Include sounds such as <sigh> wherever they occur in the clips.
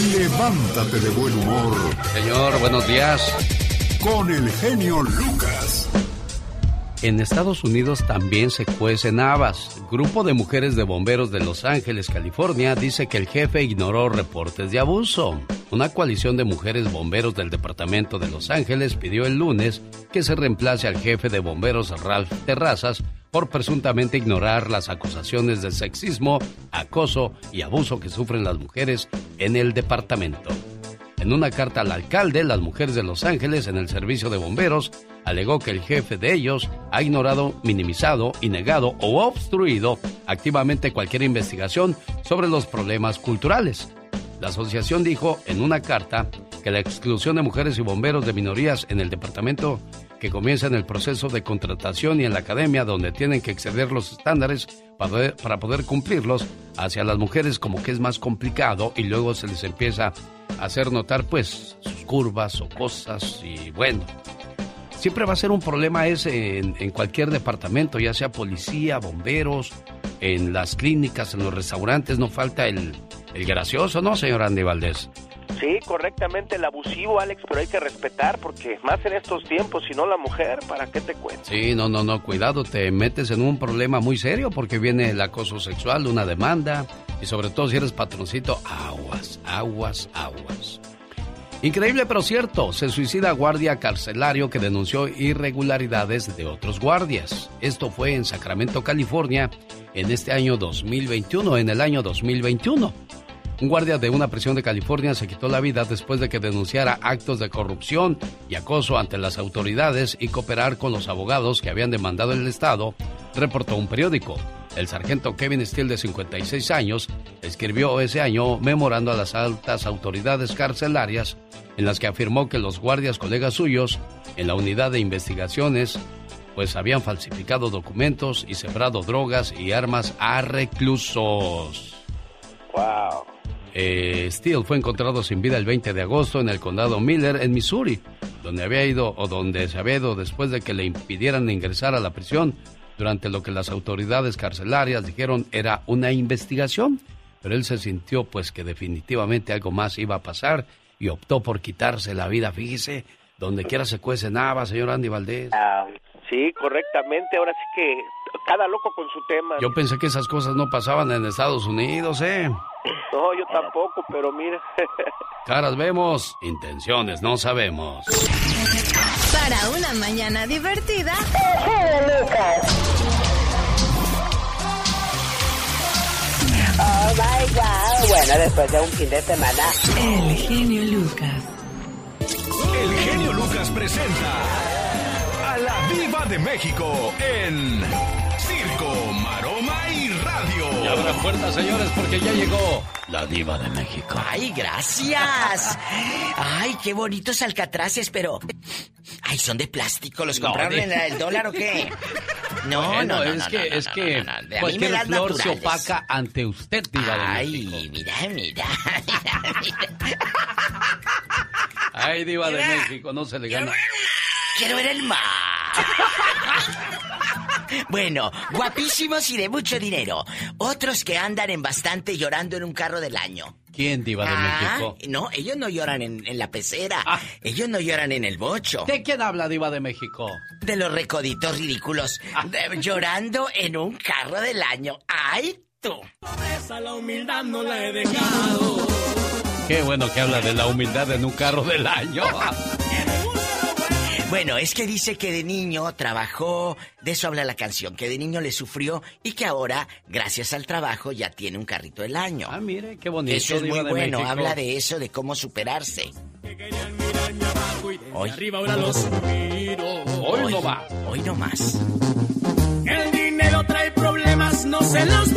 levántate de buen humor. Señor, buenos días. Con el genio Lucas. En Estados Unidos también se cuecen habas. Grupo de mujeres de bomberos de Los Ángeles, California, dice que el jefe ignoró reportes de abuso. Una coalición de mujeres bomberos del Departamento de Los Ángeles pidió el lunes que se reemplace al jefe de bomberos Ralph Terrazas por presuntamente ignorar las acusaciones de sexismo, acoso y abuso que sufren las mujeres en el departamento. En una carta al alcalde, las mujeres de Los Ángeles en el servicio de bomberos alegó que el jefe de ellos ha ignorado, minimizado y negado o obstruido activamente cualquier investigación sobre los problemas culturales. La asociación dijo en una carta que la exclusión de mujeres y bomberos de minorías en el departamento que comienza en el proceso de contratación y en la academia donde tienen que exceder los estándares para poder, para poder cumplirlos hacia las mujeres como que es más complicado y luego se les empieza hacer notar pues sus curvas o cosas y bueno. Siempre va a ser un problema ese en, en cualquier departamento, ya sea policía, bomberos, en las clínicas, en los restaurantes, no falta el, el gracioso, ¿no, señor Andy Valdés? Sí, correctamente, el abusivo, Alex, pero hay que respetar porque más en estos tiempos, si no la mujer, ¿para qué te cuento? Sí, no, no, no, cuidado, te metes en un problema muy serio porque viene el acoso sexual, una demanda y sobre todo si eres patroncito, aguas, aguas, aguas. Increíble pero cierto, se suicida guardia carcelario que denunció irregularidades de otros guardias. Esto fue en Sacramento, California, en este año 2021, en el año 2021. Un guardia de una prisión de California se quitó la vida después de que denunciara actos de corrupción y acoso ante las autoridades y cooperar con los abogados que habían demandado el Estado, reportó un periódico. El sargento Kevin Steele, de 56 años, escribió ese año memorando a las altas autoridades carcelarias en las que afirmó que los guardias colegas suyos en la unidad de investigaciones pues habían falsificado documentos y sembrado drogas y armas a reclusos. Wow. Eh, Steele fue encontrado sin vida el 20 de agosto en el condado Miller, en Missouri, donde había ido o donde se había ido después de que le impidieran ingresar a la prisión durante lo que las autoridades carcelarias dijeron era una investigación. Pero él se sintió pues que definitivamente algo más iba a pasar y optó por quitarse la vida. Fíjese, donde quiera se cuece nada, señor Andy Valdés. Ah, sí, correctamente. Ahora sí que cada loco con su tema. Yo pensé que esas cosas no pasaban en Estados Unidos, ¿eh? <laughs> No, yo tampoco, pero mira. <laughs> Caras vemos, intenciones no sabemos. Para una mañana divertida, Oh my god. Bueno, después de un fin de semana. el genio Lucas. El genio Lucas presenta a la Viva de México en Circo. Y abran puertas, señores, porque ya llegó la diva de México. Ay, gracias. Ay, qué bonitos alcatraces, pero... Ay, son de plástico. ¿Los No, compraron de- en el dólar o qué? <laughs> No, Bueno, no, no, es no, que, es que cualquier flor se opaca ante usted, diva de Ay, México. mira, mira, mira, mira. Ay, diva de. México, no se le gana. Quiero ver el mar. <laughs> Bueno, guapísimos y de mucho dinero. Otros que andan en bastante llorando en un carro del año. ¿Quién, diva de Ah, México? no, ellos no lloran en, en la pecera. Ah. Ellos no lloran en el bocho. ¿De quién habla, diva de México? De los recoditos ridículos. Ah. de- llorando en un carro del año. ¡Ay, tú! Qué bueno que habla de la humildad en un carro del año. <laughs> Bueno, es que dice que de niño trabajó, de eso habla la canción, que de niño le sufrió y que ahora, gracias al trabajo, ya tiene un carrito del año. Ah, mire, qué bonito. Eso es muy bueno, México. habla de eso, de cómo superarse. Hoy, Hoy no va. hoy no más. El dinero trae problemas, no se los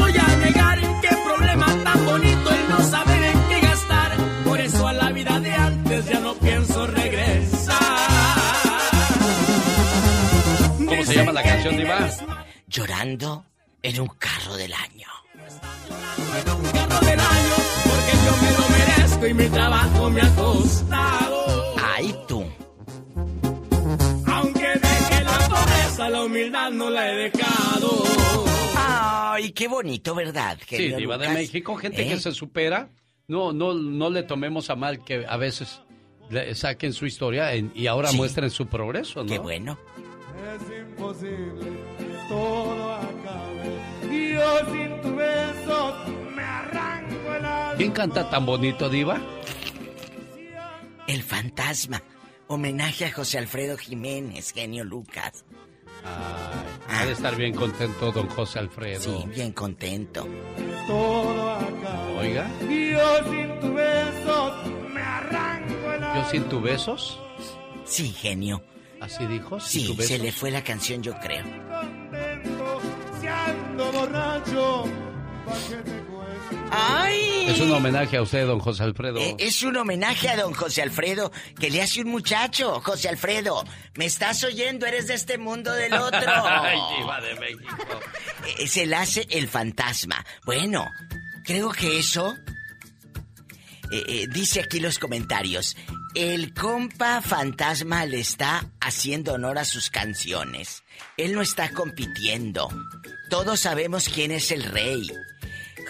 Llorando en un carro del año. Carro del año, porque yo me lo merezco y mi trabajo me ha costado. Ay, tú. Aunque deje la pobreza, la humildad no la he dejado. Ay, qué bonito, ¿verdad? Sí, diva de? México, gente ¿Eh? que se supera. no, no, no le tomemos a mal que a veces saquen su historia y ahora muestren su progreso, ¿no? Qué bueno. Es imposible todo acabe. Y yo sin tu beso me arranco el alma. ¿Quién canta tan bonito, Diva? El fantasma. Homenaje a José Alfredo Jiménez, genio Lucas. Ay, ha de estar bien contento don José Alfredo. Sí, bien contento. Todo acaba. Oiga. Y yo sin tu besos me arranco el alma. ¿Yo sin tu besos? Sí, genio. ¿Así dijo? Sí, se le fue la canción, yo creo. ¡Ay! Es un homenaje a usted, don José Alfredo. Eh, es un homenaje a don José Alfredo que le hace un muchacho. José Alfredo, ¿me estás oyendo? Eres de este mundo del otro. <laughs> Ay, diva de México. Eh, se le hace el fantasma. Bueno, creo que eso... eh, eh, dice aquí los comentarios. El compa fantasma le está haciendo honor a sus canciones. Él no está compitiendo. Todos sabemos quién es el rey.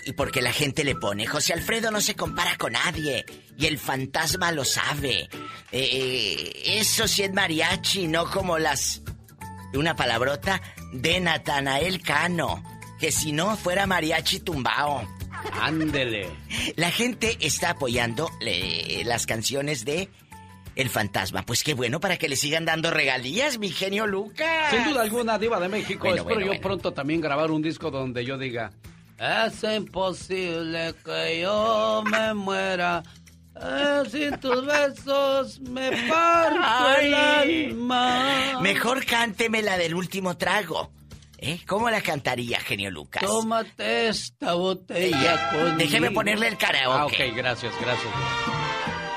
Y porque la gente le pone, José Alfredo no se compara con nadie. Y el fantasma lo sabe. Eh, eso sí es mariachi, no como las... Una palabrota de Natanael Cano. Que si no fuera mariachi tumbao. Ándele. La gente está apoyando le- las canciones de El Fantasma. Pues qué bueno para que le sigan dando regalías, mi genio Lucas. Sin duda alguna, Diva de México. Bueno, Espero bueno, yo bueno. pronto también grabar un disco donde yo diga: Es imposible que yo me muera. eh, sin tus besos me parto el alma. Mejor cánteme la del último trago. ¿Eh? ¿Cómo la cantaría, genio Lucas? Tómate esta botella conmigo. Déjeme ponerle el karaoke. Ah, ok, gracias, gracias.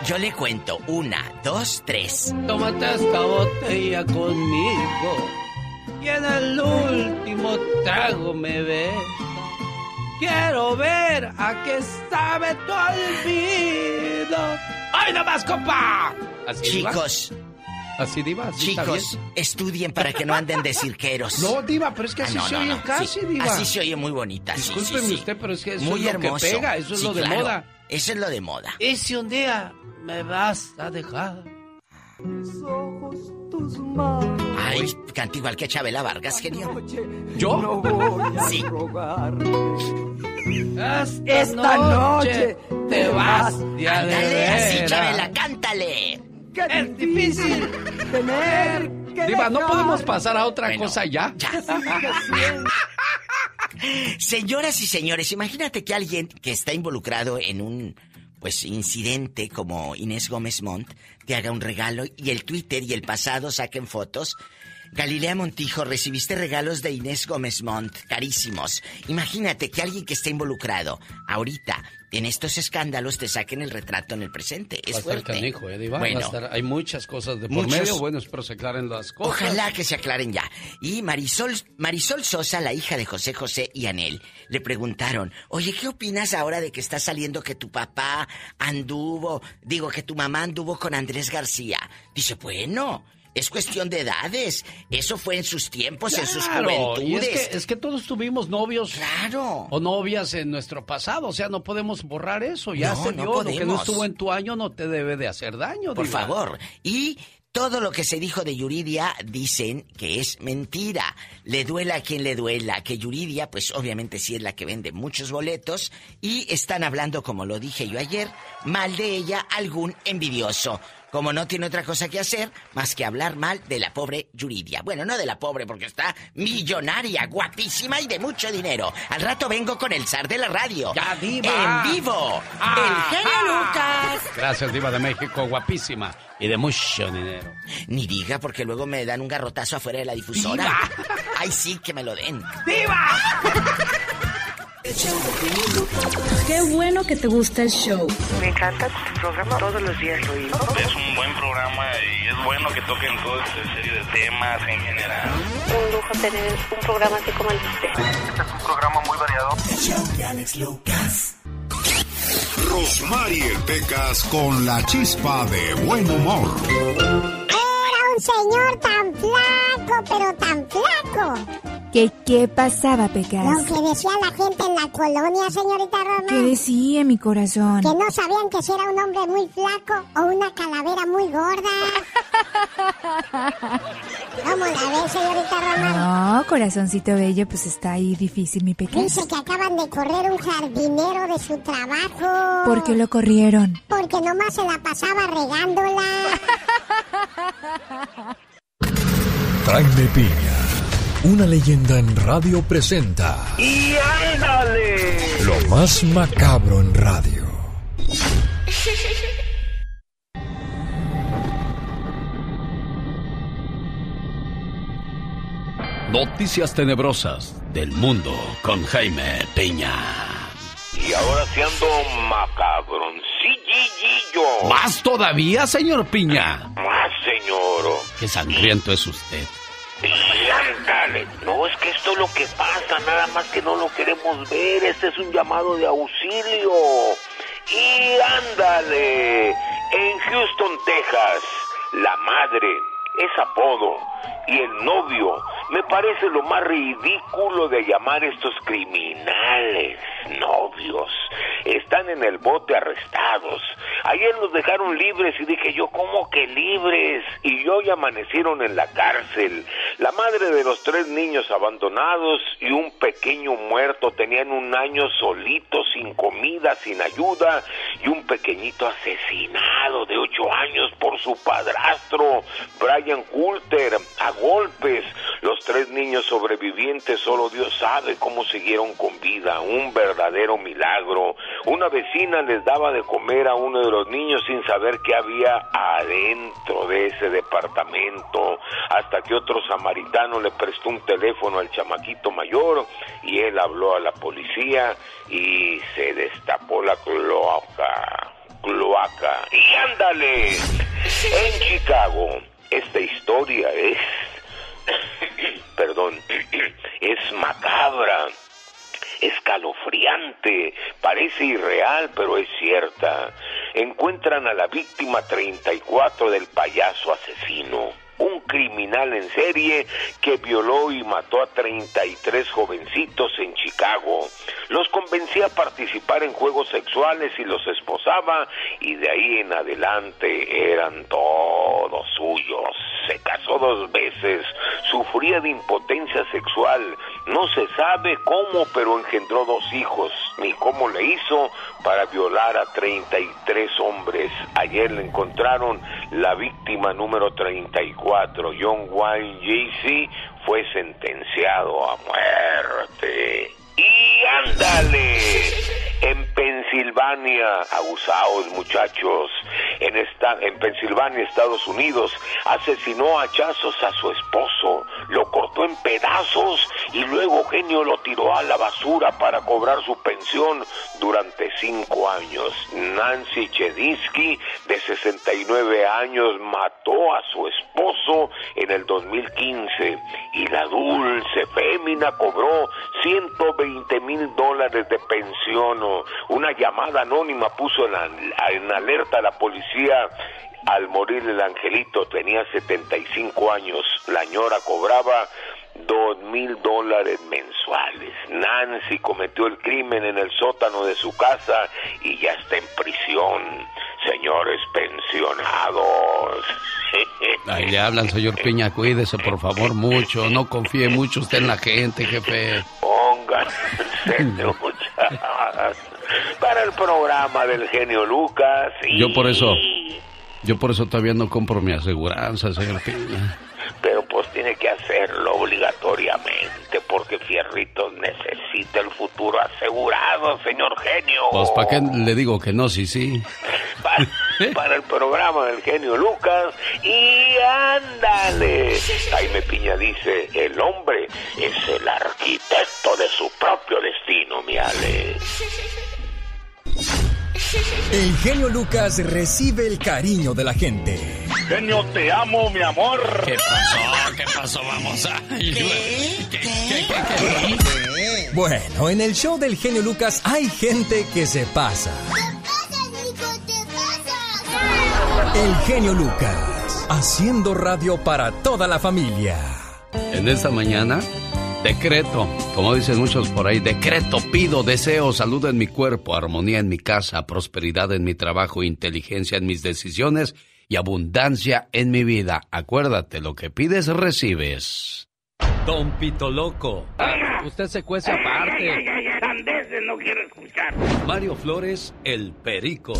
Yo le cuento. Una, dos, tres. Tómate esta botella conmigo. Y en el último trago me ves. Quiero ver a qué sabe tu olvido. ¡Ay, no más, compa! ¿Así? Chicos, ¿Así diva? ¿Así está chicos, bien? estudien para que no anden de cirqueros. No, diva, pero es que Ah, así no, se no, oye no, casi, sí. diva. Así se oye muy bonita. sí, sí, Discúlpeme sí. usted, pero es que eso Muy es lo hermoso. que pega, eso es Sí, lo de claro. moda. Eso es lo de moda. Y si un día me vas a dejar... Ay, canta igual que Chabela Vargas, genio. ¿Yo? Sí. Esta, noche te vas a Ándale, así. Chabela, cántale. Es difícil tener Diva, ¿no podemos pasar a otra Bueno, cosa ya? Ya. Señoras y señores, imagínate que alguien que está involucrado en un pues incidente como Inés Gómez Montt te haga un regalo y el Twitter y el pasado saquen fotos. Galilea Montijo, recibiste regalos de Inés Gómez Montt, carísimos. Imagínate que alguien que esté involucrado ahorita en estos escándalos te saquen el retrato en el presente. Es Va fuerte. canijo, ¿eh, Diva? Va a Bueno, estar- hay muchas cosas de por Muchos- medio. Bueno, espero se aclaren las cosas. Ojalá que se aclaren ya. Y Marisol, Marisol Sosa, la hija de José José y Anel, le preguntaron, oye, ¿qué opinas ahora de que está saliendo que tu papá anduvo, digo, que tu mamá anduvo con Andrés García? Dice, bueno, es cuestión de edades. Eso fue en sus tiempos, en sus juventudes. es que, es que todos tuvimos novios Claro. o novias en nuestro pasado. O sea, no podemos borrar eso. Ya No, se no dio. Lo que no estuvo en tu año no te debe de hacer daño, Por Diva. favor. Y todo lo que se dijo de Yuridia dicen que es mentira. Le duela a quien le duela. Que Yuridia, pues obviamente sí es la que vende muchos boletos. Y están hablando, como lo dije yo ayer, mal de ella algún envidioso. Como no tiene otra cosa que hacer más que hablar mal de la pobre Yuridia. Bueno, no de la pobre porque está millonaria, guapísima y de mucho dinero. Al rato vengo con el zar de la radio. Ya, diva. En vivo. Ah, el genio ah. Lucas. Gracias, Diva de México, guapísima y de mucho dinero. Ni diga, porque luego me dan un garrotazo afuera de la difusora. Ay, sí, que me lo den. Qué bueno que te gusta el show. Me encanta tu programa, todos los días lo oigo. Es un buen programa y es bueno que toquen toda esta serie de temas en general. un lujo tener un programa así como el de usted. Este es un programa muy variado. Rosmarie Pecas con la chispa de buen humor. Un señor tan flaco, pero tan flaco, ¿Qué, ¿Qué pasaba, Pecas? Lo que decía la gente en la colonia, señorita Roma. ¿Qué decía mi corazón? Que no sabían que si era un hombre muy flaco o una calavera muy gorda. ¿Cómo la ves, señorita Roma? No, corazoncito bello, pues está ahí difícil, mi Pecas. Dice que acaban de correr un jardinero de su trabajo. ¿Por qué lo corrieron? Porque nomás se la pasaba regándola. Jaime Piña, una leyenda en radio presenta. ¡Y ándale! Lo más macabro en radio. Noticias tenebrosas del mundo con Jaime Piña. Y ahora sí ando macabroncillillo. ¿Más todavía, señor Piña? Más, señor. Qué sangriento es usted. Y ándale. No, es que esto es lo que pasa, nada más que no lo queremos ver. Este es un llamado de auxilio. Y ándale. En Houston, Texas, la madre es apodo y el novio me parece lo más ridículo de llamar estos criminales novios. Están en el bote arrestados. Ayer los dejaron libres y dije yo, ¿cómo que libres? Y hoy amanecieron en la cárcel. La madre de los tres niños abandonados y un pequeño muerto tenían un año solito, sin comida, sin ayuda, y un pequeñito asesinado de ocho años por su padrastro, Brian Coulter, golpes. Los tres niños sobrevivientes, solo Dios sabe cómo siguieron con vida. Un verdadero milagro. Una vecina les daba de comer a uno de los niños sin saber qué había adentro de ese departamento. Hasta que otro samaritano le prestó un teléfono al chamaquito mayor y él habló a la policía y se destapó la cloaca. Cloaca. Y ándale. En <laughs> Chicago, esta historia es perdón, es macabra, escalofriante, parece irreal, pero es cierta. Encuentran a la víctima 34 del payaso asesino, un criminal en serie que violó y mató a 33 jovencitos en Chicago. Los convencía a participar en juegos sexuales y los esposaba y de ahí en adelante eran todos suyos. Se casó dos veces, sufría de impotencia sexual, no se sabe cómo, pero engendró dos hijos, ni cómo le hizo para violar a 33 hombres. Ayer le encontraron la víctima número 34, John Wayne Gacy, fue sentenciado a muerte. Y ándale, en Pensilvania, abusados muchachos, en, esta, en Pensilvania, Estados Unidos, asesinó a hachazos a su esposo, lo cortó en pedazos y luego genio lo tiró a la basura para cobrar su pensión durante cinco años. Nancy Chedinsky, de 69 años, mató a su esposo en el 2015 y la dulce fémina cobró 120 mil dólares de pensión. Una llamada anónima puso en, en alerta a la policía al morir el angelito tenía 75 años, la ñora cobraba dos mil dólares mensuales. Nancy cometió el crimen en el sótano de su casa y ya está en prisión. Señores pensionados. <laughs> Ahí le hablan, señor Piña, cuídese por favor mucho, no confíe mucho usted en la gente, jefe. <laughs> Para el programa del genio Lucas. Y... Yo por eso, yo por eso todavía no compro mi aseguranza, señor Piña. Pero pues tiene que hacerlo obligatoriamente porque Fierritos necesita el futuro asegurado, señor genio. Pues para qué le digo que no, sí, sí. <laughs> Para, para el programa del genio Lucas y ándale. Jaime Piña dice, el hombre es el arquitecto de su propio destino, mi Ale. El genio Lucas recibe el cariño de la gente. Genio, te amo, mi amor. ¿Qué pasó? ¿Qué pasó? Vamos a... ¿Qué? ¿Qué, qué, qué, Bueno, en el show del genio Lucas hay gente que se pasa. El genio Lucas, haciendo radio para toda la familia. En esta mañana Decreto, como dicen muchos por ahí, decreto, pido, deseo, salud en mi cuerpo, armonía en mi casa, prosperidad en mi trabajo, inteligencia en mis decisiones y abundancia en mi vida. Acuérdate, lo que pides, recibes. Don Pito Loco. usted se cuece aparte. no quiero escuchar. Mario Flores, el perico.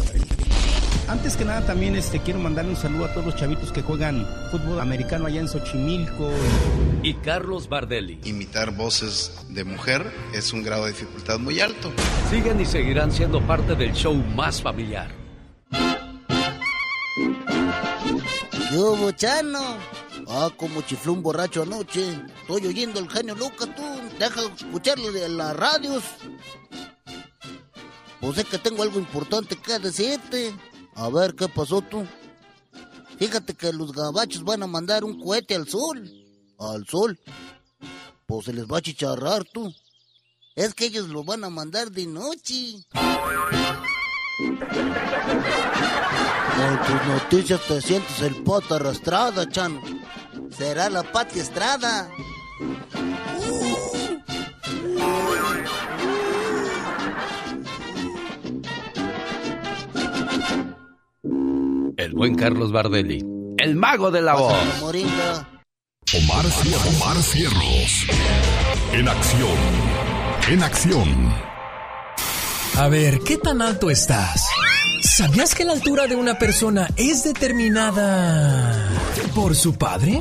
Antes que nada también este quiero mandarle un saludo a todos los chavitos que juegan fútbol americano allá en Xochimilco. Y Carlos Bardelli. Imitar voces de mujer es un grado de dificultad muy alto. Siguen y seguirán siendo parte del show más familiar. ¿Qué hubo, Chano? Ah, como chifló un borracho anoche. Estoy oyendo el genio Lucas, tú. Deja de escucharlo de las radios. Pues es que tengo algo importante que decirte. A ver, ¿qué pasó tú? Fíjate que los gabachos van a mandar un cohete al sol. ¿Al sol? Pues se les va a chicharrar tú. Es que ellos lo van a mandar de noche. Con tus noticias te sientes el pata arrastrada, Chano. Será la Pati Estrada. El buen Carlos Bardelli, el mago de la voz. Omar, Omar Cierros. En acción. En acción. A ver, ¿qué tan alto estás? ¿Sabías que la altura de una persona es determinada por su padre?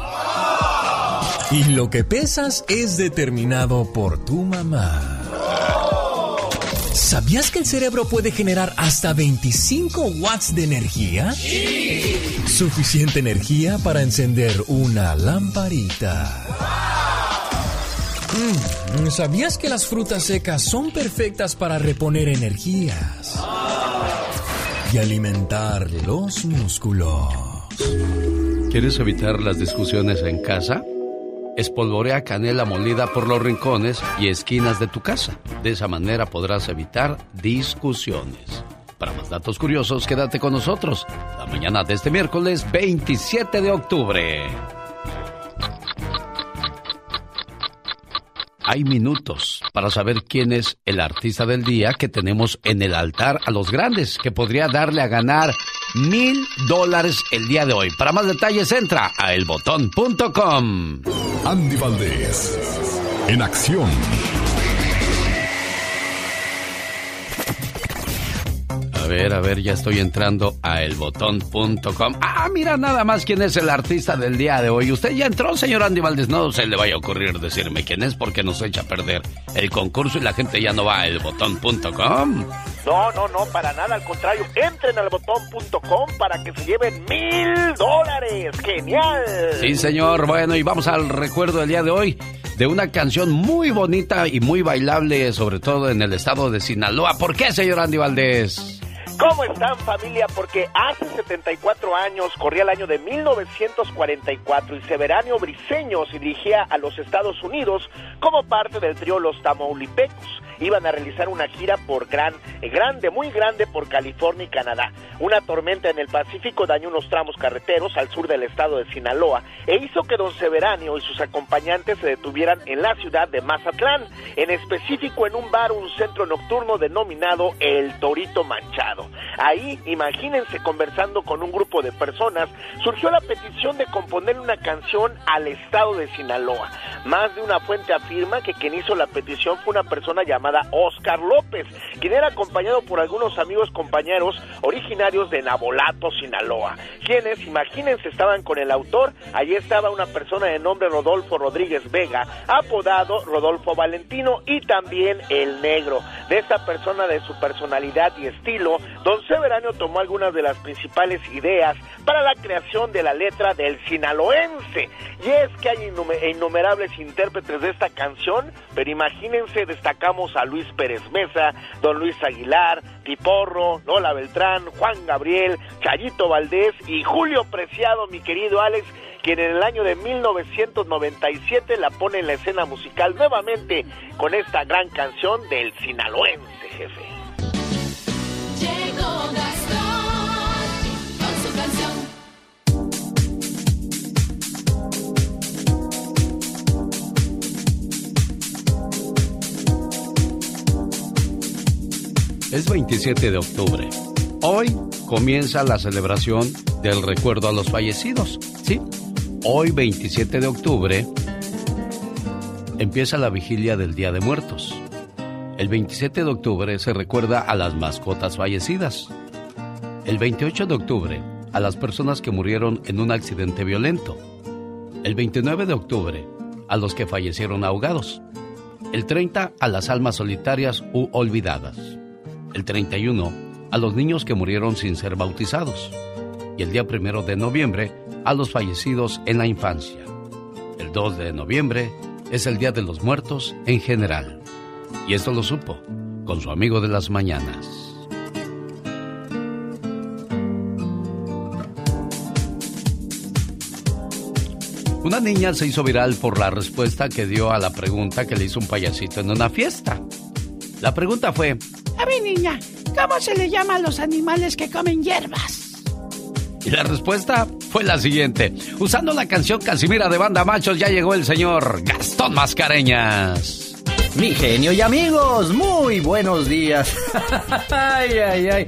Y lo que pesas es determinado por tu mamá. ¿Sabías que el cerebro puede generar hasta 25 watts de energía? Suficiente energía para encender una lamparita. Mm, ¿Sabías que las frutas secas son perfectas para reponer energías? Y alimentar los músculos. ¿Quieres evitar las discusiones en casa? Espolvorea canela molida por los rincones y esquinas de tu casa. De esa manera podrás evitar discusiones. Para más datos curiosos, quédate con nosotros la mañana de este miércoles 27 de octubre. Hay minutos para saber quién es el artista del día que tenemos en el altar a los grandes, que podría darle a ganar mil dólares el día de hoy. Para más detalles entra a elbotón.com. Andy Valdés, en acción. A ver, a ver, ya estoy entrando a elbotón.com. Ah, mira nada más quién es el artista del día de hoy. Usted ya entró, señor Andy Valdés. No se le vaya a ocurrir decirme quién es porque nos echa a perder el concurso y la gente ya no va a elbotón.com. No, no, no, para nada, al contrario. Entren al botón.com para que se lleven mil dólares. ¡Genial! Sí, señor. Bueno, y vamos al recuerdo del día de hoy de una canción muy bonita y muy bailable, sobre todo en el estado de Sinaloa. ¿Por qué, señor Andy Valdés? ¿Cómo están familia? Porque hace 74 años, corría el año de 1944 y Severanio Briseño se dirigía a los Estados Unidos como parte del trío Los Tamaulipecos iban a realizar una gira por gran, eh, grande, muy grande por California y Canadá. Una tormenta en el Pacífico dañó unos tramos carreteros al sur del estado de Sinaloa e hizo que don Severanio y sus acompañantes se detuvieran en la ciudad de Mazatlán, en específico en un bar, un centro nocturno denominado El Torito Manchado. Ahí, imagínense, conversando con un grupo de personas, surgió la petición de componer una canción al estado de Sinaloa. Más de una fuente afirma que quien hizo la petición fue una persona llamada Oscar López, quien era acompañado por algunos amigos compañeros originarios de Nabolato, Sinaloa, quienes, imagínense, estaban con el autor. Allí estaba una persona de nombre Rodolfo Rodríguez Vega, apodado Rodolfo Valentino, y también el negro. De esta persona, de su personalidad y estilo, don Severano tomó algunas de las principales ideas para la creación de la letra del sinaloense. Y es que hay innumerables intérpretes de esta canción, pero imagínense, destacamos a Luis Pérez Mesa, don Luis Aguilar, Tiporro, Lola Beltrán, Juan Gabriel, Chayito Valdés y Julio Preciado, mi querido Alex, quien en el año de 1997 la pone en la escena musical nuevamente con esta gran canción del sinaloense, jefe. Es 27 de octubre. Hoy comienza la celebración del recuerdo a los fallecidos. Sí, hoy 27 de octubre empieza la vigilia del Día de Muertos. El 27 de octubre se recuerda a las mascotas fallecidas. El 28 de octubre a las personas que murieron en un accidente violento. El 29 de octubre a los que fallecieron ahogados. El 30 a las almas solitarias u olvidadas. El 31 a los niños que murieron sin ser bautizados. Y el día primero de noviembre a los fallecidos en la infancia. El 2 de noviembre es el Día de los Muertos en general. Y esto lo supo con su amigo de las mañanas. Una niña se hizo viral por la respuesta que dio a la pregunta que le hizo un payasito en una fiesta. La pregunta fue, a ver niña, ¿cómo se le llama a los animales que comen hierbas? Y la respuesta fue la siguiente. Usando la canción Casimira de Banda Machos ya llegó el señor Gastón Mascareñas. Mi genio y amigos, muy buenos días. <laughs> ay, ay, ay.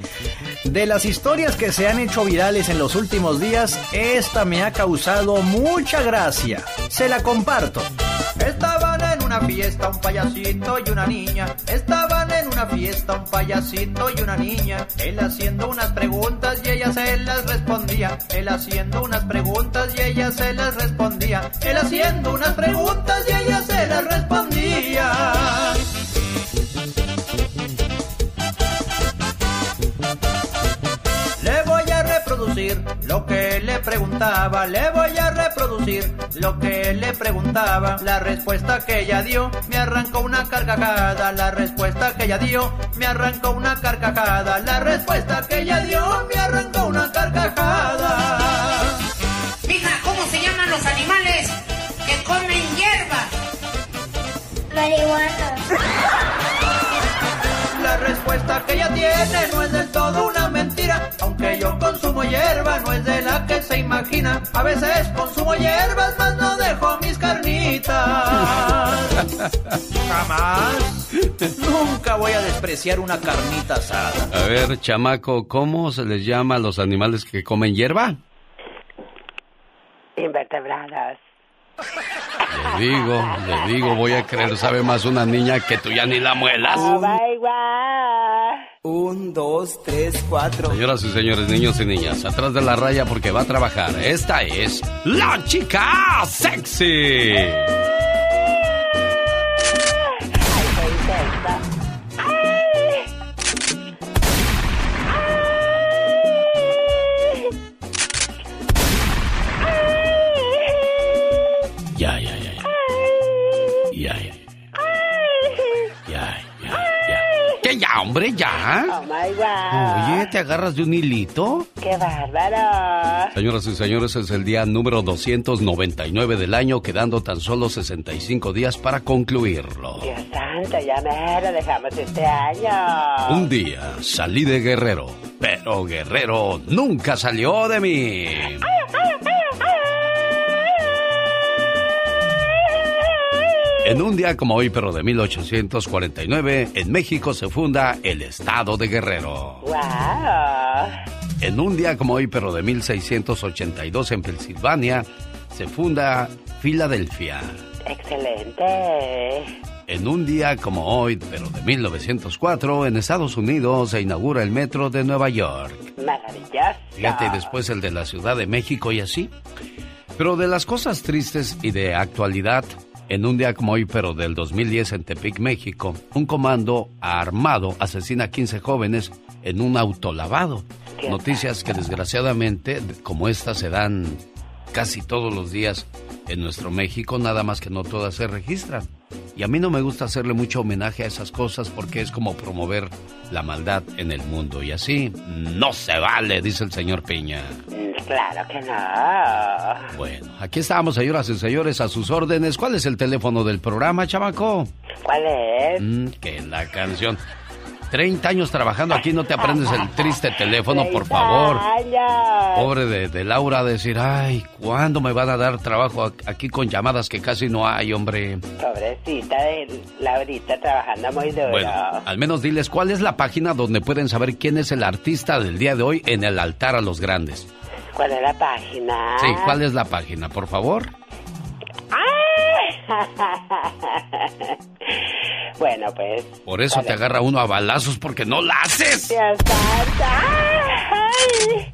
De las historias que se han hecho virales en los últimos días, esta me ha causado mucha gracia. Se la comparto. En una fiesta un payasito y una niña. Estaban en una fiesta un payasito y una niña. Él haciendo unas preguntas y ella se las respondía. Él haciendo unas preguntas y ella se las respondía. Él haciendo unas preguntas y ella se las respondía. Reproducir lo que le preguntaba, le voy a reproducir lo que le preguntaba. La respuesta que ella dio me arrancó una carcajada, la respuesta que ella dio me arrancó una carcajada, la respuesta que ella dio me arrancó una carcajada. Mija, ¿cómo se llaman los animales que comen hierba? Marihuana. La respuesta que ella tiene no es del todo una consumo hierba, no es de la que se imagina. A veces consumo hierbas, mas no dejo mis carnitas. Jamás. Nunca voy a despreciar una carnita asada. A ver, chamaco, ¿cómo se les llama a los animales que comen hierba? Invertebrados. Le digo, le digo, voy a creer, sabe más una niña que tú ya ni la muelas. My God. Un, dos, tres, cuatro. Señoras y señores, niños y niñas, atrás de la raya porque va a trabajar. Esta es la chica sexy. Hombre, ya? Oh my God. Oye, ¿te agarras de un hilito? ¡Qué bárbaro! Señoras y señores, es el día número 299 del año, quedando tan solo 65 días para concluirlo. Dios santo, ya me lo dejamos este año. Un día salí de Guerrero, pero Guerrero nunca salió de mí. En un día como hoy, pero de 1849, en México se funda el Estado de Guerrero. ¡Wow! En un día como hoy, pero de 1682, en Pensilvania, se funda Filadelfia. Excelente. En un día como hoy, pero de 1904, en Estados Unidos se inaugura el metro de Nueva York. Maravilloso. Fíjate, y después el de la Ciudad de México y así. Pero de las cosas tristes y de actualidad, en un día como hoy, pero del 2010 en Tepic, México, un comando armado asesina a 15 jóvenes en un autolavado. Noticias que desgraciadamente, como estas, se dan casi todos los días en nuestro México, nada más que no todas se registran. Y a mí no me gusta hacerle mucho homenaje a esas cosas porque es como promover la maldad en el mundo. Y así no se vale, dice el señor Piña. Claro que no. Bueno, aquí estamos, señoras y señores, a sus órdenes. ¿Cuál es el teléfono del programa, chamaco? ¿Cuál es? Mm, que la canción. 30 años trabajando aquí, no te aprendes el triste teléfono, por favor. Pobre de, de Laura, decir, ay, ¿cuándo me van a dar trabajo aquí con llamadas que casi no hay, hombre? Pobrecita de Laurita trabajando muy duro. Bueno, al menos diles cuál es la página donde pueden saber quién es el artista del día de hoy en el altar a los grandes. ¿Cuál es la página? Sí, ¿cuál es la página, por favor? <laughs> bueno, pues. Por eso te agarra uno a balazos porque no la haces. Dios santo. ¡Ay!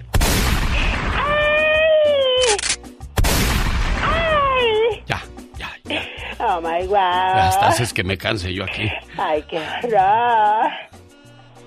¡Ay! Ya, ya, ya. Oh my God. Hasta haces que me canse yo aquí. Ay, qué horror.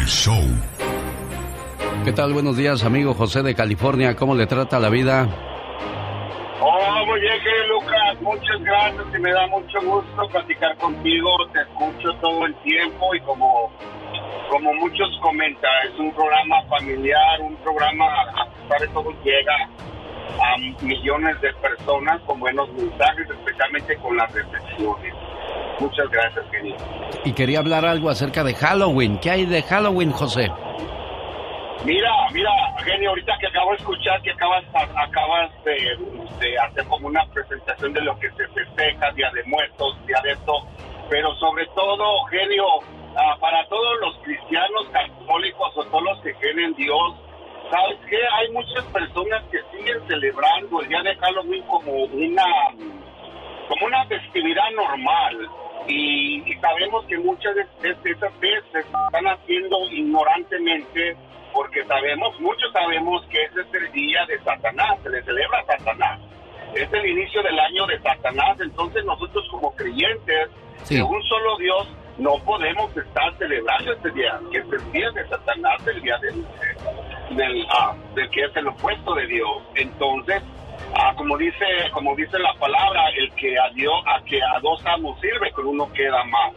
El show. ¿Qué tal? Buenos días, amigo José de California. ¿Cómo le trata la vida? Oh, muy bien, querido Lucas. Muchas gracias y me da mucho gusto platicar contigo. Te escucho todo el tiempo y como, como muchos comentan, es un programa familiar, un programa, a pesar de todo, llega a millones de personas con buenos mensajes, especialmente con las reflexiones. Muchas gracias, querido. Y quería hablar algo acerca de Halloween. ¿Qué hay de Halloween, José? Mira, mira, genio, ahorita que acabo de escuchar que acabas, acabas de, de hacer como una presentación de lo que se festeja, Día de Muertos, Día de esto, pero sobre todo, genio, ah, para todos los cristianos católicos o todos los que creen en Dios, ¿sabes qué? Hay muchas personas que siguen celebrando el Día de Halloween como una, como una festividad normal. Y, y sabemos que muchas de, de esas veces están haciendo ignorantemente porque sabemos, muchos sabemos que ese es el día de Satanás, se le celebra a Satanás. Es el inicio del año de Satanás, entonces nosotros como creyentes Sí. de un solo Dios no podemos estar celebrando este día, que es el día de Satanás, el día del, del, ah, del que es el opuesto de Dios. Entonces, ah, como dice como dice la palabra, el que a Dios, a que a dos amos sirve, con uno queda mal.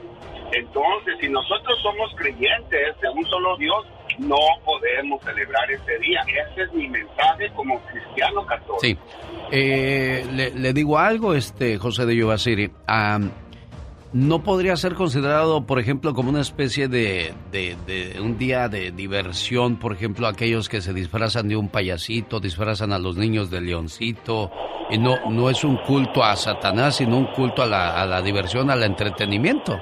Entonces, si nosotros somos creyentes de un solo Dios, no podemos celebrar este día. Ese es mi mensaje como cristiano católico. Sí. Eh, le, le digo algo, este José de Yovasiri. Am, ¿No podría ser considerado, por ejemplo, como una especie de, de- un día de diversión? Por ejemplo, aquellos que se disfrazan de un payasito, disfrazan a los niños de leoncito. Y no, no es un culto a Satanás, sino un culto a la, a la diversión, al entretenimiento.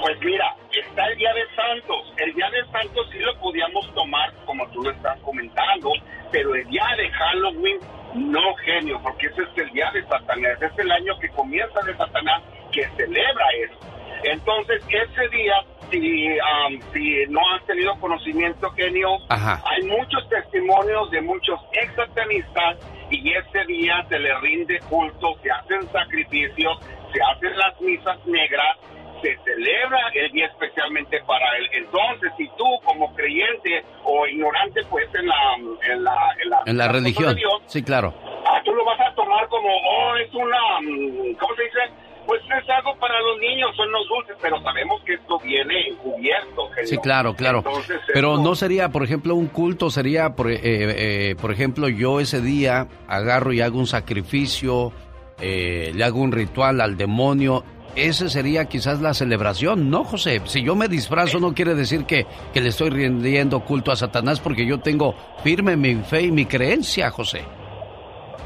Pues mira, está el Día de Santos. El Día de Santos sí lo podíamos tomar como tú lo estás comentando, pero el Día de Halloween no, genio, porque ese es el Día de Satanás. Es el año que comienza de Satanás que celebra eso. Entonces, ese día, si, am, si no has tenido conocimiento, genio, Ajá. hay muchos testimonios de muchos ex satanistas y ese día se le rinde culto, se hacen sacrificios, se hacen las misas negras, se celebra el día especialmente para él. Entonces, si tú como creyente o ignorante, pues en la, en la, en la, En la cosa religión. Dios, Sí, claro. ah, tú lo vas a tomar como, oh, es una, mm, ¿cómo se dice? Pues es algo para los niños, son los dulces, pero sabemos que esto viene encubierto. Sí, claro, claro. Entonces, Pero esto- no sería, por ejemplo, un culto, sería, por, eh, eh, por ejemplo, yo ese día agarro y hago un sacrificio, eh, le hago un ritual al demonio. Ese sería quizás la celebración, ¿no, José? Si yo me disfrazo no quiere decir que, que le estoy rindiendo culto a Satanás porque yo tengo firme mi fe y mi creencia, José.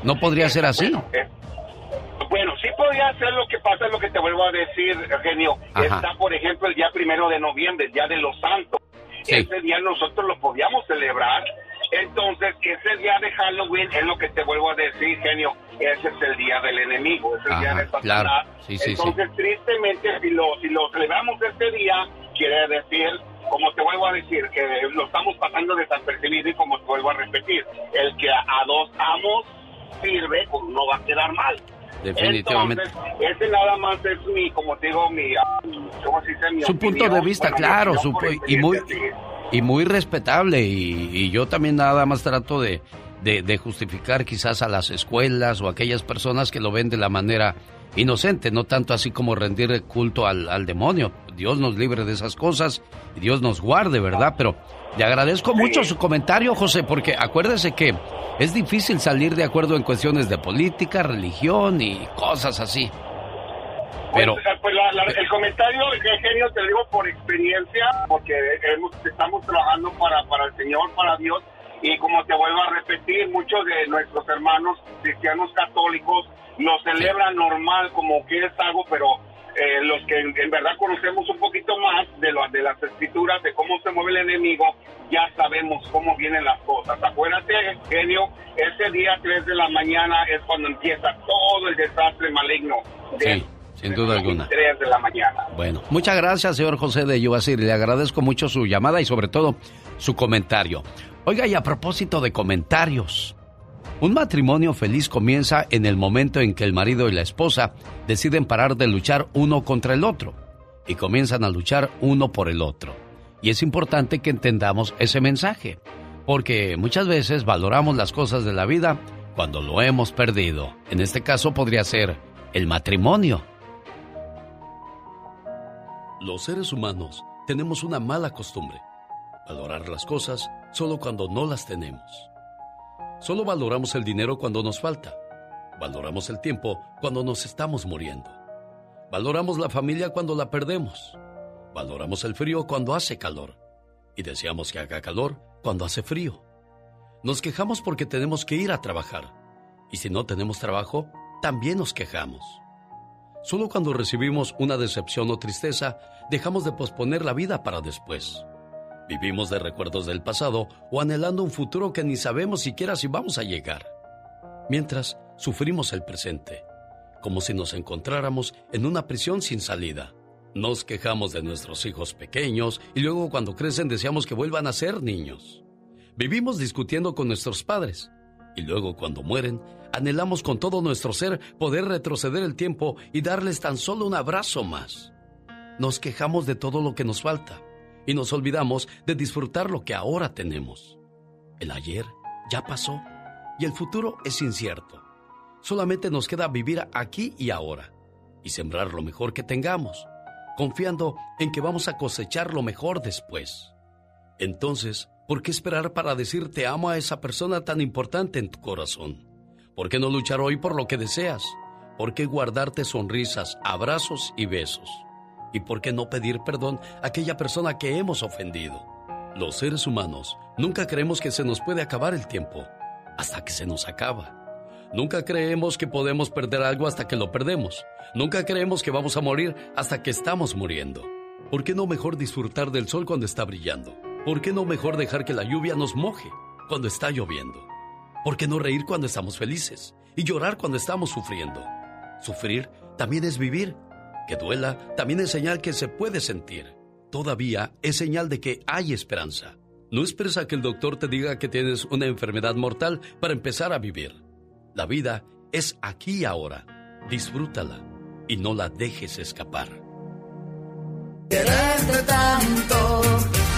¿No podría ser así? Eh, Bueno, sí ser lo que pasa, es lo que te vuelvo a decir, genio. Ajá. Está, por ejemplo, el día primero de noviembre, el día de los santos. Ese día nosotros lo podíamos celebrar. Entonces, ese día de Halloween es lo que te vuelvo a decir, genio. Ese es el día del enemigo, es el día Ajá, de Satanás. claro. Sí, sí, sí. Entonces, tristemente, si lo, si lo celebramos este día, quiere decir, como te vuelvo a decir, que lo estamos pasando desapercibido y como te vuelvo a repetir, el que a, a dos amos sirve, pues no va a quedar mal. Definitivamente. Entonces, ese nada más es mi, como te digo, mi, ¿cómo se dice? Mi su punto de vista, claro, su, y muy y muy respetable y, y, yo también nada más trato de, de, de, justificar quizás a las escuelas o a aquellas personas que lo ven de la manera inocente, no tanto así como rendir culto al, al demonio. Dios nos libre de esas cosas y Dios nos guarde, ¿verdad? Pero le agradezco mucho su comentario, José, porque acuérdese que es difícil salir de acuerdo en cuestiones de política, religión y cosas así. Pero, pues, pues el comentario, genio, te lo digo por experiencia, porque estamos trabajando para, para el Señor, para Dios, y como te vuelvo a repetir, muchos de nuestros hermanos cristianos católicos lo celebran normal como que es algo, pero eh, los que en, verdad conocemos un poquito más de, lo, de las escrituras, de cómo se mueve el enemigo, ya sabemos cómo vienen las cosas. Acuérdate, genio, ese día 3 de la mañana es cuando empieza todo el desastre maligno. sí. Sin duda alguna. 3 de la mañana. Bueno, muchas gracias, señor José de Yubasir. Le agradezco mucho su llamada y sobre todo su comentario. Oiga, y a propósito de comentarios, un matrimonio feliz comienza en el momento en que el marido y la esposa deciden parar de luchar uno contra el otro y comienzan a luchar uno por el otro. Y es importante que entendamos ese mensaje, porque muchas veces valoramos las cosas de la vida cuando lo hemos perdido. En este caso podría ser el matrimonio. Los seres humanos tenemos una mala costumbre, valorar las cosas solo cuando no las tenemos. Solo valoramos el dinero cuando nos falta. Valoramos el tiempo cuando nos estamos muriendo. Valoramos la familia cuando la perdemos. Valoramos el frío cuando hace calor. Y deseamos que haga calor cuando hace frío. Nos quejamos porque tenemos que ir a trabajar. Y si no tenemos trabajo, también nos quejamos. Solo cuando recibimos una decepción o tristeza, dejamos de posponer la vida para después. Vivimos de recuerdos del pasado o anhelando un futuro que ni sabemos siquiera si vamos a llegar. Mientras, sufrimos el presente, como si nos encontráramos en una prisión sin salida. Nos quejamos de nuestros hijos pequeños y luego cuando crecen deseamos que vuelvan a ser niños. Vivimos discutiendo con nuestros padres y luego cuando mueren anhelamos con todo nuestro ser poder retroceder el tiempo y darles tan solo un abrazo más. Nos quejamos de todo lo que nos falta y nos olvidamos de disfrutar lo que ahora tenemos. El ayer ya pasó y el futuro es incierto. Solamente nos queda vivir aquí y ahora y sembrar lo mejor que tengamos, confiando en que vamos a cosechar lo mejor después. Entonces, ¿por qué esperar para decir te amo a esa persona tan importante en tu corazón? ¿Por qué no luchar hoy por lo que deseas? ¿Por qué guardarte sonrisas, abrazos y besos? ¿Y por qué no pedir perdón a aquella persona que hemos ofendido? Los seres humanos nunca creemos que se nos puede acabar el tiempo hasta que se nos acaba. Nunca creemos que podemos perder algo hasta que lo perdemos. Nunca creemos que vamos a morir hasta que estamos muriendo. ¿Por qué no mejor disfrutar del sol cuando está brillando? ¿Por qué no mejor dejar que la lluvia nos moje cuando está lloviendo? ¿Por qué no reír cuando estamos felices y llorar cuando estamos sufriendo? Sufrir también es vivir que duela también es señal que se puede sentir. Todavía es señal de que hay esperanza. No esperes a que el doctor te diga que tienes una enfermedad mortal para empezar a vivir. La vida es aquí y ahora. Disfrútala y no la dejes escapar. Tanto,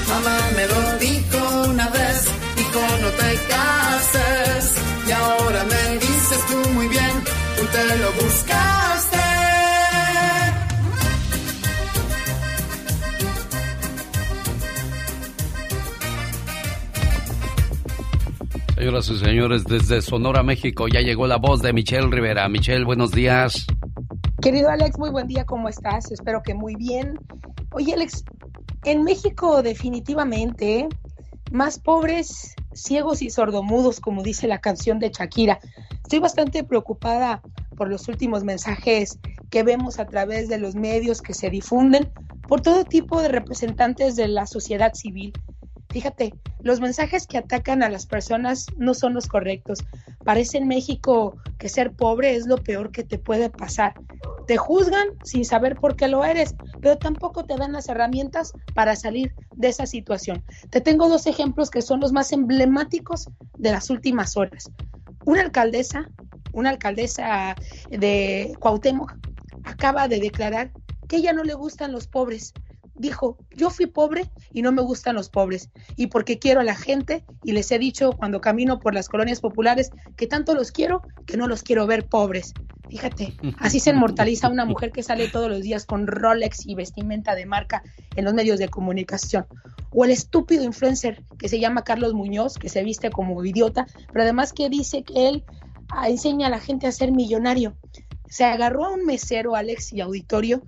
mamá me lo dijo una vez, dijo no te cases. Y ahora me dices tú muy bien, tú te lo buscaste. Señoras y señores, desde Sonora, México, ya llegó la voz de Michelle Rivera. Michelle, buenos días. Querido Alex, muy buen día, ¿cómo estás? Espero que muy bien. Oye, Alex, en México definitivamente, más pobres, ciegos y sordomudos, como dice la canción de Shakira. Estoy bastante preocupada por los últimos mensajes que vemos a través de los medios que se difunden por todo tipo de representantes de la sociedad civil Fíjate, los mensajes que atacan a las personas no son los correctos. Parece en México que ser pobre es lo peor que te puede pasar. Te juzgan sin saber por qué lo eres, pero tampoco te dan las herramientas para salir de esa situación. Te tengo dos ejemplos que son los más emblemáticos de las últimas horas. Una alcaldesa una alcaldesa de Cuauhtémoc, acaba de declarar que ella no le gustan los pobres. Dijo, yo fui pobre y no me gustan los pobres. Y porque quiero a la gente, y les he dicho cuando camino por las colonias populares que tanto los quiero que no los quiero ver pobres. Fíjate, así se inmortaliza una mujer que sale todos los días con Rolex y vestimenta de marca en los medios de comunicación. O el estúpido influencer que se llama Carlos Muñoz, que se viste como idiota, pero además que dice que él ah, enseña a la gente a ser millonario. Se agarró a un mesero, Alex y auditorio,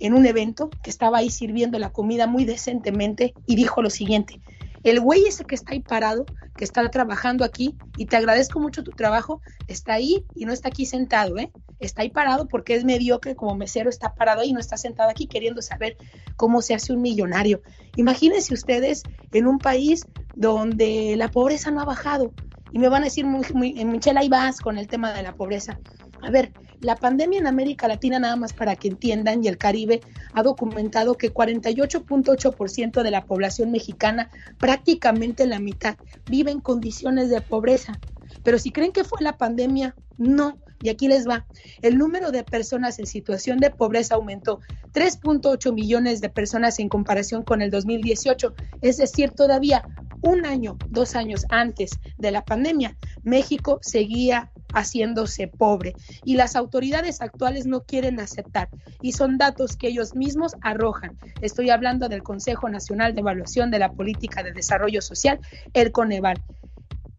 en un evento que estaba ahí sirviendo la comida muy decentemente y dijo lo siguiente, el güey ese que está ahí parado, que está trabajando aquí, y te agradezco mucho tu trabajo, está ahí y no está aquí sentado, ¿eh? Está ahí parado porque es mediocre como mesero, está parado ahí y no está sentado aquí queriendo saber cómo se hace un millonario. Imagínense ustedes en un país donde la pobreza no ha bajado. Y me van a decir, muy, Michelle, ahí vas con el tema de la pobreza. A ver, la pandemia en América Latina, nada más para que entiendan, y el Caribe ha documentado que 48.8% de la población mexicana, prácticamente la mitad, vive en condiciones de pobreza. Pero si creen que fue la pandemia, no. Y aquí les va. El número de personas en situación de pobreza aumentó 3.8 millones de personas en comparación con el 2018. Es decir, todavía un año, dos años antes de la pandemia, México seguía haciéndose pobre y las autoridades actuales no quieren aceptar y son datos que ellos mismos arrojan. Estoy hablando del Consejo Nacional de Evaluación de la Política de Desarrollo Social, el Coneval.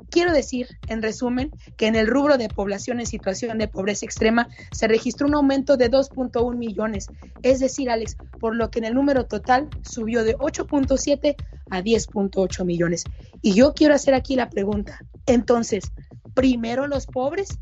Quiero decir, en resumen, que en el rubro de población en situación de pobreza extrema se registró un aumento de 2.1 millones, es decir, Alex, por lo que en el número total subió de 8.7 a 10.8 millones. Y yo quiero hacer aquí la pregunta, entonces, primero los pobres,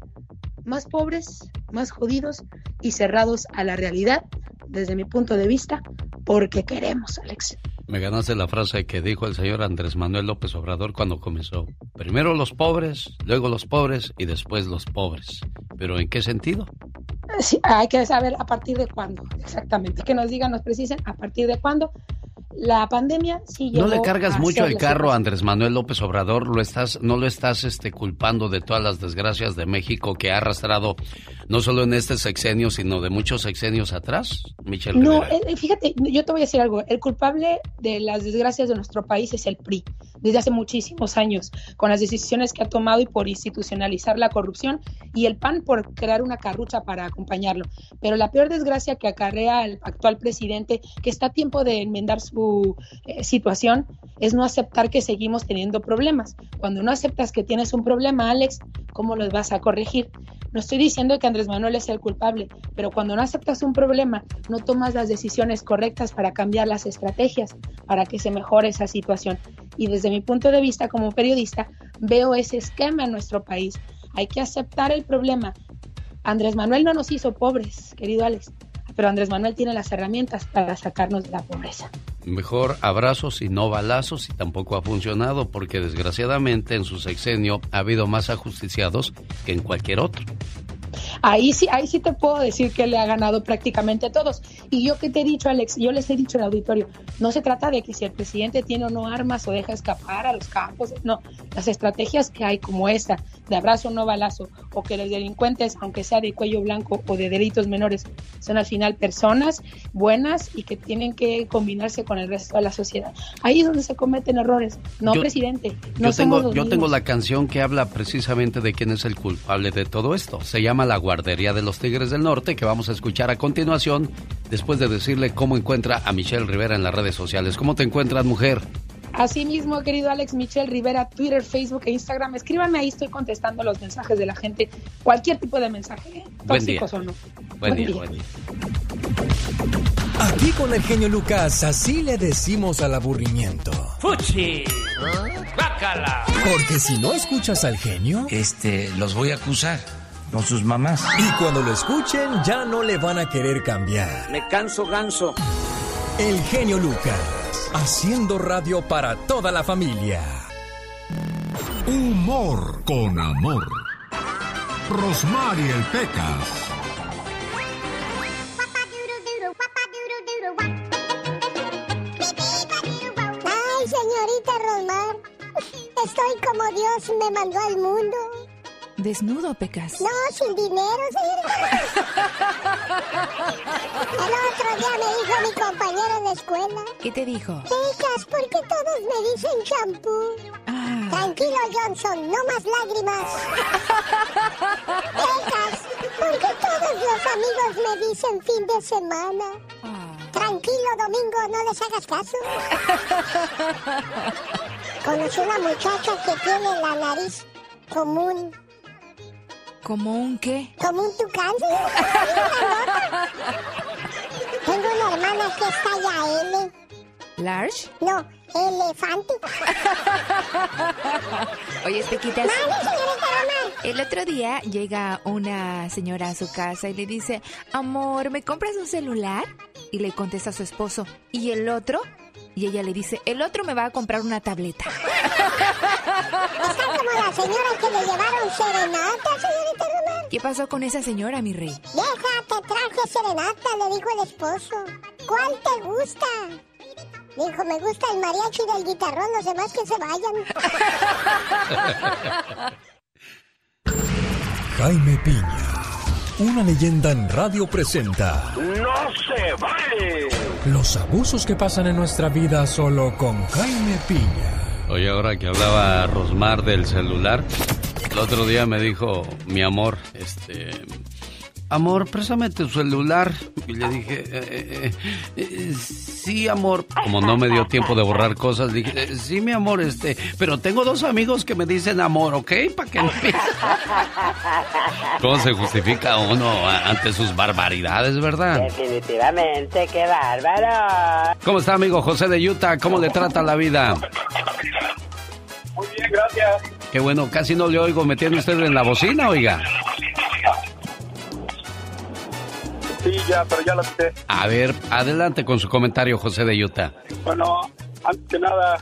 más pobres, más jodidos y cerrados a la realidad, desde mi punto de vista, porque queremos, Alex. Me ganaste la frase que dijo el señor Andrés Manuel López Obrador cuando comenzó. Primero los pobres, luego los pobres y después los pobres. ¿Pero en qué sentido? Sí, hay que saber a partir de cuándo, exactamente. Que nos digan, nos precisen a partir de cuándo la pandemia sí No le cargas mucho el carro a Andrés Manuel López Obrador, lo estás, no lo estás este, culpando de todas las desgracias de México que ha arrastrado no solo en este sexenio, sino de muchos sexenios atrás, Michelle. No, eh, fíjate, yo te voy a decir algo, el culpable de las desgracias de nuestro país es el PRI, desde hace muchísimos años, con las decisiones que ha tomado y por institucionalizar la corrupción, y el PAN por crear una carrucha para acompañarlo. Pero la peor desgracia que acarrea el actual presidente, que está a tiempo de enmendar su eh, situación es no aceptar que seguimos teniendo problemas. Cuando no aceptas que tienes un problema, Alex, ¿cómo los vas a corregir? No estoy diciendo que Andrés Manuel es el culpable, pero cuando no aceptas un problema, no tomas las decisiones correctas para cambiar las estrategias, para que se mejore esa situación. Y desde mi punto de vista como periodista, veo ese esquema en nuestro país. Hay que aceptar el problema. Andrés Manuel no nos hizo pobres, querido Alex, pero Andrés Manuel tiene las herramientas para sacarnos de la pobreza. Mejor abrazos y no balazos y tampoco ha funcionado porque desgraciadamente en su sexenio ha habido más ajusticiados que en cualquier otro. Ahí sí, ahí sí te puedo decir que le ha ganado prácticamente a todos. Y yo que te he dicho, Alex, yo les he dicho al auditorio, no se trata de que si el presidente tiene o no armas o deja escapar a los campos, no, las estrategias que hay como esta, de abrazo no balazo, o que los delincuentes, aunque sea de cuello blanco o de delitos menores, son al final personas buenas y que tienen que combinarse con el resto de la sociedad. Ahí es donde se cometen errores, no presidente. No yo tengo, yo tengo la canción que habla precisamente de quién es el culpable de todo esto. Se llama La guardería de los Tigres del Norte, que vamos a escuchar a continuación, después de decirle cómo encuentra a Michelle Rivera en las redes sociales. ¿Cómo te encuentras, mujer? Así mismo, querido Alex Michelle Rivera, Twitter, Facebook e Instagram. Escríbanme ahí, estoy contestando los mensajes de la gente. Cualquier tipo de mensaje, ¿eh? tóxicos o no. Buen, día, buen día. Aquí con el genio Lucas, así le decimos al aburrimiento. ¡Fuchi! ¡Bácala! Porque si no escuchas al genio, este, los voy a acusar con sus mamás. Y cuando lo escuchen, ya no le van a querer cambiar. Me canso ganso. El genio Lucas, haciendo radio para toda la familia. Humor con amor. Rosmarie Pecas. Ay, señorita Rosmar, estoy como Dios me mandó al mundo Desnudo, Pecas. No, sin dinero, señorita. El otro día me dijo mi compañero la escuela. ¿Qué te dijo? Pecas, ¿por qué todos me dicen champú? Ah. Tranquilo, Johnson, no más lágrimas. Pecas, ¿por qué todos los amigos me dicen fin de semana? Tranquilo, Domingo, no les hagas caso. Conocí una muchacha que tiene la nariz común. ¿Como un qué? Como un tucán. <laughs> Tengo una hermana que está ya L. ¿Large? No, elefante. <laughs> Oye, señorita Román. El otro día llega una señora a su casa y le dice, amor, ¿me compras un celular? Y le contesta a su esposo, ¿y el otro? Y ella le dice, el otro me va a comprar una tableta. Está como la señora que le llevaron serenata, señorita Román. ¿Qué pasó con esa señora, mi rey? Vieja, te traje serenata, le dijo el esposo. ¿Cuál te gusta? Dijo, me gusta el mariachi del guitarrón, los demás que se vayan. <laughs> Jaime Piña, una leyenda en radio presenta ¡No se vale! los abusos que pasan en nuestra vida solo con Jaime Piña. Oye, ahora que hablaba Rosmar del celular, el otro día me dijo, mi amor, este... Amor, préstame tu celular. Y le dije, eh, eh, eh, sí, amor. Como no me dio tiempo de borrar cosas, dije, "Eh, sí, mi amor, este, pero tengo dos amigos que me dicen amor, ¿ok? Para que no <laughs> ¿Cómo se justifica uno ante sus barbaridades, verdad? Definitivamente, qué bárbaro. ¿Cómo está, amigo José de Utah? ¿Cómo le trata la vida? Muy bien, gracias. Qué bueno, casi no le oigo. ¿Me tiene usted en la bocina, oiga? Sí, ya, pero ya lo quité. A ver, adelante con su comentario, José de Utah. Bueno, antes que nada,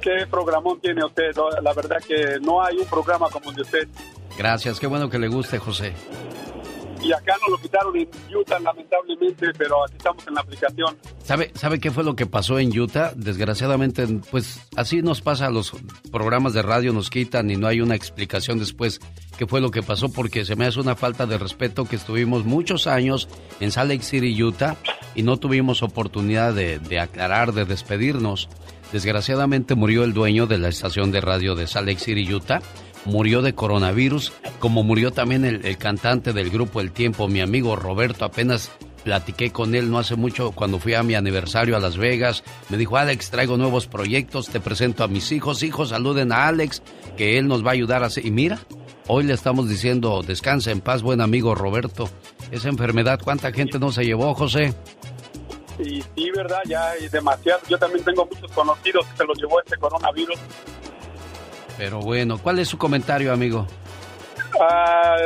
¿qué programón tiene usted? La verdad que no hay un programa como el de usted. Gracias, qué bueno que le guste, José. Y acá nos lo quitaron en Utah, lamentablemente, pero aquí estamos en la aplicación. ¿Sabe, ¿Sabe qué fue lo que pasó en Utah? Desgraciadamente, pues así nos pasa a los programas de radio, nos quitan y no hay una explicación después qué fue lo que pasó, porque se me hace una falta de respeto que estuvimos muchos años en Salt Lake City, Utah, y no tuvimos oportunidad de, de aclarar, de despedirnos. Desgraciadamente murió el dueño de la estación de radio de Salt Lake City, Utah. Murió de coronavirus, como murió también el, el cantante del grupo El Tiempo, mi amigo Roberto. Apenas platiqué con él no hace mucho cuando fui a mi aniversario a Las Vegas. Me dijo, Alex, traigo nuevos proyectos, te presento a mis hijos. Hijos, saluden a Alex, que él nos va a ayudar a. Y mira, hoy le estamos diciendo, descansa en paz, buen amigo Roberto. Esa enfermedad, ¿cuánta gente no se llevó, José? Y sí, ¿verdad? Ya hay demasiado. Yo también tengo muchos conocidos que se los llevó este coronavirus. Pero bueno, ¿cuál es su comentario, amigo? Ah,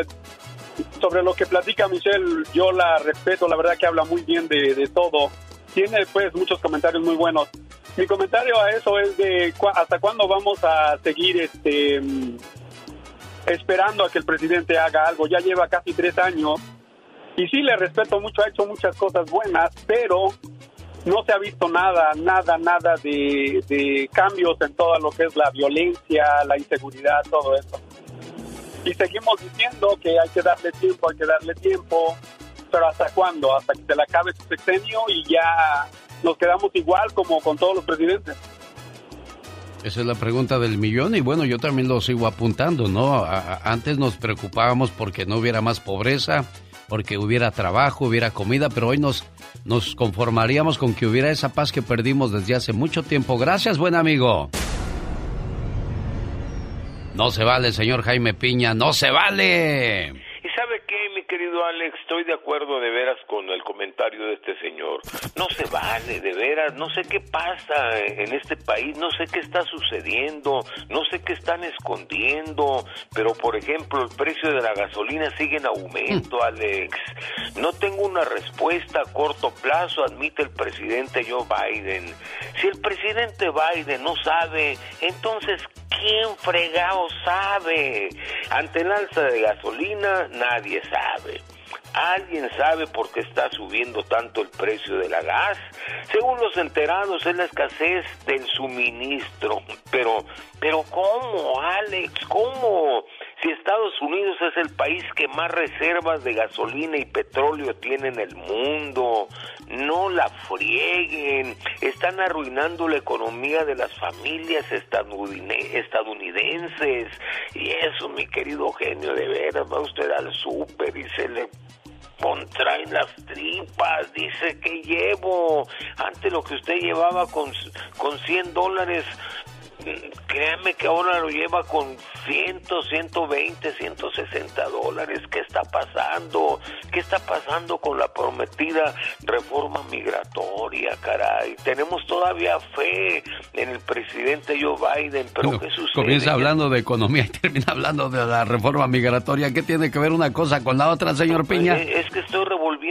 sobre lo que platica Michelle, yo la respeto, la verdad que habla muy bien de, de todo. Tiene pues muchos comentarios muy buenos. Mi comentario a eso es de cua- hasta cuándo vamos a seguir este esperando a que el presidente haga algo. Ya lleva casi tres años y sí le respeto mucho, ha hecho muchas cosas buenas, pero no se ha visto nada, nada, nada de, cambios en todo lo que es la violencia, la inseguridad, todo eso. Y seguimos diciendo que hay que darle tiempo, hay que darle tiempo, pero ¿hasta cuándo? Hasta que se le acabe su sexenio y ya nos quedamos igual como con todos los presidentes. Esa es la pregunta del millón y bueno, yo también lo sigo apuntando, ¿no? Antes nos preocupábamos porque no hubiera más pobreza, porque hubiera trabajo, hubiera comida, pero hoy nos, nos conformaríamos con que hubiera esa paz que perdimos desde hace mucho tiempo. Gracias, buen amigo. No se vale, señor Jaime Piña, no se vale. ¿Y sabe qué, mi querido Alex? Estoy de acuerdo de veras con el comentario de este señor. No se vale, de veras. No sé qué pasa en este país, no sé qué está sucediendo, no sé qué están escondiendo. Pero, por ejemplo, el precio de la gasolina sigue en aumento, Alex. No tengo una respuesta a corto plazo, admite el presidente Joe Biden. Si el presidente Biden no sabe, entonces, ¿quién fregado sabe? Ante el alza de gasolina, nadie sabe. ¿Alguien sabe por qué está subiendo tanto el precio de la gas? Según los enterados, es la escasez del suministro. Pero, pero ¿cómo, Alex? ¿Cómo? Si Estados Unidos es el país que más reservas de gasolina y petróleo tiene en el mundo, no la frieguen. Están arruinando la economía de las familias estadounidenses. Y eso, mi querido genio, de veras, va usted al súper y se le contraen las tripas, dice que llevo, antes lo que usted llevaba con, con 100 dólares, créame que ahora lo lleva con 100, 120, 160 dólares. ¿Qué está pasando? ¿Qué está pasando con la prometida reforma migratoria, caray? Tenemos todavía fe en el presidente Joe Biden, pero ¿qué sucede? Comienza hablando de economía y <laughs> termina hablando de la reforma migratoria. ¿Qué tiene que ver una cosa con la otra, señor Piña? Eh, es que estoy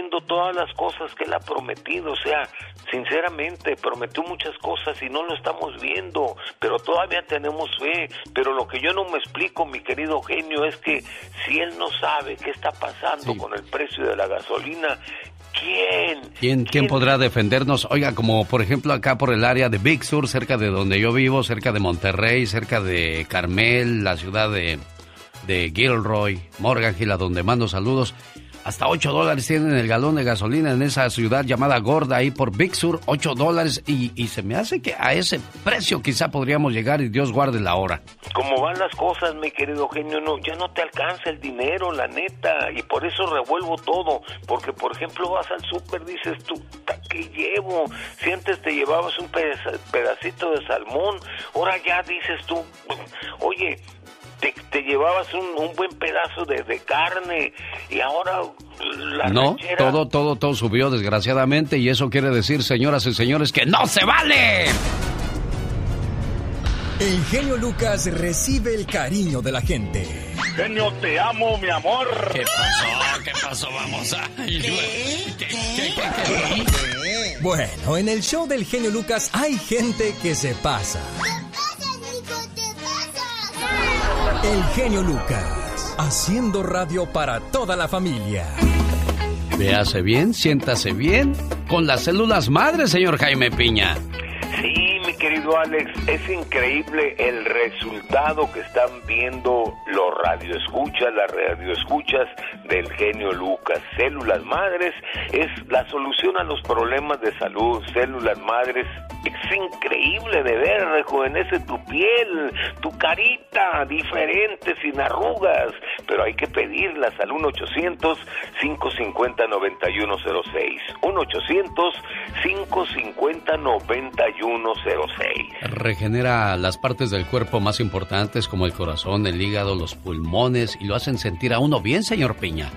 todas las cosas que él ha prometido. O sea, sinceramente, prometió muchas cosas y no lo estamos viendo, pero todavía tenemos fe. Pero lo que yo no me explico, mi querido genio, es que si él no sabe qué está pasando con el precio de la gasolina, ¿quién? ¿Quién, ¿Quién podrá defendernos? Oiga, como por ejemplo acá por el área de Big Sur, cerca de donde yo vivo, cerca de Monterrey, cerca de Carmel, la ciudad de, de Gilroy, Morgan Hill, a donde mando saludos. Hasta 8 dólares tienen el galón de gasolina en esa ciudad llamada Gorda, ahí por Big Sur, 8 dólares. Y, y, se me hace que a ese precio quizá podríamos llegar y Dios guarde la hora. Como van las cosas, mi querido genio, no, ya no te alcanza el dinero, la neta. Y por eso revuelvo todo. Porque, por ejemplo, vas al súper, dices tú, ¿qué llevo? Si antes te llevabas un pedacito de salmón, ahora ya dices tú, oye, te, llevabas un, buen pedazo de, carne y ahora la No, todo, todo, todo subió desgraciadamente y eso quiere decir, señoras y señores, que no se vale. El genio Lucas recibe el cariño de la gente. Genio, te amo, mi amor. ¿Qué pasó? ¿Qué pasó? Vamos a... Bueno, en el show del genio Lucas hay gente que se pasa. El genio Lucas, haciendo radio para toda la familia. Véase bien, siéntase bien, con las células madres, señor Jaime Piña. Sí, mi querido Alex, es increíble el resultado que están viendo los radioescuchas, las radioescuchas del genio Lucas. Células madres es la solución a los problemas de salud. Células madres es increíble de ver, rejuvenece tu piel, tu carita diferente, sin arrugas. Pero hay que pedirlas al 1-800-550-9106. 1-800-550-9106. Regenera las partes del cuerpo más importantes como el corazón, el hígado, los pulmones y lo hacen sentir a uno bien, señor Piña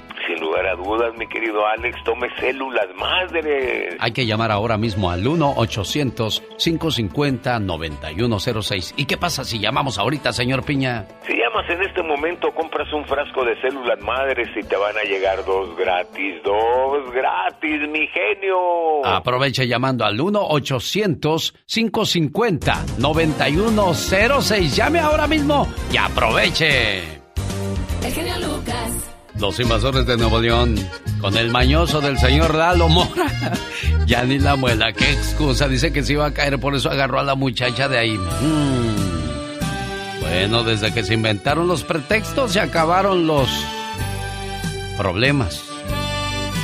dudas, mi querido Alex, tome células madre. Hay que llamar ahora mismo al 1-800-550-9106. ¿Y qué pasa si llamamos ahorita, señor Piña? Si llamas en este momento, compras un frasco de células madres y te van a llegar dos gratis, dos gratis, mi genio. Aproveche llamando al 1-800-550-9106. Llame ahora mismo y aproveche. El genio Lucas. Los invasores de Nuevo León, con el mañoso del señor Lalo Mora. <laughs> ya ni la muela, qué excusa. Dice que se iba a caer, por eso agarró a la muchacha de ahí. Mm. Bueno, desde que se inventaron los pretextos se acabaron los problemas.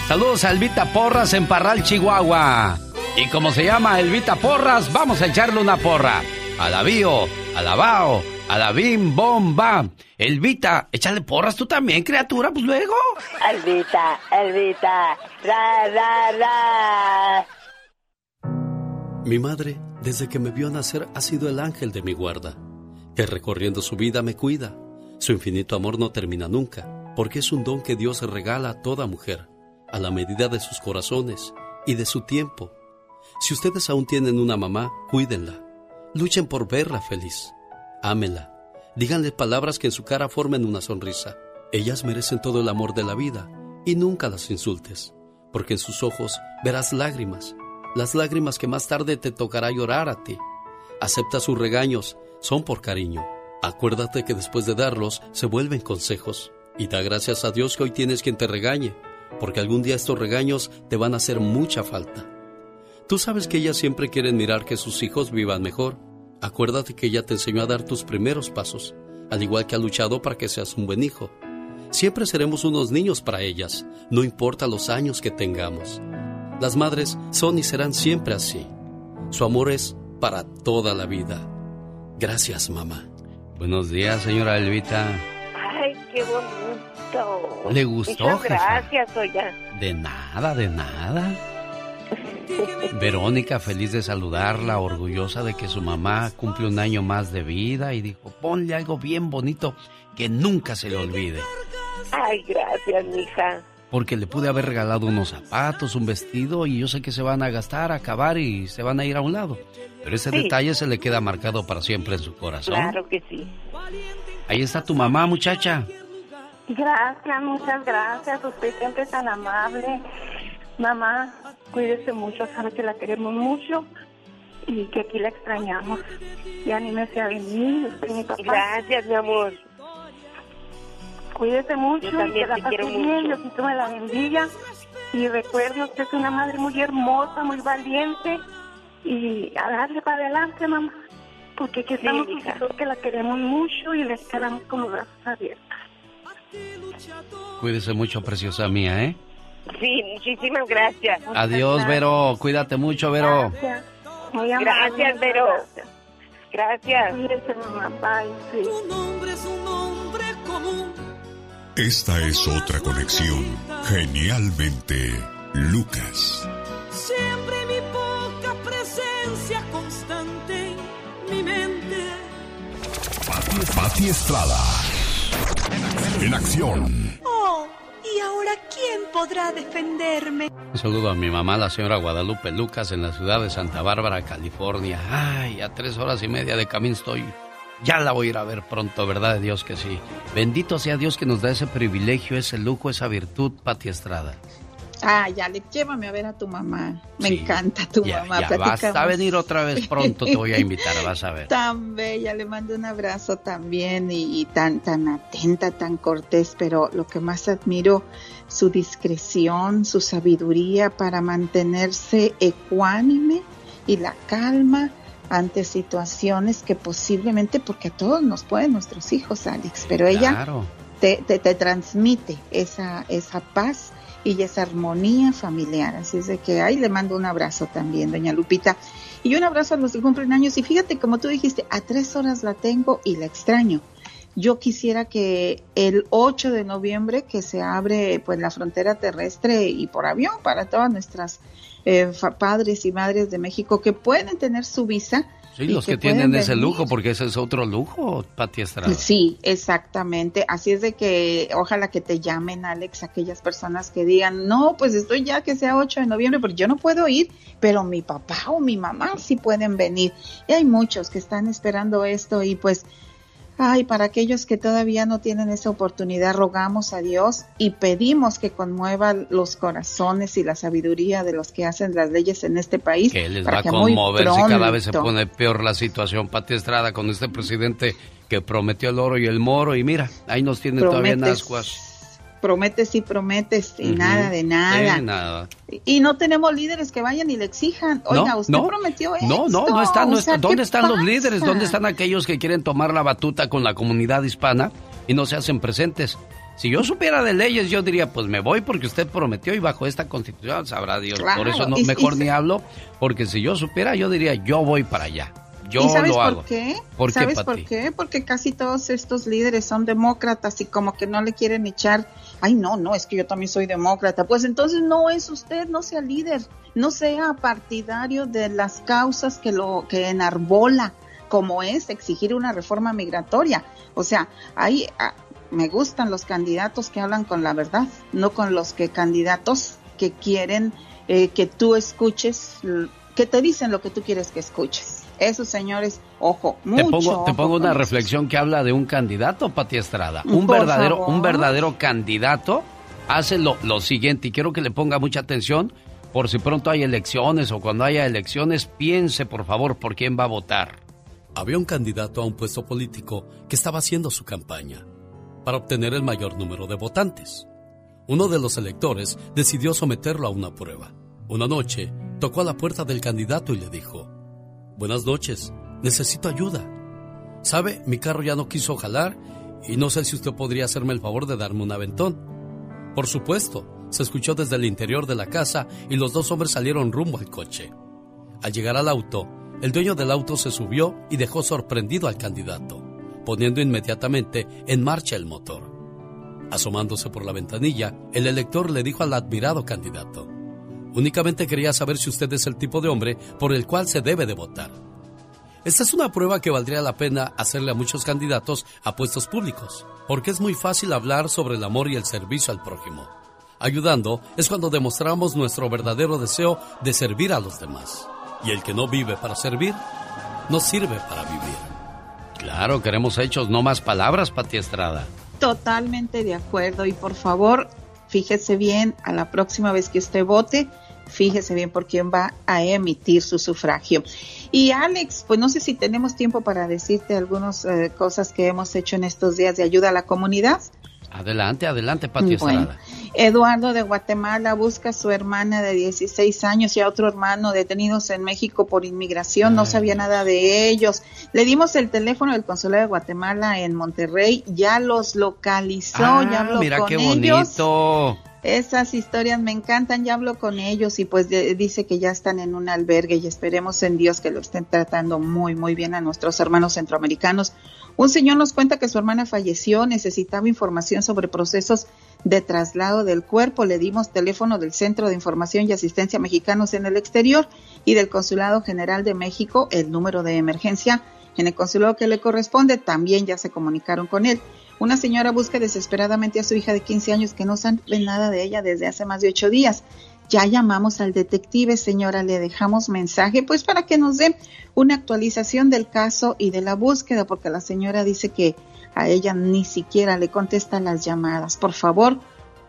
Saludos a Elvita Porras en Parral, Chihuahua. Y como se llama Elvita Porras, vamos a echarle una porra. A la bio, a la bao, a la bim bomba. Elvita, échale porras tú también, criatura, pues luego. Elvita, Elvita, ra, ra, ra. Mi madre, desde que me vio nacer, ha sido el ángel de mi guarda, que recorriendo su vida me cuida. Su infinito amor no termina nunca, porque es un don que Dios regala a toda mujer, a la medida de sus corazones y de su tiempo. Si ustedes aún tienen una mamá, cuídenla. Luchen por verla feliz. Ámela. Díganle palabras que en su cara formen una sonrisa. Ellas merecen todo el amor de la vida y nunca las insultes, porque en sus ojos verás lágrimas, las lágrimas que más tarde te tocará llorar a ti. Acepta sus regaños, son por cariño. Acuérdate que después de darlos se vuelven consejos y da gracias a Dios que hoy tienes quien te regañe, porque algún día estos regaños te van a hacer mucha falta. Tú sabes que ellas siempre quieren mirar que sus hijos vivan mejor Acuérdate que ella te enseñó a dar tus primeros pasos, al igual que ha luchado para que seas un buen hijo. Siempre seremos unos niños para ellas, no importa los años que tengamos. Las madres son y serán siempre así. Su amor es para toda la vida. Gracias, mamá. Buenos días, señora Elvita. Ay, qué bonito. ¿Le gustó, Muchas jefa? gracias, oiga. De nada, de nada. Verónica, feliz de saludarla, orgullosa de que su mamá cumple un año más de vida y dijo, ponle algo bien bonito que nunca se le olvide. Ay, gracias, mija. Porque le pude haber regalado unos zapatos, un vestido y yo sé que se van a gastar, a acabar y se van a ir a un lado. Pero ese Sí. detalle se le queda marcado para siempre en su corazón. Claro que sí. Ahí está tu mamá, muchacha. Gracias, muchas gracias. Usted siempre es tan amable. Mamá, cuídese mucho, sabe que la queremos mucho y que aquí la extrañamos. Y anímese a venir, usted mi papá. Gracias, mi amor. Cuídese mucho Yo también y que la te quiero bien. Diosito me la bendiga. Y recuerde, usted es una madre muy hermosa, muy valiente. Y a darle para adelante, mamá. Porque aquí estamos hija. nosotros que la queremos mucho y la esperamos con los brazos abiertos. Cuídese mucho, preciosa mía, ¿eh? Sí, muchísimas gracias. Adiós, Vero. Cuídate mucho, Vero. Gracias. Gracias, Vero. gracias. Gracias. Cuídese, mamá. Bye. Sí. Tu nombre es un nombre común. Esta es otra conexión. Genialmente, Lucas. Siempre mi poca presencia constante en mi mente. Pati, Pati Estrada. En acción. Oh, ¿y ahora quién podrá defenderme? Un saludo a mi mamá, la señora Guadalupe Lucas, en la ciudad de Santa Bárbara, California. Ay, a tres horas y media de camino estoy. Ya la voy a ir a ver pronto, ¿verdad Dios que sí? Bendito sea Dios que nos da ese privilegio, ese lujo, esa virtud, Pati Estrada. Ay, Alex, llévame a ver a tu mamá. Me Sí, encanta tu Ya, mamá. ya vas a venir otra vez pronto, te voy a invitar, vas a ver. <laughs> Tan bella, le mando un abrazo también y, y tan, tan atenta, tan cortés, pero lo que más admiro, su discreción, su sabiduría para mantenerse ecuánime y la calma ante situaciones que posiblemente, porque a todos nos pueden nuestros hijos, Alex, pero ella Claro. te, te, te transmite esa, esa paz y esa armonía familiar. Así es de que ahí le mando un abrazo también, doña Lupita. Y un abrazo a los que cumplen años. Y fíjate, como tú dijiste, a tres horas la tengo y la extraño. Yo quisiera que el 8 de noviembre, que se abre pues la frontera terrestre y por avión para todas nuestras eh, padres y madres de México que pueden tener su visa. Sí, los que, tienen ese lujo, porque ese es otro lujo, Pati Estrada. Sí, exactamente. Así es de que ojalá que te llamen, Alex, aquellas personas que digan, no, pues estoy ya que sea 8 de noviembre, porque yo no puedo ir, pero mi papá o mi mamá sí pueden venir. Y hay muchos que están esperando esto y pues, ay, para aquellos que todavía no tienen esa oportunidad, rogamos a Dios y pedimos que conmueva los corazones y la sabiduría de los que hacen las leyes en este país. que les para va a que conmover si cada vez se pone peor la situación, Pati Estrada, con este presidente que prometió el oro y el moro, y mira, ahí nos tiene todavía en Prometes, ascuas. Prometes y prometes y nada de nada. Sí, nada. Y no tenemos líderes que vayan y le exijan. Oiga, No, usted no. prometió esto. No, no, no están. No O sea, están. ¿Dónde ¿qué están los líderes? ¿Dónde están aquellos que quieren tomar la batuta con la comunidad hispana y no se hacen presentes? Si yo supiera de leyes, yo diría, pues me voy porque usted prometió y bajo esta constitución sabrá Dios. Claro, Por eso no, mejor y- ni hablo, porque si yo supiera, yo diría, yo voy para allá. Yo ¿Y sabes lo por hago. qué? ¿Por qué, ¿Sabes Pati? por qué? Porque casi todos estos líderes son demócratas y como que no le quieren echar, ay no, no, es que yo también soy demócrata. Pues entonces no es usted, no sea líder, no sea partidario de las causas que lo que enarbola, como es exigir una reforma migratoria. O sea, ahí ah, me gustan los candidatos que hablan con la verdad, no con los que candidatos que quieren eh, que tú escuches, que te dicen lo que tú quieres que escuches. Esos señores, ojo, mucho Te pongo, te pongo una eso. reflexión que habla de un candidato, Pati Estrada. Un Por verdadero, favor. un verdadero candidato hace lo, lo siguiente, y quiero que le ponga mucha atención por si pronto hay elecciones o cuando haya elecciones, piense por favor por quién va a votar. Había un candidato a un puesto político que estaba haciendo su campaña para obtener el mayor número de votantes. Uno de los electores decidió someterlo a una prueba. Una noche tocó a la puerta del candidato y le dijo, Buenas noches, necesito ayuda. ¿Sabe? Mi carro ya no quiso jalar y no sé si usted podría hacerme el favor de darme un aventón. Por supuesto, se escuchó desde el interior de la casa y los dos hombres salieron rumbo al coche. Al llegar al auto, el dueño del auto se subió y dejó sorprendido al candidato, poniendo inmediatamente en marcha el motor. Asomándose por la ventanilla, el elector le dijo al admirado candidato, únicamente quería saber si usted es el tipo de hombre por el cual se debe de votar. Esta es una prueba que valdría la pena hacerle a muchos candidatos a puestos públicos, porque es muy fácil hablar sobre el amor y el servicio al prójimo. Ayudando es cuando demostramos nuestro verdadero deseo de servir a los demás. Y el que no vive para servir, no sirve para vivir. Claro, queremos hechos, no más palabras, Pati Estrada. Totalmente de acuerdo. Y por favor, fíjese bien a la próxima vez que usted vote, fíjese bien por quién va a emitir su sufragio. Y Alex, pues no sé si tenemos tiempo para decirte algunas eh, cosas que hemos hecho en estos días de ayuda a la comunidad. Adelante, adelante, Pati bueno, Estrada. Eduardo de Guatemala busca a su hermana de 16 años y a otro hermano detenidos en México por inmigración. No sabía nada de ellos. Le dimos el teléfono del consulado de Guatemala en Monterrey. Ya los localizó, Ah, ya habló mira con qué ellos. bonito. Esas historias me encantan, ya hablo con ellos y pues dice que ya están en un albergue y esperemos en Dios que lo estén tratando muy, muy bien a nuestros hermanos centroamericanos. Un señor nos cuenta que su hermana falleció, necesitaba información sobre procesos de traslado del cuerpo. Le dimos teléfono del Centro de Información y Asistencia Mexicanos en el Exterior y del Consulado General de México, el número de emergencia en el consulado que le corresponde. También ya se comunicaron con él. Una señora busca desesperadamente a su hija de 15 años que no sabe nada de ella desde hace más de ocho días. Ya llamamos al detective, señora, le dejamos mensaje, pues para que nos dé una actualización del caso y de la búsqueda, porque la señora dice que a ella ni siquiera le contestan las llamadas. Por favor,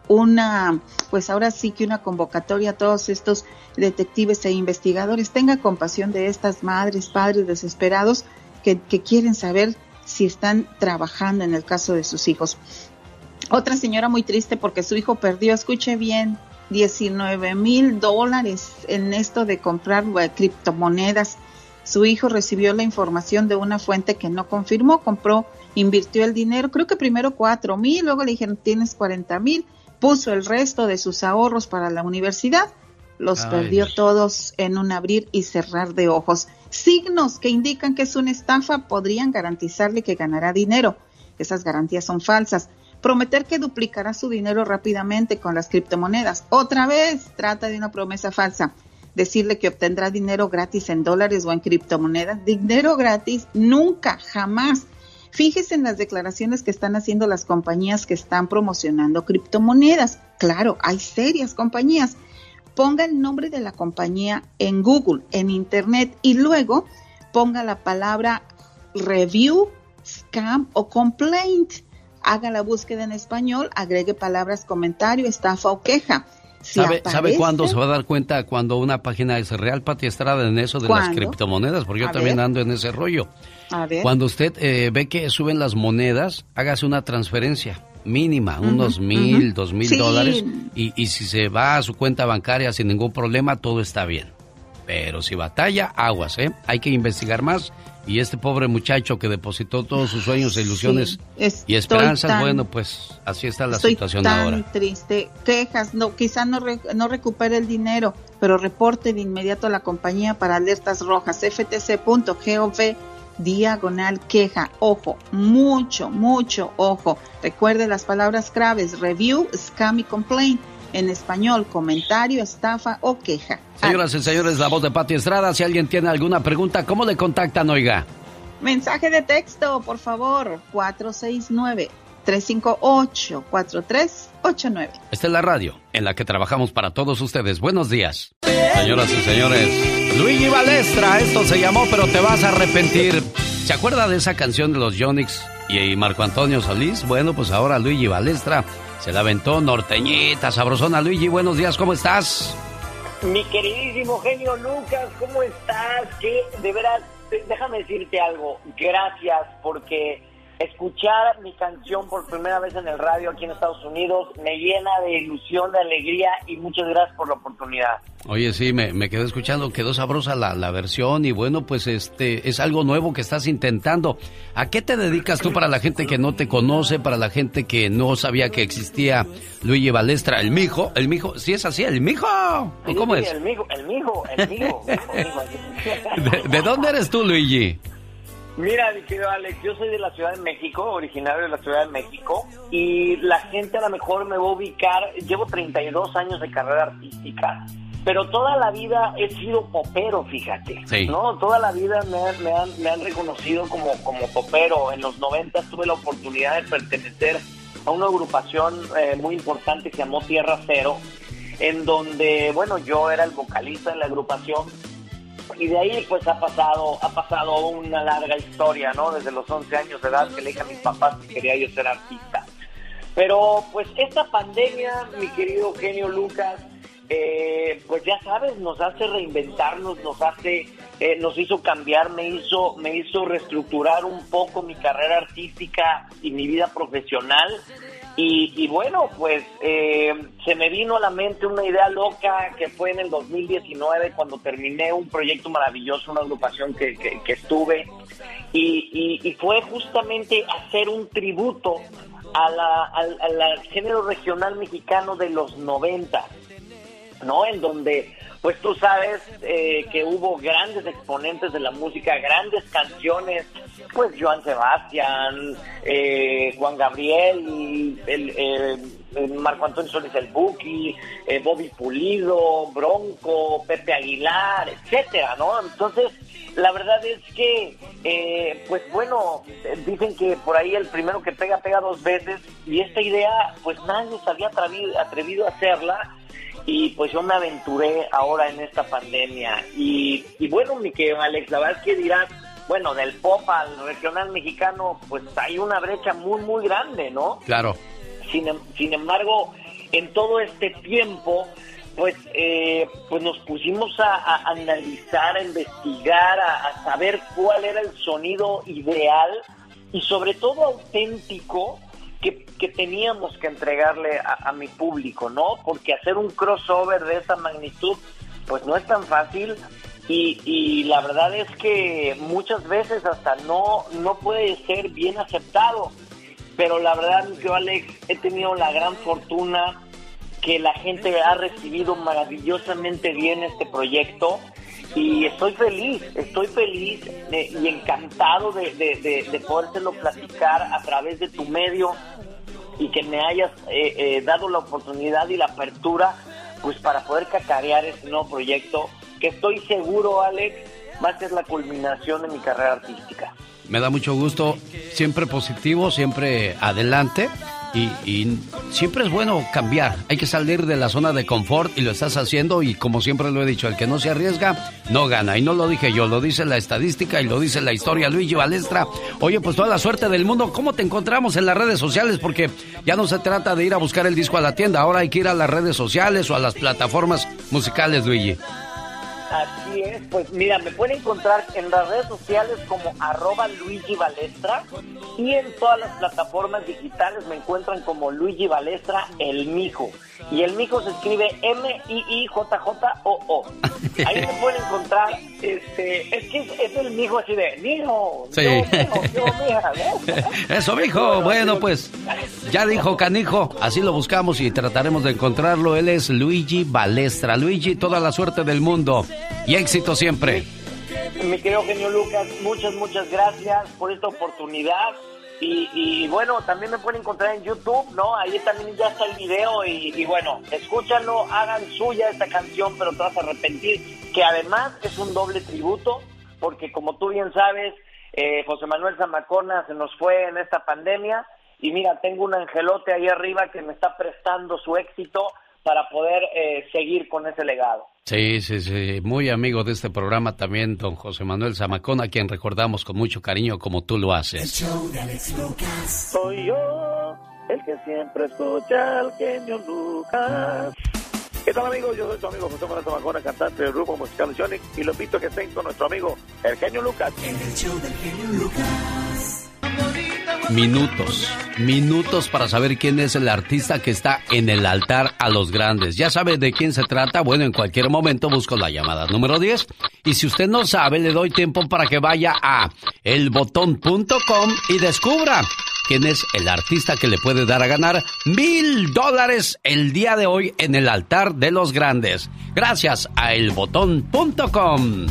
una, pues ahora sí que una convocatoria a todos estos detectives e investigadores. Tenga compasión de estas madres, padres desesperados que, que quieren saber si están trabajando en el caso de sus hijos. Otra señora muy triste porque su hijo perdió, escuche bien, 19 mil dólares en esto de comprar eh, criptomonedas. Su hijo recibió la información de una fuente que no confirmó, compró, invirtió el dinero, creo que primero 4 mil, luego le dijeron tienes 40 mil, puso el resto de sus ahorros para la universidad, los Ay, perdió todos en un abrir y cerrar de ojos. Signos que indican que es una estafa podrían garantizarle que ganará dinero. Esas garantías son falsas. Prometer que duplicará su dinero rápidamente con las criptomonedas. Otra vez trata de una promesa falsa. Decirle que obtendrá dinero gratis en dólares o en criptomonedas. Dinero gratis nunca, jamás. Fíjese en las declaraciones que están haciendo las compañías que están promocionando criptomonedas. Claro, hay serias compañías. Ponga el nombre de la compañía en Google, en Internet y luego ponga la palabra review, scam o complaint. Haga la búsqueda en español, agregue palabras comentario, estafa o queja. Si ¿Sabe, aparece- ¿Sabe cuándo se va a dar cuenta cuando una página es real, Pati Estrada, en eso de las criptomonedas? Porque yo A también ver. ando en ese rollo. A ver. Cuando usted eh, ve que suben las monedas, hágase una transferencia mínima, unos Ujú, mil, ujú. dos mil Sí. dólares, y, y si se va a su cuenta bancaria sin ningún problema, todo está bien. Pero si batalla, aguas, ¿eh? Hay que investigar más. Y este pobre muchacho que depositó todos sus sueños, e ilusiones Sí, y esperanzas, tan- bueno, pues así está la Estoy situación tan ahora. triste. Quejas, no, quizá no, re- no recupere el dinero, pero reporte de inmediato a la compañía para alertas rojas. ftc.gov diagonal queja. Ojo, mucho, mucho ojo. Recuerde las palabras claves review, scam y complaint. En español, comentario, estafa o queja. Señoras y señores, la voz de Pati Estrada. Si alguien tiene alguna pregunta, ¿cómo le contactan, oiga? Mensaje de texto, por favor, 469-358-4389. Esta es la radio en la que trabajamos para todos ustedes. Buenos días. Señoras y señores, Luigi Balestra, esto se llamó Pero te vas a arrepentir. ¿Se acuerda de esa canción de los Yonix y Marco Antonio Solís? Bueno, pues ahora Luigi Balestra se la aventó norteñita, sabrosona. Luigi, buenos días, ¿cómo estás? Mi queridísimo genio Lucas, ¿cómo estás? Que de veras, déjame decirte algo. Gracias porque escuchar mi canción por primera vez en el radio aquí en Estados Unidos me llena de ilusión, de alegría y muchas gracias por la oportunidad. Oye, sí, me, me quedé escuchando, quedó sabrosa la, la, versión y bueno, pues este es algo nuevo que estás intentando. ¿A qué te dedicas tú para la gente que no te conoce, para la gente que no sabía que existía Luigi Balestra, el mijo, el mijo, sí es así, el mijo? ¿O cómo es? El mijo, el mijo, el mijo. mijo, mijo. <laughs> ¿De, de dónde eres tú, Luigi? Mira, mi querido Alex, yo soy de la Ciudad de México, originario de la Ciudad de México, y la gente a lo mejor me va a ubicar, llevo 32 años de carrera artística, pero toda la vida he sido popero, fíjate, Sí. ¿no? Toda la vida me han, me han, me han reconocido como, como popero. En los 90 tuve la oportunidad de pertenecer a una agrupación eh, muy importante que se llamó Tierra Cero, en donde, bueno, yo era el vocalista de la agrupación y de ahí pues ha pasado ha pasado una larga historia, ¿no? Desde los 11 años de edad que le dije a mis papás que quería yo ser artista. Pero pues esta pandemia, mi querido genio Lucas, eh, pues ya sabes, nos hace reinventarnos, nos hace, eh, nos hizo cambiar, me hizo, me hizo reestructurar un poco mi carrera artística y mi vida profesional. Y, y bueno, pues eh, se me vino a la mente una idea loca que fue en el 2019 cuando terminé un proyecto maravilloso, una agrupación que, que- estuve, y, y- y fue justamente hacer un tributo a la- al, al- al género regional mexicano de los 90, ¿no? En donde, pues tú sabes eh, que hubo grandes exponentes de la música, grandes canciones, pues Joan Sebastián, eh, Juan Gabriel, el, eh, Marco Antonio Solís el Buki, eh, Bobby Pulido, Bronco, Pepe Aguilar, etcétera, ¿no? Entonces, la verdad es que, eh, pues bueno, dicen que por ahí el primero que pega, pega dos veces, y esta idea, pues nadie se había atrevido, atrevido a hacerla, y pues yo me aventuré ahora en esta pandemia. Y, y bueno, mi querido Alex, la verdad es que dirás, bueno, del pop al regional mexicano, pues hay una brecha muy, muy grande, ¿no? Claro. Sin, em- sin embargo, en todo este tiempo, pues, eh, pues nos pusimos a, a analizar, a investigar, a, a saber cuál era el sonido ideal y sobre todo auténtico que, que teníamos que entregarle a, mi público, ¿no? Porque hacer un crossover de esa magnitud, pues no es tan fácil y, y la verdad es que muchas veces hasta no, no puede ser bien aceptado. Pero la verdad, querido Alex, he tenido la gran fortuna que la gente ha recibido maravillosamente bien este proyecto y estoy feliz, estoy feliz y encantado de, de, de, platicar a través de tu medio y que me hayas eh, eh, dado la oportunidad y la apertura pues para poder cacarear este nuevo proyecto que estoy seguro, Alex, va a ser la culminación de mi carrera artística. Me da mucho gusto, siempre positivo, siempre adelante y, y siempre es bueno cambiar. Hay que salir de la zona de confort y lo estás haciendo y como siempre lo he dicho, el que no se arriesga no gana. Y no lo dije yo, lo dice la estadística y lo dice la historia. Luigi Balestra, oye, pues toda la suerte del mundo. ¿Cómo te encontramos en las redes sociales? Porque ya no se trata de ir a buscar el disco a la tienda, ahora hay que ir a las redes sociales o a las plataformas musicales, Luigi. Así es, pues mira, me pueden encontrar en las redes sociales como arroba Luigi Balestra y en todas las plataformas digitales me encuentran como Luigi Balestra el Mijo. Y el Mijo se escribe M-I-I-J-J-O-O. Ahí me pueden encontrar, este, es que es, es el Mijo así de, Mijo, Sí. yo, yo, mija, ¿no? <laughs> Eso, mijo. Bueno, pues ya dijo Canijo. Así lo buscamos y trataremos de encontrarlo. Él es Luigi Balestra. Luigi, toda la suerte del mundo y éxito siempre. Mi querido genio Lucas, muchas, muchas gracias por esta oportunidad. Y, y bueno, también me pueden encontrar en YouTube, ¿no? Ahí también ya está el video y, bueno, escúchanlo, hagan suya esta canción, pero te vas a arrepentir, que además es un doble tributo, porque como tú bien sabes, eh, José Manuel Zamacona se nos fue en esta pandemia y mira, tengo un angelote ahí arriba que me está prestando su éxito para poder eh, seguir con ese legado. Sí, sí, sí. Muy amigo de este programa también, don José Manuel Zamacón, a quien recordamos con mucho cariño como tú lo haces. Soy yo, el que siempre escucha al genio Lucas. ¿Qué tal amigos? Yo soy tu amigo José Manuel Zamacona, cantante del grupo musical Sonic y lo invito a que estén con nuestro amigo el genio Lucas. En el show del genio Lucas. Minutos, minutos para saber quién es el artista que está en el altar a los grandes. ¿Ya sabe de quién se trata? Bueno, en cualquier momento busco la llamada número 10. Y si usted no sabe, le doy tiempo para que vaya a elbotón.com y descubra quién es el artista que le puede dar a ganar mil dólares el día de hoy en el altar de los grandes. Gracias a elbotón.com.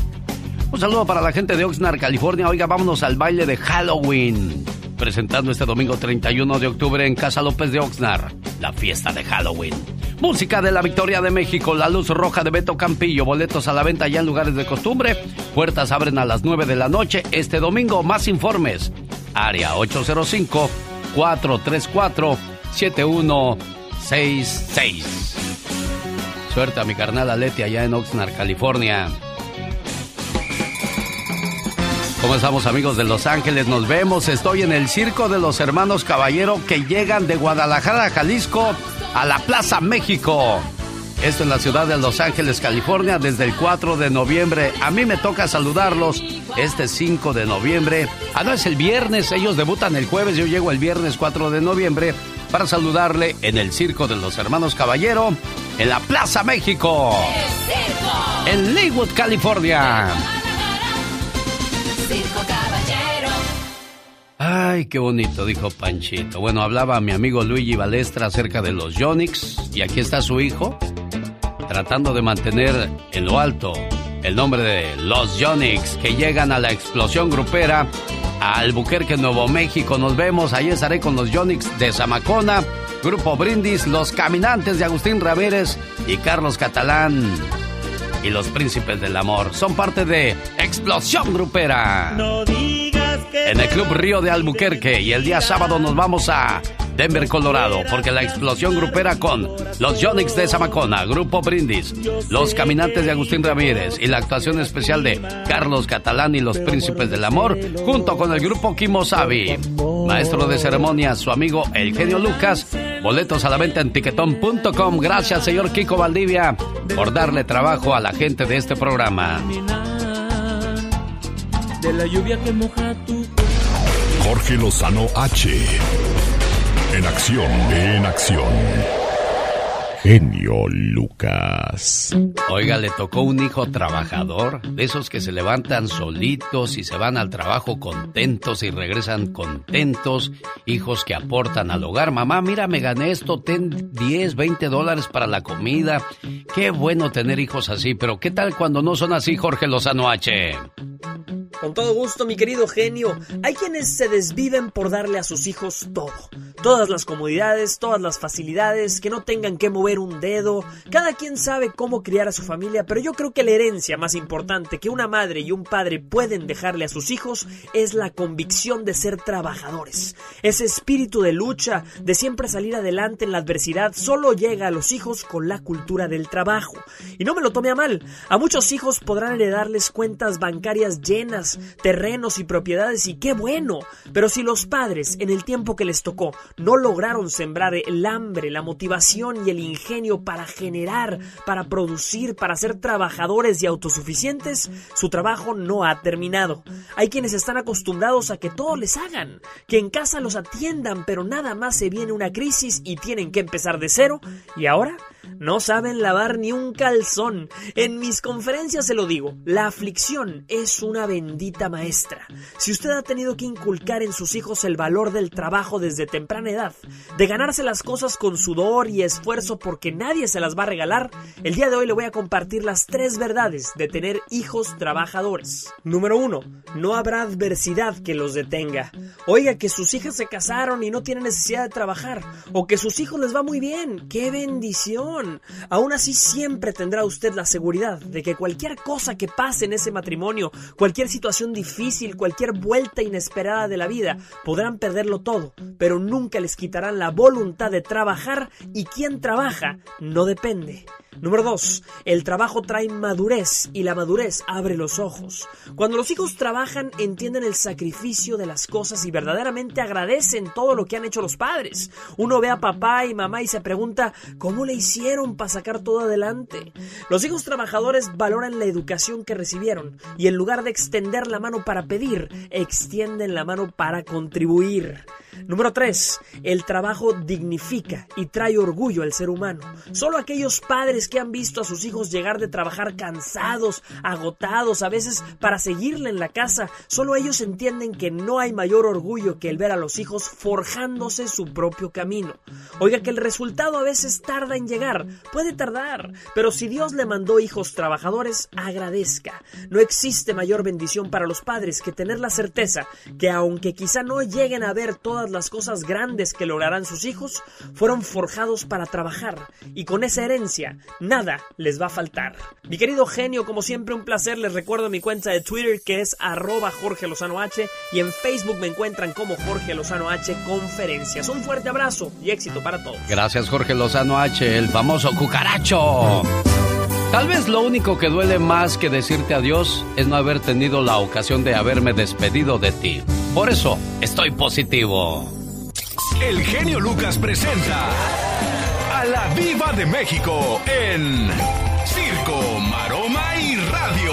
Un saludo para la gente de Oxnard, California. Oiga, vámonos al baile de Halloween. Presentando este domingo 31 de octubre en Casa López de Oxnard, la fiesta de Halloween. Música de la Victoria de México, la luz roja de Beto Campillo, boletos a la venta ya en lugares de costumbre. Puertas abren a las 9 de la noche este domingo. Más informes. Área 805-434-7166. Suerte a mi carnal Aleti allá en Oxnard, California. ¿Cómo estamos amigos de Los Ángeles? Nos vemos. Estoy en el circo de los hermanos Caballero que llegan de Guadalajara, Jalisco, a la Plaza México. Esto en la ciudad de Los Ángeles, California, desde el 4 de noviembre. A mí me toca saludarlos este 5 de noviembre. Ah, no, es el viernes. Ellos debutan el jueves. Yo llego el viernes 4 de noviembre para saludarle en el circo de los hermanos Caballero en la Plaza México. En Leywood, California. Ay, qué bonito, dijo Panchito. Bueno, hablaba mi amigo Luigi Balestra acerca de los Yonix y aquí está su hijo tratando de mantener en lo alto el nombre de los Yonix que llegan a la explosión grupera a Albuquerque, Nuevo México. Nos vemos, ahí estaré con los Yonix de Zamacona, Grupo Brindis, Los Caminantes de Agustín Ramírez y Carlos Catalán y los Príncipes del Amor. Son parte de Explosión Grupera. En el Club Río de Albuquerque y el día sábado nos vamos a Denver, Colorado, porque la explosión grupera con los Yonix de Zamacona, Grupo Brindis, los Caminantes de Agustín Ramírez y la actuación especial de Carlos Catalán y los Príncipes del Amor, junto con el Grupo Kimosabi. Maestro de ceremonias, su amigo El Genio Lucas. Boletos a la venta en tiquetón.com. Gracias, señor Kiko Valdivia, por darle trabajo a la gente de este programa. De la lluvia que moja tu Jorge Lozano H. En acción, en acción. Genio Lucas. Oiga, le tocó un hijo trabajador, de esos que se levantan solitos y se van al trabajo contentos y regresan contentos, hijos que aportan al hogar. Mamá, mira, me gané esto, ten 10, 20 dólares para la comida. Qué bueno tener hijos así, pero ¿qué tal cuando no son así, Jorge Lozano H? Con todo gusto, mi querido genio. Hay quienes se desviven por darle a sus hijos todo. Todas las comodidades, todas las facilidades, que no tengan que mover un dedo. Cada quien sabe cómo criar a su familia, pero yo creo que la herencia más importante que una madre y un padre pueden dejarle a sus hijos es la convicción de ser trabajadores. Ese espíritu de lucha, de siempre salir adelante en la adversidad, solo llega a los hijos con la cultura del trabajo. Y no me lo tome a mal. A muchos hijos podrán heredarles cuentas bancarias llenas, terrenos y propiedades y qué bueno. Pero si los padres, en el tiempo que les tocó, no lograron sembrar el hambre, la motivación y el ingenio para generar, para producir, para ser trabajadores y autosuficientes, su trabajo no ha terminado. Hay quienes están acostumbrados a que todo les hagan, que en casa los atiendan, pero nada más se viene una crisis y tienen que empezar de cero. Y ahora no saben lavar ni un calzón. En mis conferencias se lo digo, la aflicción es una bendita maestra. Si usted ha tenido que inculcar en sus hijos el valor del trabajo desde temprana edad, de ganarse las cosas con sudor y esfuerzo porque nadie se las va a regalar, el día de hoy le voy a compartir las tres verdades de tener hijos trabajadores. Número uno, no habrá adversidad que los detenga. Oiga, que sus hijas se casaron y no tienen necesidad de trabajar, o que sus hijos les va muy bien. ¡Qué bendición! Aún así siempre tendrá usted la seguridad de que cualquier cosa que pase en ese matrimonio, cualquier situación difícil, cualquier vuelta inesperada de la vida, podrán perderlo todo, pero nunca les quitarán la voluntad de trabajar y quien trabaja no depende. Número 2. El trabajo trae madurez y la madurez abre los ojos. Cuando los hijos trabajan entienden el sacrificio de las cosas y verdaderamente agradecen todo lo que han hecho los padres. Uno ve a papá y mamá y se pregunta ¿cómo le hicieron para sacar todo adelante? Los hijos trabajadores valoran la educación que recibieron y en lugar de extender la mano para pedir, extienden la mano para contribuir. Número 3. El trabajo dignifica y trae orgullo al ser humano. Solo aquellos padres que han visto a sus hijos llegar de trabajar cansados, agotados, a veces para seguirle en la casa, solo ellos entienden que no hay mayor orgullo que el ver a los hijos forjándose su propio camino. Oiga que el resultado a veces tarda en llegar, puede tardar, pero si Dios le mandó hijos trabajadores, agradezca. No existe mayor bendición para los padres que tener la certeza que aunque quizá no lleguen a ver las cosas grandes que lograrán sus hijos, fueron forjados para trabajar y con esa herencia nada les va a faltar. Mi querido genio, como siempre un placer, les recuerdo mi cuenta de Twitter que es arroba Jorge Lozano H y en Facebook me encuentran como Jorge Lozano H Conferencias. Un fuerte abrazo y éxito para todos. Gracias Jorge Lozano H, el famoso cucaracho. Tal vez lo único que duele más que decirte adiós es no haber tenido la ocasión de haberme despedido de ti. Por eso estoy positivo. El genio Lucas presenta a la Viva de México en Circo, Maroma y Radio.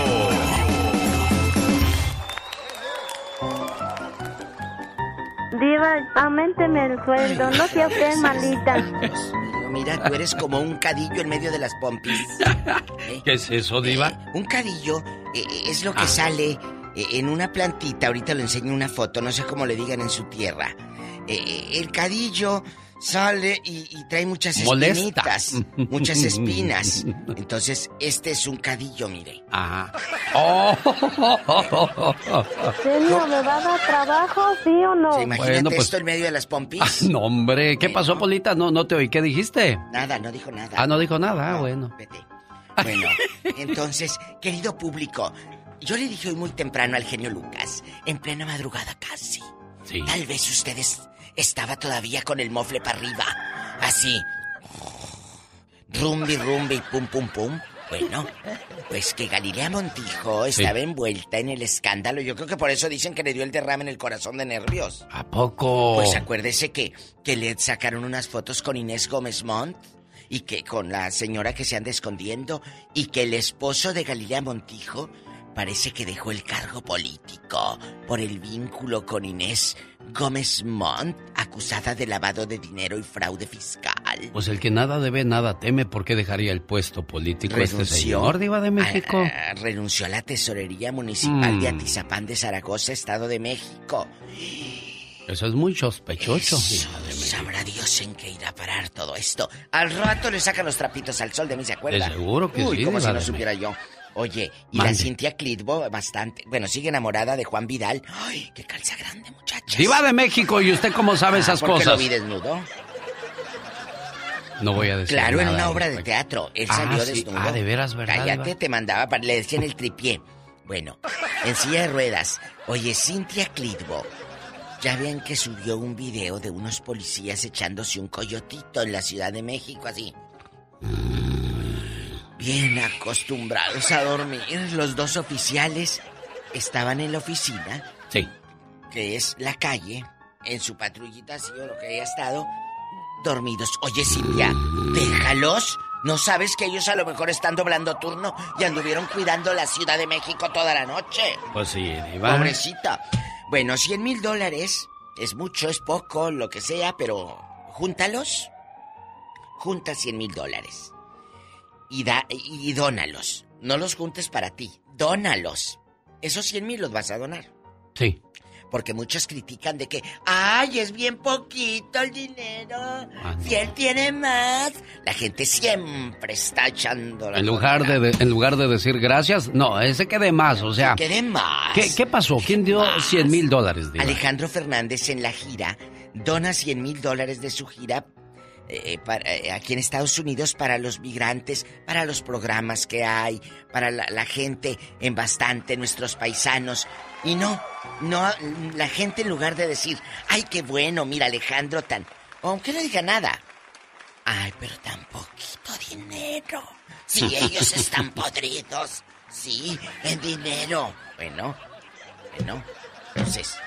Diva, aumenteme el sueldo, no sea usted malita. <laughs> Mira, tú eres como un cadillo en medio de las pompis. <laughs> ¿Qué es eso, Diva? Un cadillo eh, es lo que Ah. sale eh, en una plantita. Ahorita le enseño una foto, no sé cómo le digan en su tierra. Eh, el cadillo sale y, y trae muchas Molesta. espinitas, <laughs> muchas espinas. Entonces, este es un cadillo, mire. Ajá. Oh. Genio, ¿me va a dar trabajo, sí o no? ¿Se imagínate Bueno, pues- esto en medio de las pompis? Ah, <laughs> no, hombre, ¿qué pasó, Polita? No, no te oí. ¿Qué dijiste? Nada, no dijo nada. Ah, no dijo nada. Ah, bueno. Bueno, entonces, querido público, yo le dije hoy muy temprano al genio Lucas, en plena madrugada casi. Sí. Tal vez ustedes estaba todavía con el mofle para arriba, así. Rumbi, rumbi, pum, pum, pum. Bueno, pues que Galilea Montijo estaba envuelta en el escándalo. Yo creo que por eso dicen que le dio el derrame en el corazón de nervios. ¿A poco? Pues acuérdese que, que le sacaron unas fotos con Inés Gómez Montt y que con la señora que se anda escondiendo y que el esposo de Galilea Montijo parece que dejó el cargo político por el vínculo con Inés Gómez Montt, acusada de lavado de dinero y fraude fiscal. Pues el que nada debe, nada teme. ¿Por qué dejaría el puesto político este Renunció señor, Diva de México? a- a- renunció a la tesorería municipal de Mm. Atizapán de Zaragoza, Estado de México. Eso es muy sospechoso. Eso, de sabrá Dios en qué irá a parar todo esto. Al rato le sacan los trapitos al sol de mí, ¿se acuerda? De seguro que Uy, sí, como si no de supiera yo. Oye, y la. Cintia Clitbo, bastante. Bueno, sigue enamorada de Juan Vidal. Ay, qué calza grande, muchacha. Diva de México, ¿y usted cómo sabe esas ¿Por qué cosas? lo vi desnudo? No voy a decir Claro, en nada una al obra de teatro. Él Ah, salió sí. desnudo. Ah, de veras, ¿verdad, Cállate, te mandaba, para- le decían el tripié. Bueno, en silla de ruedas. Oye, Cintia Clitbo. Ya ven que subió un video de unos policías echándose un coyotito en la Ciudad de México, así. Bien acostumbrados a dormir. Los dos oficiales estaban en la oficina, Sí. que es la calle, en su patrullita así o lo que haya estado, dormidos. Oye, Cintia, déjalos. ¿No sabes que ellos a lo mejor están doblando turno y anduvieron cuidando la Ciudad de México toda la noche? Pues sí, Diva. Pobrecita. Bueno, 100 mil dólares es mucho, es poco, lo que sea, pero júntalos. Junta 100 mil dólares. Y, da, y dónalos. No los juntes para ti, dónalos. Esos 100 mil los vas a donar. Sí. Porque muchos critican de que, ay, es bien poquito el dinero. Ah, Si él tiene más. La gente siempre está echando la En lugar de, de- en lugar de decir gracias, no, ese que de más, o sea. Que dé más. ¿Qué, qué pasó? ¿Quién dio 100 mil dólares, Diva? Alejandro Fernández en la gira dona 100 mil dólares de su gira eh, para- eh, aquí en Estados Unidos para los migrantes, para los programas que hay, para la, la gente en bastante, nuestros paisanos. Y no, no, la gente en lugar de decir, ay, qué bueno, mira Alejandro tan... Aunque no diga nada. Ay, pero tan poquito dinero. Si <laughs> ellos están podridos. Sí, en dinero. Bueno, bueno. Entonces,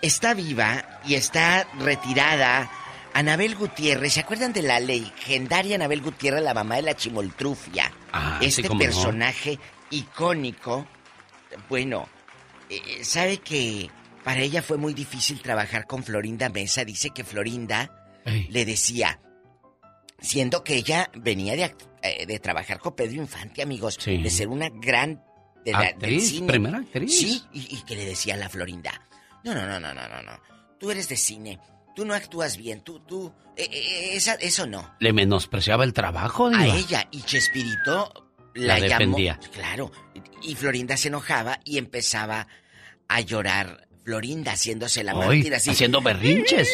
está viva y está retirada Anabel Gutiérrez. ¿Se acuerdan de la legendaria Anabel Gutiérrez, la mamá de la chimoltrufia? Ah, sí, este no. personaje icónico. Bueno, eh, sabe que para ella fue muy difícil trabajar con Florinda Mesa. Dice que Florinda le decía, siendo que ella venía de, eh, de trabajar con Pedro Infante, amigos, de ser una gran de la, actriz, cine. primera actriz. Sí, y, y, que le decía a la Florinda, no, no, no, no, no, no, no, tú eres de cine, tú no actúas bien, tú, tú, eh, eh, esa, eso no. Le menospreciaba el trabajo, A ella, y Chespirito la, La llamó, defendía. claro, y Florinda se enojaba y empezaba a llorar. Florinda haciéndose la Ay, mártir así. haciendo berrinches.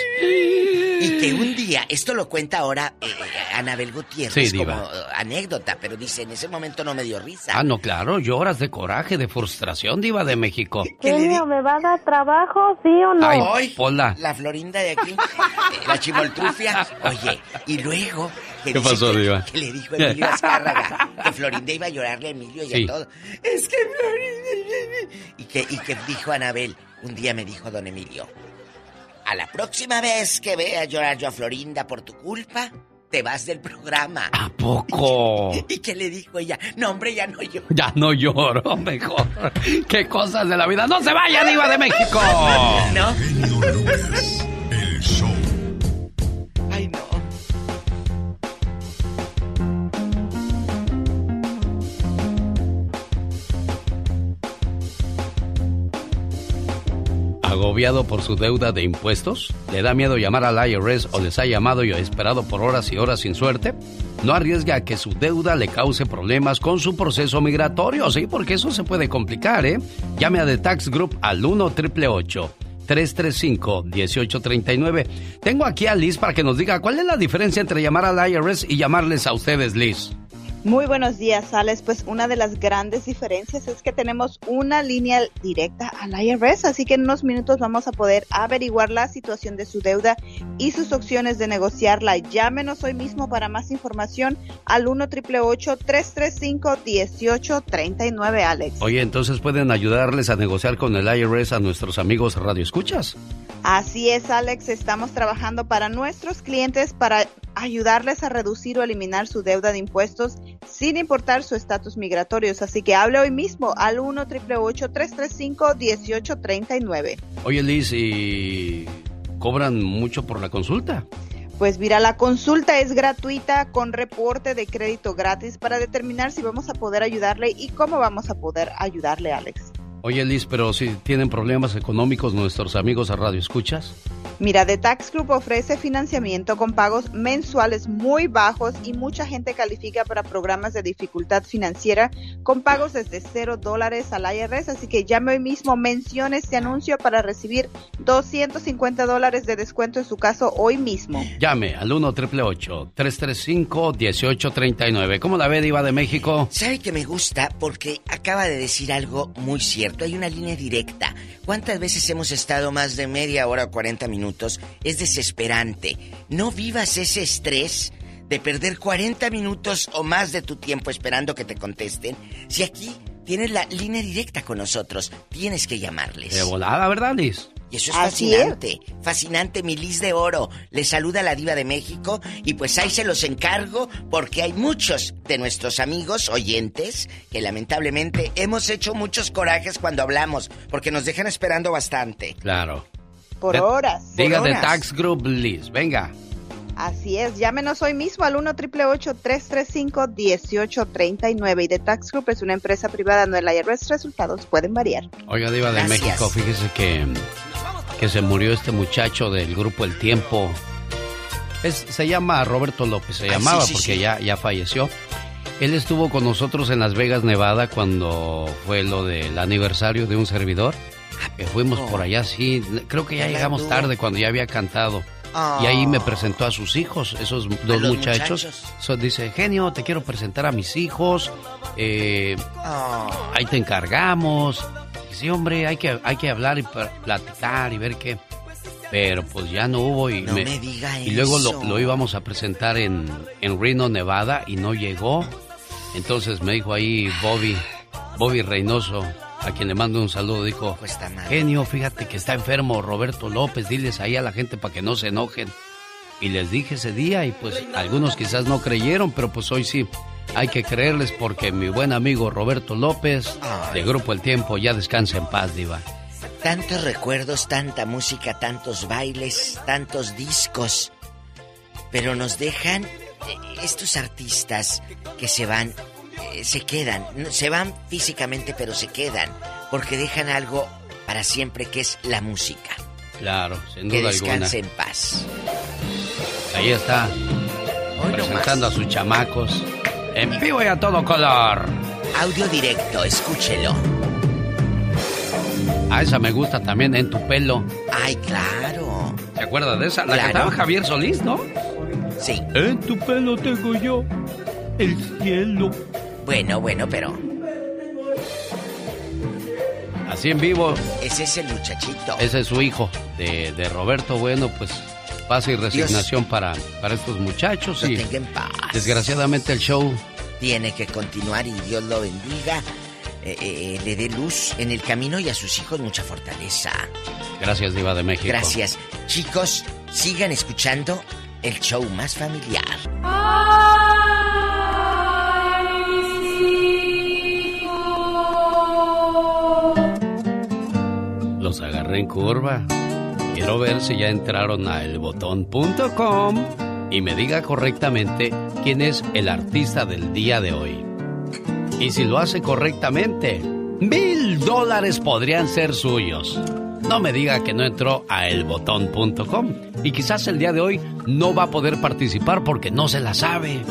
Y que un día, esto lo cuenta ahora eh, eh, Anabel Gutiérrez Sí, como eh, anécdota, pero dice, en ese momento no me dio risa. Ah, no, claro, lloras de coraje, de frustración, diva de México. Genio, ¿me va a dar trabajo, sí o no? Ay, Pola. La Florinda de aquí, eh, la chimoltrufia. Oye, y luego... que ¿Qué pasó, que- diva? Que le dijo Emilio Azcárraga que Florinda iba a llorarle a Emilio y Sí. a todo. Es que Florinda... Y que, y que dijo Anabel, un día me dijo don Emilio, a la próxima vez que vea llorar yo a Florinda por tu culpa, te vas del programa. ¿A poco? <laughs> ¿Y qué le dijo ella? No, hombre, ya no yo. Ya no lloro, <laughs> mejor. Qué cosas de la vida. ¡No se vaya, diva de México! <laughs> ¿No? ¿Agobiado por su deuda de impuestos? ¿Le da miedo llamar al IRS o les ha llamado y esperado por horas y horas sin suerte? No arriesga a que su deuda le cause problemas con su proceso migratorio, ¿sí? Porque eso se puede complicar, ¿eh? Llame a The Tax Group al 1 888 335 1839 Tengo aquí a Liz para que nos diga cuál es la diferencia entre llamar al IRS y llamarles a ustedes, Liz. Muy buenos días, Alex. Pues una de las grandes diferencias es que tenemos una línea directa al IRS, así que en unos minutos vamos a poder averiguar la situación de su deuda y sus opciones de negociarla. Llámenos hoy mismo para más información al 1 335 1839 Alex. Oye, entonces pueden ayudarles a negociar con el IRS a nuestros amigos Radio Escuchas. Así es, Alex. Estamos trabajando para nuestros clientes para ayudarles a reducir o eliminar su deuda de impuestos sin importar su estatus migratorio. Así que hable hoy mismo al 1 888 335 1839 Oye, Liz, ¿y cobran mucho por la consulta? Pues mira, la consulta es gratuita con reporte de crédito gratis para determinar si vamos a poder ayudarle y cómo vamos a poder ayudarle, Alex. Oye, Liz, pero si tienen problemas económicos nuestros amigos a Radio Escuchas. Mira, The Tax Group ofrece financiamiento con pagos mensuales muy bajos y mucha gente califica para programas de dificultad financiera con pagos desde cero dólares al IRS. Así que llame hoy mismo, mencione este anuncio para recibir 250 dólares de descuento en su caso hoy mismo. Llame al 1 888 335 1839 ¿Cómo la ve, Diva de México? ¿Sabe que me gusta? Porque acaba de decir algo muy cierto. Hay una línea directa. ¿Cuántas veces hemos estado más de media hora o 40 minutos? Es desesperante. No vivas ese estrés de perder 40 minutos o más de tu tiempo esperando que te contesten. Si aquí tienes la línea directa con nosotros, tienes que llamarles. De volada, ¿verdad, Liz? Y eso es Así fascinante, fascinante, mi Liz de Oro. Le saluda la diva de México y pues ahí se los encargo porque hay muchos de nuestros amigos oyentes que lamentablemente hemos hecho muchos corajes cuando hablamos porque nos dejan esperando bastante. Claro. Por De- horas. Diga de. Tax Group, Liz. Venga. Así es, llámenos hoy mismo al 1 888 335 1839 y The Tax Group es una empresa privada, no el IRS. Resultados pueden variar. Oiga, Diva de Gracias. México, fíjese que, que se murió este muchacho del grupo El Tiempo. Es- se llama Roberto López, se Ah, llamaba sí, sí, porque sí. Ya, ya falleció. Él estuvo con nosotros en Las Vegas, Nevada, cuando fue lo del aniversario de un servidor. Que fuimos Oh. por allá, sí. Creo que ya llegamos tarde cuando ya había cantado. Ah. Y ahí me presentó a sus hijos, esos dos muchachos. muchachos. So, dice, genio, te quiero presentar a mis hijos. eh, Ah. ahí te encargamos. Sí, hombre, hay que, hay que hablar y pl- platicar y ver qué. Pero pues ya no hubo y, No me diga y luego lo, íbamos a presentar en, en Reno, Nevada y no llegó. Entonces me dijo ahí Bobby, Bobby Reynoso, a quien le mando un saludo, dijo, Pues genio, fíjate que está enfermo Roberto López, diles ahí a la gente para que no se enojen. Y les dije ese día y pues algunos quizás no creyeron, pero pues hoy sí. Hay que creerles porque mi buen amigo Roberto López, de Grupo El Tiempo, ya descansa en paz, Diva. Tantos recuerdos, tanta música, tantos bailes, tantos discos. Pero nos dejan eh, estos artistas que se van, eh, se quedan, se van físicamente pero se quedan, porque dejan algo para siempre que es la música. Claro, sin duda que descanse alguna. en paz. Ahí está, presentando a sus chamacos. En vivo y a todo color. Audio directo, escúchelo. Ah, esa me gusta también, en tu pelo. Ay, claro. ¿Se acuerda de esa? La Claro. cantaba Javier Solís, ¿no? Sí. En tu pelo tengo yo el cielo. Bueno, bueno, pero Así en vivo. ese es el muchachito. Ese es su hijo de, de Roberto. Bueno, pues paz y resignación para, para estos muchachos. Lo y tenga en paz. desgraciadamente el show Tiene que continuar y Dios lo bendiga. eh, eh, le dé luz en el camino y a sus hijos mucha fortaleza. Gracias, Diva de México. Gracias. Chicos, sigan escuchando el show más familiar. Los agarré en curva. Quiero ver si ya entraron a elbotón.com y me diga correctamente quién es el artista del día de hoy. Y si lo hace correctamente, mil dólares podrían ser suyos. No me diga que no entró a elbotón.com y quizás el día de hoy no va a poder participar porque no se la sabe.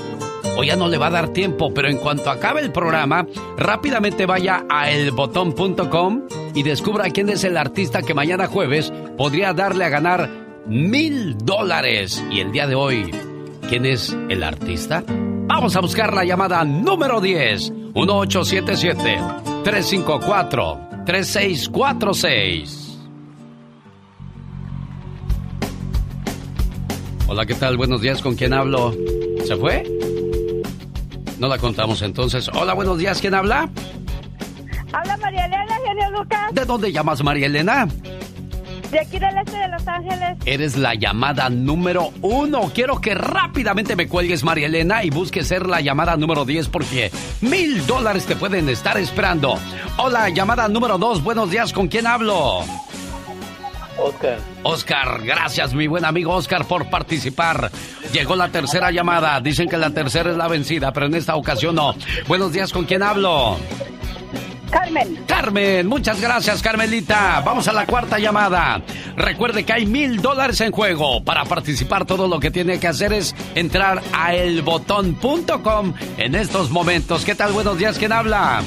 O ya no le va a dar tiempo, pero en cuanto acabe el programa, rápidamente vaya a elbotón.com y descubra quién es el artista que mañana jueves podría darle a ganar mil dólares. Y el día de hoy, ¿quién es el artista? Vamos a buscar la llamada número 10, 1877-354-3646. Hola, ¿qué tal? Buenos días, ¿con quién hablo? ¿Se fue? No la contamos entonces. Hola, buenos días, ¿quién habla? Habla María Elena, genio Lucas, ¿De dónde llamas, María Elena? De aquí del este de Los Ángeles. Eres la llamada número uno. Quiero que rápidamente me cuelgues, María Elena, y busques ser la llamada número 10 porque mil dólares te pueden estar esperando. Hola, llamada número dos. Buenos días, ¿con quién hablo? Oscar. Oscar, gracias, mi buen amigo Oscar, por participar. Llegó la tercera llamada. Dicen que la tercera es la vencida, pero en esta ocasión no. Buenos días, ¿con quién hablo? Carmen. Carmen, muchas gracias, Carmelita. Vamos a la cuarta llamada. Recuerde que hay mil dólares en juego. Para participar, todo lo que tiene que hacer es entrar a elbotón.com en estos momentos. ¿Qué tal? Buenos días, ¿quién habla?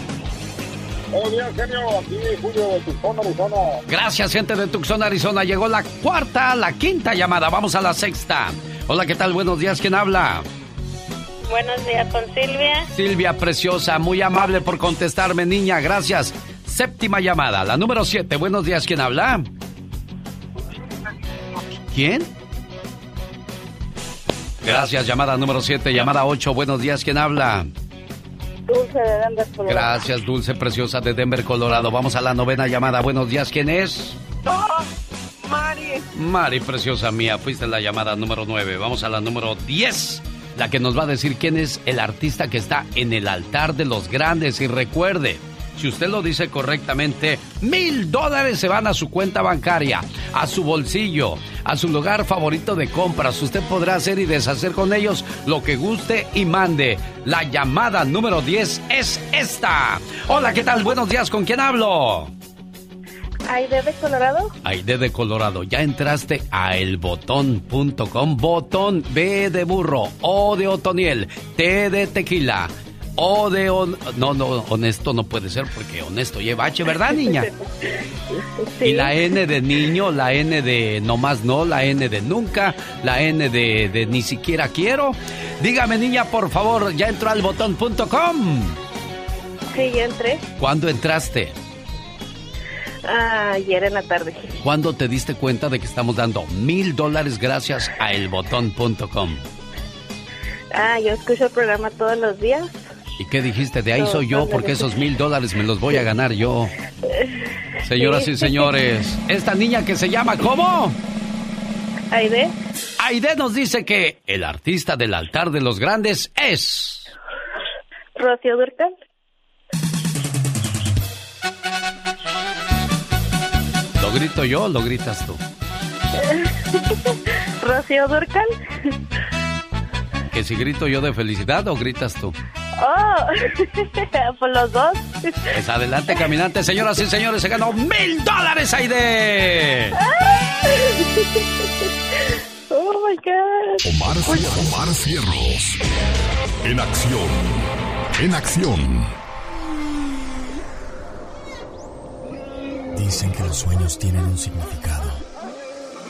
Buenos días, genio. Aquí Julio de Tucson, Arizona. Gracias, gente de Tucson, Arizona. Llegó la cuarta, la quinta llamada. Vamos a la sexta. Hola, ¿qué tal? Buenos días, ¿quién habla? Buenos días con Silvia. Silvia Preciosa, muy amable por contestarme, niña. Gracias. Séptima llamada, la número siete. Buenos días, ¿quién habla? ¿Quién? Gracias, llamada número siete. Llamada ocho. Buenos días, ¿quién habla? Dulce de Denver, Colorado. Gracias, Dulce Preciosa de Denver, Colorado. Vamos a la novena llamada. Buenos días, ¿quién es? Oh, Mari. Mari Preciosa mía, fuiste la llamada número nueve. Vamos a la número diez. La que nos va a decir quién es el artista que está en el altar de los grandes. Y recuerde, si usted lo dice correctamente, mil dólares se van a su cuenta bancaria, a su bolsillo, a su lugar favorito de compras. Usted podrá hacer y deshacer con ellos lo que guste y mande. La llamada número 10 es esta. Hola, ¿qué tal? Buenos días, ¿con quién hablo? ¿Aide de Colorado? Aide de Colorado, ya entraste a elbotón.com. Botón B de burro, O de Otoniel, T de tequila, O de... on- No, no, honesto no puede ser porque honesto lleva H, ¿verdad, niña? <laughs> Y la N de niño, la N de nomás no, la N de nunca, la N de, de ni siquiera quiero. Dígame, niña, por favor, ¿ya entró al botón.com? Sí, ya entré. ¿Cuándo entraste? Ah, ayer en la tarde. ¿Cuándo te diste cuenta de que estamos dando mil dólares gracias a elbotón.com? Ah, yo escucho el programa todos los días. ¿Y qué dijiste? De ahí soy yo porque esos mil dólares me los voy a ganar yo. Señoras y señores, esta niña que se llama ¿cómo? Aide. Aide nos dice que el artista del altar de los grandes es... Rocío Durcal. Grito yo o lo gritas tú? <laughs> Rocío Durcal. ¿Que si grito yo de felicidad o gritas tú? Oh, <laughs> por los dos. Pues adelante, caminante, señoras y señores, se ganó mil dólares, Aide. <laughs> Oh my God. Omar, Omar Cierros. En acción. En acción. Dicen que los sueños tienen un significado.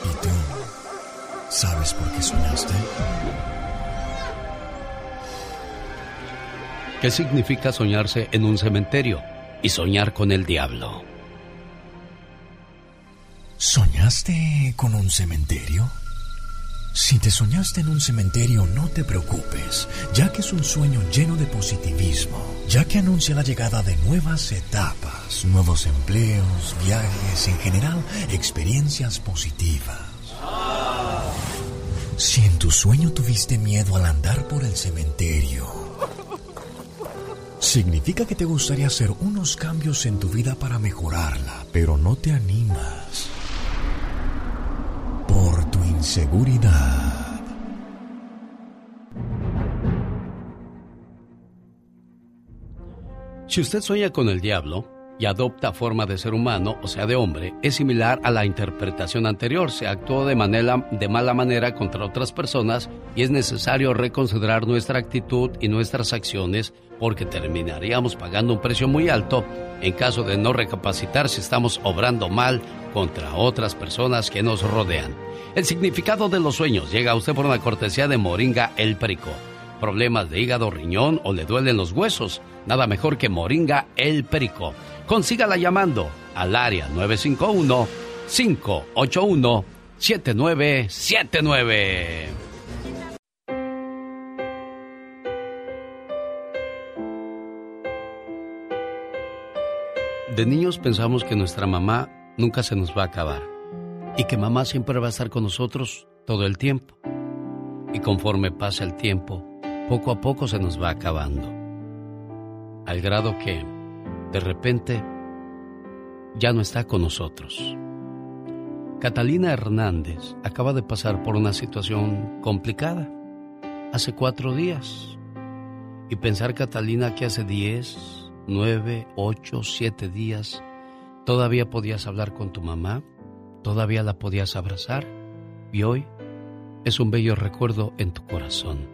¿Y tú sabes por qué soñaste? ¿Qué significa soñarse en un cementerio y soñar con el diablo? ¿Soñaste con un cementerio? Si te soñaste en un cementerio, no te preocupes, ya que es un sueño lleno de positivismo, ya que anuncia la llegada de nuevas etapas, nuevos empleos, viajes, en general, experiencias positivas. Si en tu sueño tuviste miedo al andar por el cementerio, significa que te gustaría hacer unos cambios en tu vida para mejorarla, pero no te animas inseguridad. Si usted sueña con el diablo y adopta forma de ser humano, o sea, de hombre, es similar a la interpretación anterior. Se actuó de, manera, de mala manera contra otras personas y es necesario reconsiderar nuestra actitud y nuestras acciones porque terminaríamos pagando un precio muy alto en caso de no recapacitar si estamos obrando mal contra otras personas que nos rodean. El significado de los sueños llega a usted por una cortesía de Moringa El Perico. Problemas de hígado, riñón o le duelen los huesos. Nada mejor que Moringa El Perico. Consígala llamando al área 951-581-7979. De niños pensamos que nuestra mamá nunca se nos va a acabar y que mamá siempre va a estar con nosotros todo el tiempo. Y conforme pasa el tiempo, poco a poco se nos va acabando. Al grado que, de repente, ya no está con nosotros. Catalina Hernández acaba de pasar por una situación complicada hace cuatro días. Y pensar, Catalina, que hace diez, nueve, ocho, siete días todavía podías hablar con tu mamá, todavía la podías abrazar y hoy es un bello recuerdo en tu corazón.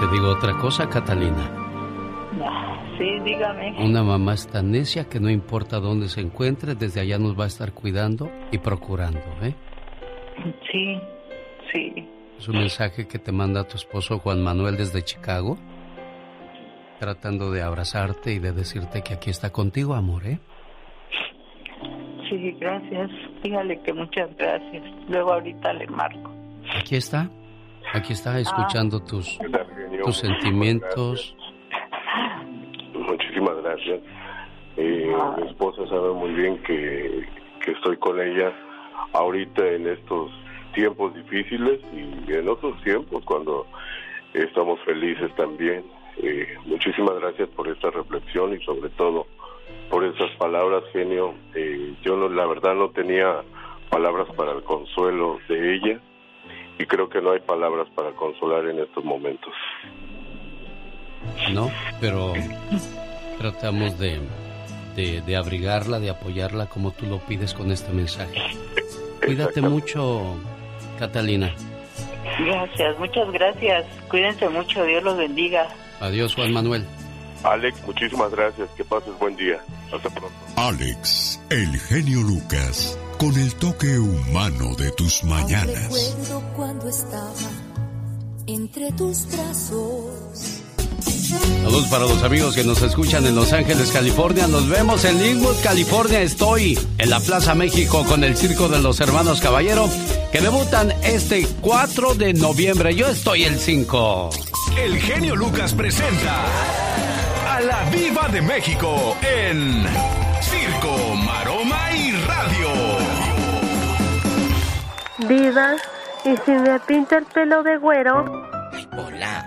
Te digo otra cosa, Catalina. Sí, dígame. Una mamá es tan necia que no importa dónde se encuentre, desde allá nos va a estar cuidando y procurando, ¿eh? Sí, sí. Es un mensaje que te manda tu esposo Juan Manuel desde Chicago, tratando de abrazarte y de decirte que aquí está contigo, amor, ¿eh? Sí, gracias. Dígale que muchas gracias. Luego ahorita le marco. Aquí está. Aquí está Ah. escuchando tus, tus sentimientos. Muchísimas gracias. Eh, mi esposa sabe muy bien que, que estoy con ella ahorita en estos tiempos difíciles y en otros tiempos cuando estamos felices también. Eh, muchísimas gracias por esta reflexión y sobre todo por esas palabras, genio. Eh, yo no, la verdad no tenía palabras para el consuelo de ella y creo que no hay palabras para consolar en estos momentos. No, pero tratamos de, de, de abrigarla, de apoyarla como tú lo pides con este mensaje. Cuídate mucho, Catalina. Gracias, muchas gracias. Cuídense mucho, Dios los bendiga. Adiós, Juan Manuel. Alex, muchísimas gracias. Que pases buen día. Hasta pronto. Alex, el genio Lucas, con el toque humano de tus mañanas. Recuerdo cuando estaba entre tus brazos. Saludos para los amigos que nos escuchan en Los Ángeles, California. Nos vemos en Linwood, California. Estoy en la Plaza México con el Circo de los Hermanos Caballero que debutan este 4 de noviembre. Yo estoy el 5. El genio Lucas presenta a la Viva de México en Circo, Diva, ¿y si me pinta el pelo de güero? Hola.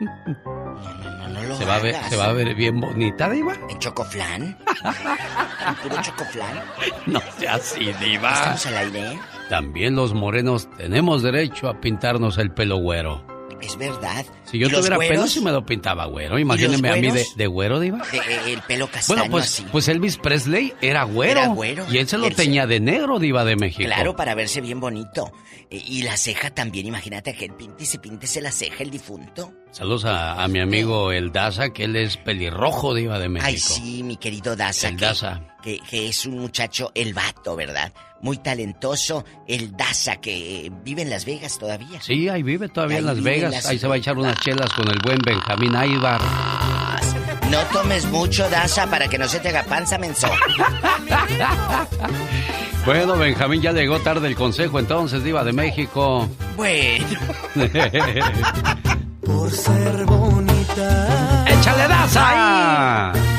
No, no lo ¿Se va, a ver. ¿Se va a ver bien bonita, Diva? ¿En chocoflán? ¿En puro chocoflán? No sea así, Diva. ¿Estamos al aire? También los morenos tenemos derecho a pintarnos el pelo güero. Es verdad. Si yo ¿Y los tuviera pelo, sí me lo pintaba güero. Imagíneme a mí de, güero, Diva. De- eh, el pelo castaño Bueno, pues, así. pues Elvis Presley era güero. Era güero. Y él se lo Él se- teñía de negro, Diva de México. Claro, para verse bien bonito. Eh, y la ceja también, imagínate que él pinte y se píntese la ceja el difunto. Saludos a, a mi amigo el Daza, que él es pelirrojo, Diva de México. Ay, sí, mi querido Daza. El que, Daza. Que, que es un muchacho, el vato, ¿verdad? Muy talentoso. El Daza, que eh, vive en Las Vegas todavía. Sí, ahí vive todavía en Las en Vegas. Las ahí se va a echar unas chelas con el buen Benjamín Aybar. No tomes mucho, Daza, para que no se te haga panza, menso. <laughs> Bueno, Benjamín ya llegó tarde el consejo, entonces, Diva de México. Bueno. <laughs> Por ser bonita. ¡Échale Daza! Espina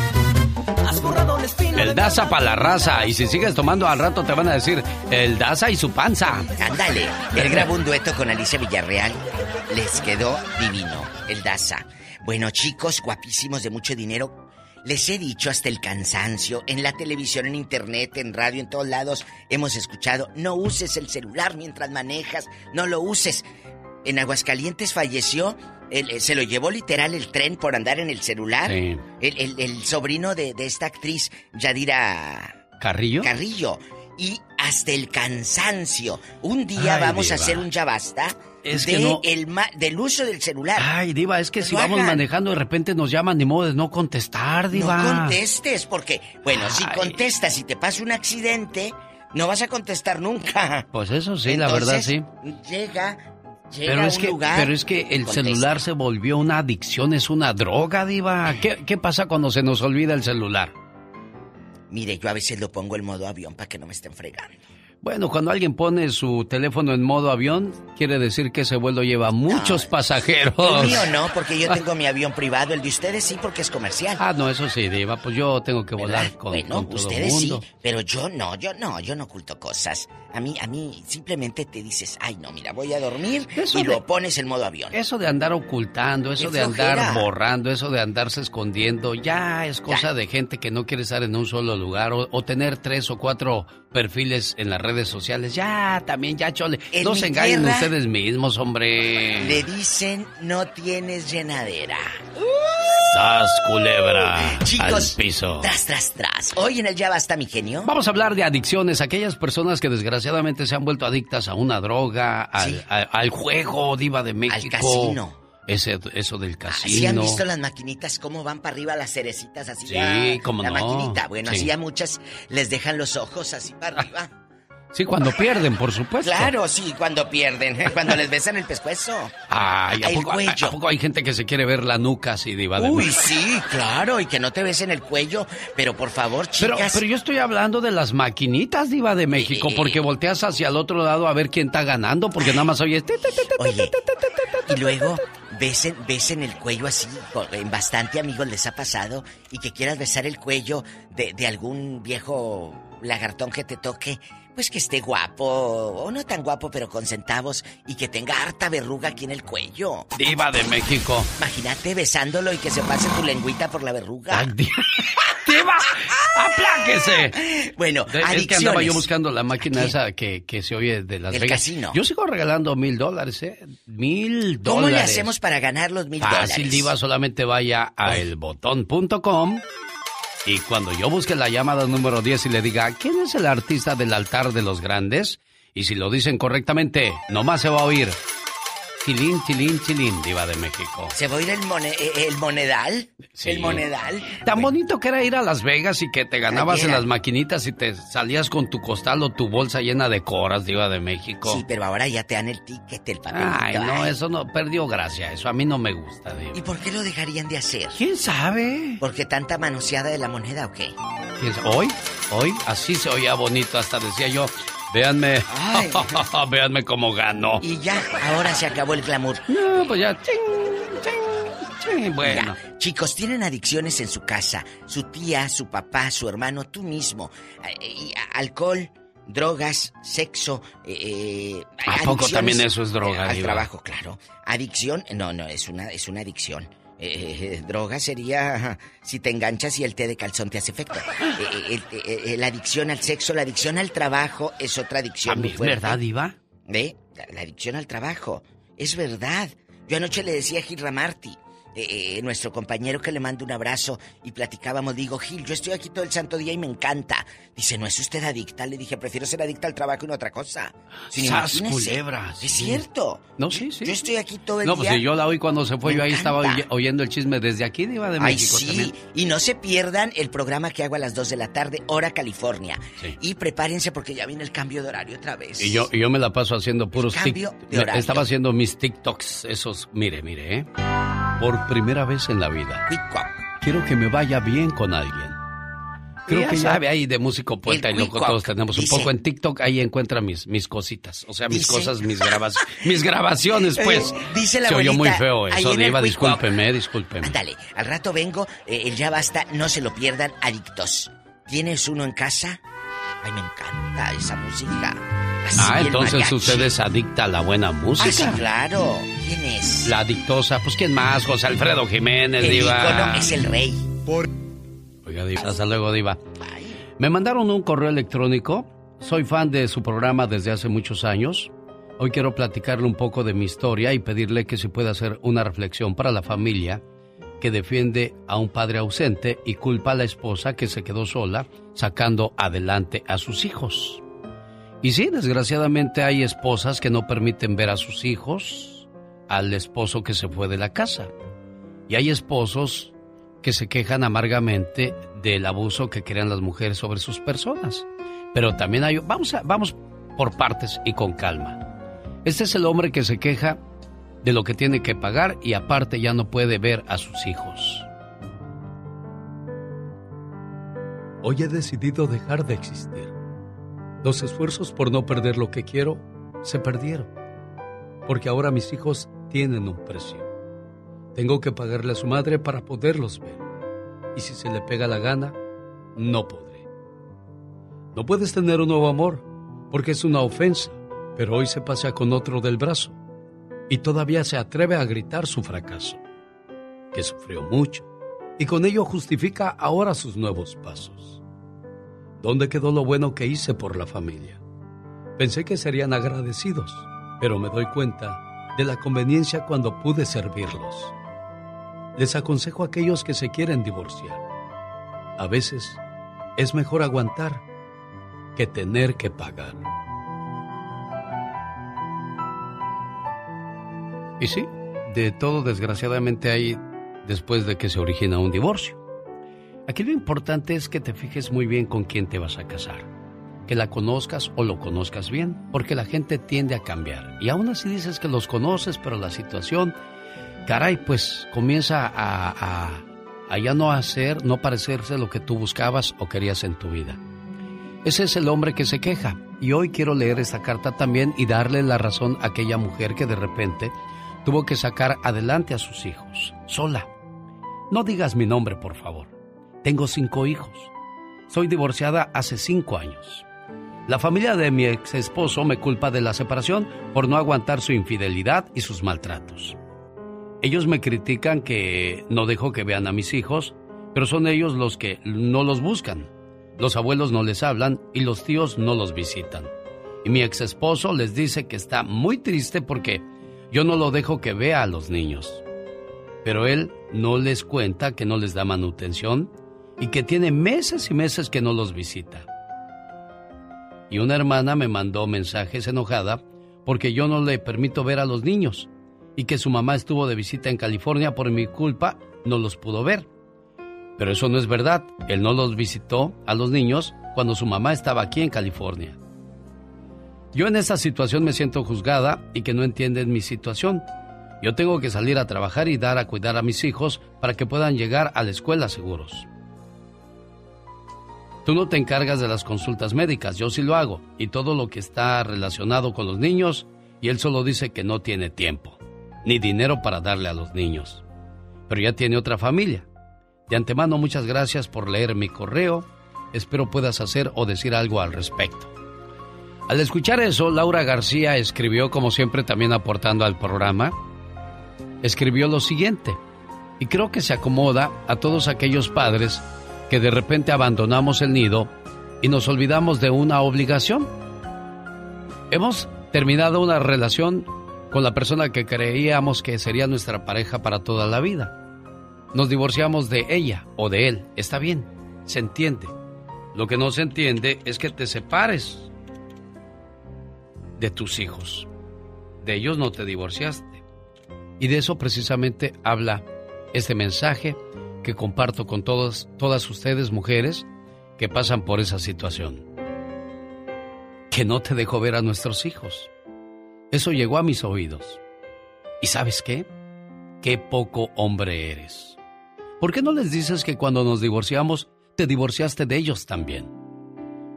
Daza para la raza. Y si sigues tomando al rato te van a decir el Daza y su panza. Ándale, él grabó un dueto con Alicia Villarreal. Les quedó divino, el Daza. Bueno, chicos, guapísimos de mucho dinero. Les he dicho hasta el cansancio, en la televisión, en internet, en radio, en todos lados, hemos escuchado, no uses el celular mientras manejas, no lo uses. En Aguascalientes falleció, el- se lo llevó literal el tren por andar en el celular. Sí. El, el- el sobrino de, de esta actriz, Yadira ¿Carrillo? Carrillo. Y hasta el cansancio. Un día Ay, vamos a hacer un ya basta Es de que no- el ma- del uso del celular. Ay, Diva, es que si vamos hagan. manejando de repente nos llaman, ni modo de no contestar, Diva. No contestes, porque, bueno, si contestas y te pasa un accidente, no vas a contestar nunca. Pues eso sí, la verdad sí. Llega, llega Pero a es, un que, lugar. pero es que el contesta. celular se volvió una adicción, es una droga, Diva. ¿Qué, ¿Qué pasa cuando se nos olvida el celular? Mire, yo a veces lo pongo en modo avión para que no me estén fregando. Bueno, cuando alguien pone su teléfono en modo avión, quiere decir que ese vuelo lleva muchos pasajeros. El mío no, porque yo <laughs> tengo mi avión privado. El de ustedes sí, porque es comercial. Ah, no, eso sí, Diva, pues yo tengo que volar ¿Verdad? con, bueno, con todo ustedes mundo. sí, pero yo no, yo no, yo no oculto cosas. A mí, a mí simplemente te dices, ay no, mira, voy a dormir Eso y de- lo pones en modo avión. Eso de andar ocultando, eso de andar borrando, eso de andarse escondiendo, ya es cosa de gente que no quiere estar en un solo lugar o, o tener tres o cuatro perfiles en las redes sociales. Ya, también, ya, chole. En no se engañen tierra- ustedes mismos, hombre. Le dicen, no tienes llenadera. ¡Sas, culebra! Chicos, al piso. Tras, tras, tras. Hoy en el Ya Basta, mi genio. Vamos a hablar de adicciones, aquellas personas que desgraciadamente se han vuelto adictas a una droga, al, Sí. a- al juego, diva de México. Al casino. Ese, eso del casino. ¿Sí han visto las maquinitas cómo van para arriba las cerecitas así? Sí, como la no. maquinita. Bueno, Sí. así a muchas les dejan los ojos así para arriba. Sí, cuando pierden, por supuesto. Claro, sí, cuando pierden, <laughs> cuando les besan el pescuezo. Ay, ¿a El poco, cuello. ¿a poco hay gente que se quiere ver la nuca así, diva de Uy, sí, claro, y que no te besen el cuello, pero por favor, chicas. pero yo estoy hablando de las maquinitas, diva de México, porque volteas hacia el otro lado a ver quién está ganando, porque nada más oyes... "Ti, ti, ti, ti, Oye, y luego besen, besen el cuello así, en bastante amigos les ha pasado, y que quieras besar el cuello de, de algún viejo lagartón que te toque, pues que esté guapo, o no tan guapo, pero con centavos, y que tenga harta verruga aquí en el cuello. Diva de México. Imagínate besándolo y que se pase tu lengüita por la verruga. <laughs> ¡Diva! ¡Apláquese! Bueno, De- es que adicciones. andaba yo buscando la máquina esa que, que se oye de Las El Vegas. casino. Yo sigo regalando mil dólares, ¿eh? Mil dólares. ¿Cómo le hacemos para ganar los mil Fácil, dólares? Diva, solamente vaya a elbotón.com y cuando yo busque la llamada número 10 y le diga, ¿quién es el artista del altar de los grandes? Y si lo dicen correctamente, nomás se va a oír. Chilín, chilín, chilín, Diva de México. ¿Se va a ir el, mone- eh, el monedal? Sí. ¿El monedal? Tan bonito que era ir a Las Vegas y que te ganabas en las maquinitas y te salías con tu costal o tu bolsa llena de coras, Diva de México. Sí, pero ahora ya te dan el ticket, el papelito. Ay, no, eso no, perdió gracia. Eso a mí no me gusta, Diva. ¿Y por qué lo dejarían de hacer? ¿Quién sabe? ¿Porque tanta manoseada de la moneda o qué? Hoy, hoy, así se oía bonito. Hasta decía yo, véanme, Ay. <laughs> véanme cómo ganó. Y ya, ahora se acabó el glamour. No, pues ya, ching, ching, ching, bueno. Ya. Chicos, tienen adicciones en su casa. Su tía, su papá, su hermano, tú mismo. Eh, alcohol, drogas, sexo. Eh, ¿A poco también eso es droga, Al trabajo, claro. Adicción, no, no, es una, es una adicción. Eh, eh, droga sería si te enganchas y el té de calzón te hace efecto. <laughs> Eh, eh, eh, eh, la adicción al sexo, la adicción al trabajo es otra adicción. muy ¿Es fuerte. verdad, Diva? ¿Ve? La, la adicción al trabajo. Es verdad. Yo anoche le decía a Gil Ramarty, eh, nuestro compañero que le mando un abrazo, y platicábamos, digo, Gil, yo estoy aquí todo el santo día y me encanta. Dice, ¿no es usted adicta? Le dije, prefiero ser adicta al trabajo y no a otra cosa. Sin ¡Sas, culebra! Es Sí. cierto. No, sí, sí. Yo estoy aquí todo el No, día. pues si yo la oí cuando se fue, Me yo ahí estaba encanta. oyendo el chisme desde aquí, de Ay, México sí. también. Y no se pierdan el programa que hago a las 2 de la tarde, hora California. Y prepárense porque ya viene el cambio de horario otra vez. Y yo, y yo me la paso haciendo puros horario. Estaba haciendo mis TikToks, esos, mire, mire, ¿eh? Por primera vez en la vida. Quiero que me vaya bien con alguien. Creo Ya que ya sabe. ahí de músico poeta y loco todos tenemos un dice. poco en TikTok ahí encuentra mis mis cositas, o sea, mis Dice. cosas, mis grabas, mis grabaciones pues. Dice la Se oyó muy abuelita, feo eso, Diva, discúlpeme, discúlpeme. Dale, al rato vengo, eh, el ya basta, no se lo pierdan, adictos. ¿Tienes uno en casa? Ay, me encanta esa música. Así, Ah, entonces mariachi. usted es adicta a la buena música. Ah, sí, claro. ¿Quién es? La adictosa, pues ¿quién más? José Alfredo Jiménez, el Diva. es el rey. Oiga, Diva, hasta luego, Diva. Me mandaron un correo electrónico. Soy fan de su programa desde hace muchos años. Hoy quiero platicarle un poco de mi historia y pedirle que se pueda hacer una reflexión para la familia que defiende a un padre ausente y culpa a la esposa que se quedó sola sacando adelante a sus hijos. Y sí, desgraciadamente hay esposas que no permiten ver a sus hijos, al esposo que se fue de la casa. Y hay esposos que se quejan amargamente del abuso que crean las mujeres sobre sus personas. Pero también hay... Vamos, a- vamos por partes y con calma. Este es el hombre que se queja de lo que tiene que pagar y aparte ya no puede ver a sus hijos. Hoy he decidido dejar de existir. Los esfuerzos por no perder lo que quiero se perdieron. Porque ahora mis hijos tienen un precio. Tengo que pagarle a su madre para poderlos ver. Y si se le pega la gana, no podré. No puedes tener un nuevo amor, porque es una ofensa, pero hoy se pasea con otro del brazo. Y todavía se atreve a gritar su fracaso, que sufrió mucho, y con ello justifica ahora sus nuevos pasos. ¿Dónde quedó lo bueno que hice por la familia? Pensé que serían agradecidos, pero me doy cuenta de la conveniencia cuando pude servirlos. Les aconsejo a aquellos que se quieren divorciar. A veces es mejor aguantar que tener que pagar. Y sí, de todo desgraciadamente hay después de que se origina un divorcio. Aquí lo importante es que te fijes muy bien con quién te vas a casar. Que la conozcas o lo conozcas bien, porque la gente tiende a cambiar. Y aún así dices que los conoces, pero la situación, caray, pues comienza a, ya no hacer, no parecerse lo que tú buscabas o querías en tu vida. Ese es el hombre que se queja. Y hoy quiero leer esta carta también y darle la razón a aquella mujer que de repente tuvo que sacar adelante a sus hijos, sola. No digas mi nombre, por favor. Tengo cinco hijos. Soy divorciada hace cinco años. La familia de mi ex esposo me culpa de la separación por no aguantar su infidelidad y sus maltratos. Ellos me critican que no dejo que vean a mis hijos, pero son ellos los que no los buscan. Los abuelos no les hablan y los tíos no los visitan. Y mi ex esposo les dice que está muy triste porque yo no lo dejo que vea a los niños. Pero él no les cuenta que no les da manutención y que tiene meses y meses que no los visita. Y una hermana me mandó mensajes enojada porque yo no le permito ver a los niños y que su mamá estuvo de visita en California por mi culpa, no los pudo ver. Pero eso no es verdad, él no los visitó a los niños cuando su mamá estaba aquí en California. Yo en esta situación me siento juzgada y que no entienden mi situación. Yo tengo que salir a trabajar y dar a cuidar a mis hijos para que puedan llegar a la escuela seguros. Tú no te encargas de las consultas médicas, yo sí lo hago, y todo lo que está relacionado con los niños, y él solo dice que no tiene tiempo, ni dinero para darle a los niños. Pero ya tiene otra familia. De antemano muchas gracias por leer mi correo, espero puedas hacer o decir algo al respecto. Al escuchar eso, Laura García escribió, como siempre también aportando al programa, escribió lo siguiente, y creo que se acomoda a todos aquellos padres que de repente abandonamos el nido y nos olvidamos de una obligación. Hemos terminado una relación con la persona que creíamos que sería nuestra pareja para toda la vida. Nos divorciamos de ella o de él, está bien, se entiende. Lo que no se entiende es que te separes de tus hijos. De ellos no te divorciaste. Y de eso precisamente habla este mensaje que comparto con todas, todas ustedes mujeres que pasan por esa situación. Que no te dejo ver a nuestros hijos. Eso llegó a mis oídos. ¿Y sabes qué? Qué poco hombre eres. ¿Por qué no les dices que cuando nos divorciamos, te divorciaste de ellos también?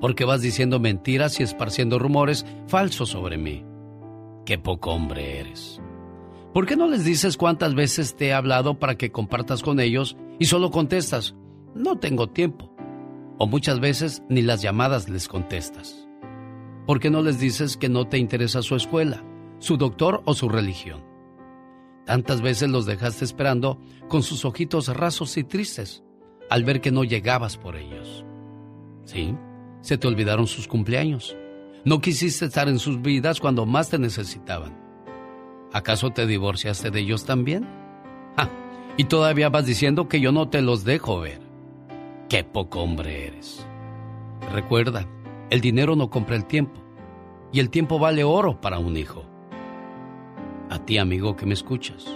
porque vas diciendo mentiras y esparciendo rumores falsos sobre mí. Qué poco hombre eres. ¿Por qué no les dices cuántas veces te he hablado para que compartas con ellos y solo contestas, no tengo tiempo? O muchas veces ni las llamadas les contestas. ¿Por qué no les dices que no te interesa su escuela, su doctor o su religión? Tantas veces los dejaste esperando con sus ojitos rasos y tristes al ver que no llegabas por ellos. ¿Sí? se te olvidaron sus cumpleaños. No quisiste estar en sus vidas cuando más te necesitaban. ¿Acaso te divorciaste de ellos también? Ah, y todavía vas diciendo que yo no te los dejo ver. Qué poco hombre eres. Recuerda, el dinero no compra el tiempo, y el tiempo vale oro para un hijo. A ti, amigo que me escuchas,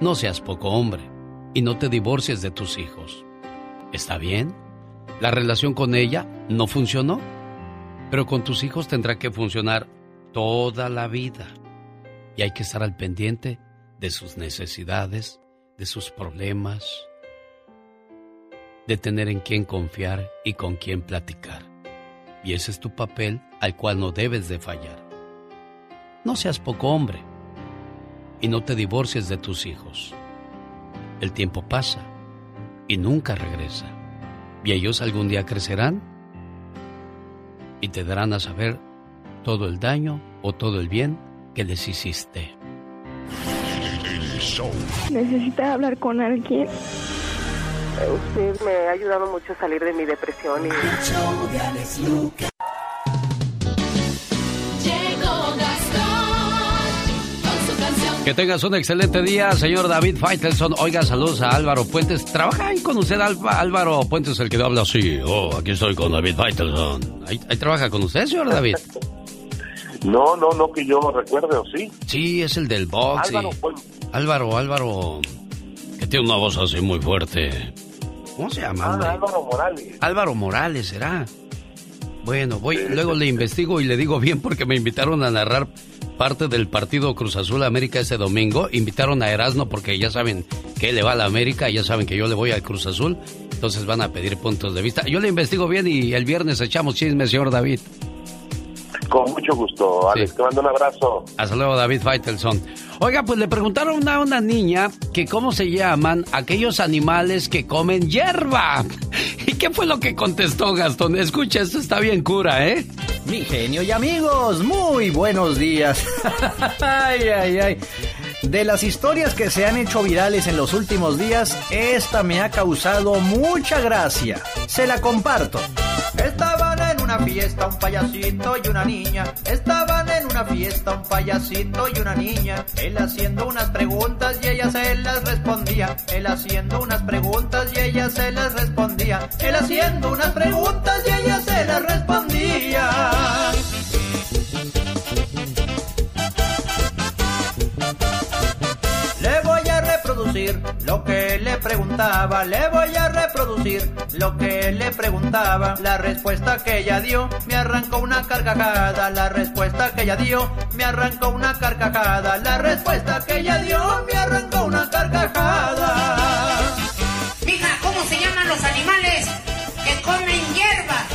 no seas poco hombre y no te divorcies de tus hijos. ¿Está bien? La relación con ella no funcionó, pero con tus hijos tendrá que funcionar toda la vida. Y hay que estar al pendiente de sus necesidades, de sus problemas, de tener en quién confiar y con quién platicar. Y ese es tu papel al cual no debes de fallar. No seas poco hombre y no te divorcies de tus hijos. El tiempo pasa y nunca regresa. Y ellos algún día crecerán y te darán a saber todo el daño o todo el bien que les hiciste. Necesita hablar con alguien. Usted me ha ayudado mucho a salir de mi depresión y... Que tengas un excelente día, señor David Faitelson. Oiga, saludos a Álvaro Puentes. ¿Trabaja ahí con usted, Álvaro Puentes, el que habla así? Oh, aquí estoy con David Faitelson. ¿Ahí, trabaja con usted, señor David? <laughs> No, no, no que yo recuerde, ¿o sí? Sí, es el del box. Álvaro, Álvaro, Álvaro, que tiene una voz así muy fuerte. ¿Cómo se llama? Ah, Álvaro Morales. Álvaro Morales, ¿será? Bueno, voy, luego le investigo y le digo bien porque me invitaron a narrar parte del partido Cruz Azul América ese domingo. Invitaron a Erasmo porque ya saben que le va a la América, ya saben que yo le voy al Cruz Azul. Entonces van a pedir puntos de vista. Yo le investigo bien y el viernes echamos chisme, señor David. Con mucho gusto, Alex. Te mando un abrazo. Hasta luego, David Faitelson. Oiga, pues le preguntaron a una niña que cómo se llaman aquellos animales que comen hierba. <laughs> ¿Y qué fue lo que contestó Gastón? Escucha, esto está bien cura, ¿eh? Mi genio y amigos, muy buenos días. <laughs> ay, ay, ay. De las historias que se han hecho virales en los últimos días, esta me ha causado mucha gracia. Se la comparto. Estaban una fiesta un payasito y una niña. Estaban en una fiesta un payasito y una niña. Él haciendo unas preguntas y ella se las respondía. Él haciendo unas preguntas y ella se las respondía. Él haciendo unas preguntas y ella se las respondía. Reproducir lo que le preguntaba, le voy a reproducir lo que le preguntaba. La respuesta que ella dio me arrancó una carcajada, la respuesta que ella dio me arrancó una carcajada, la respuesta que ella dio me arrancó una carcajada. Mija, ¿cómo se llaman los animales que comen hierba?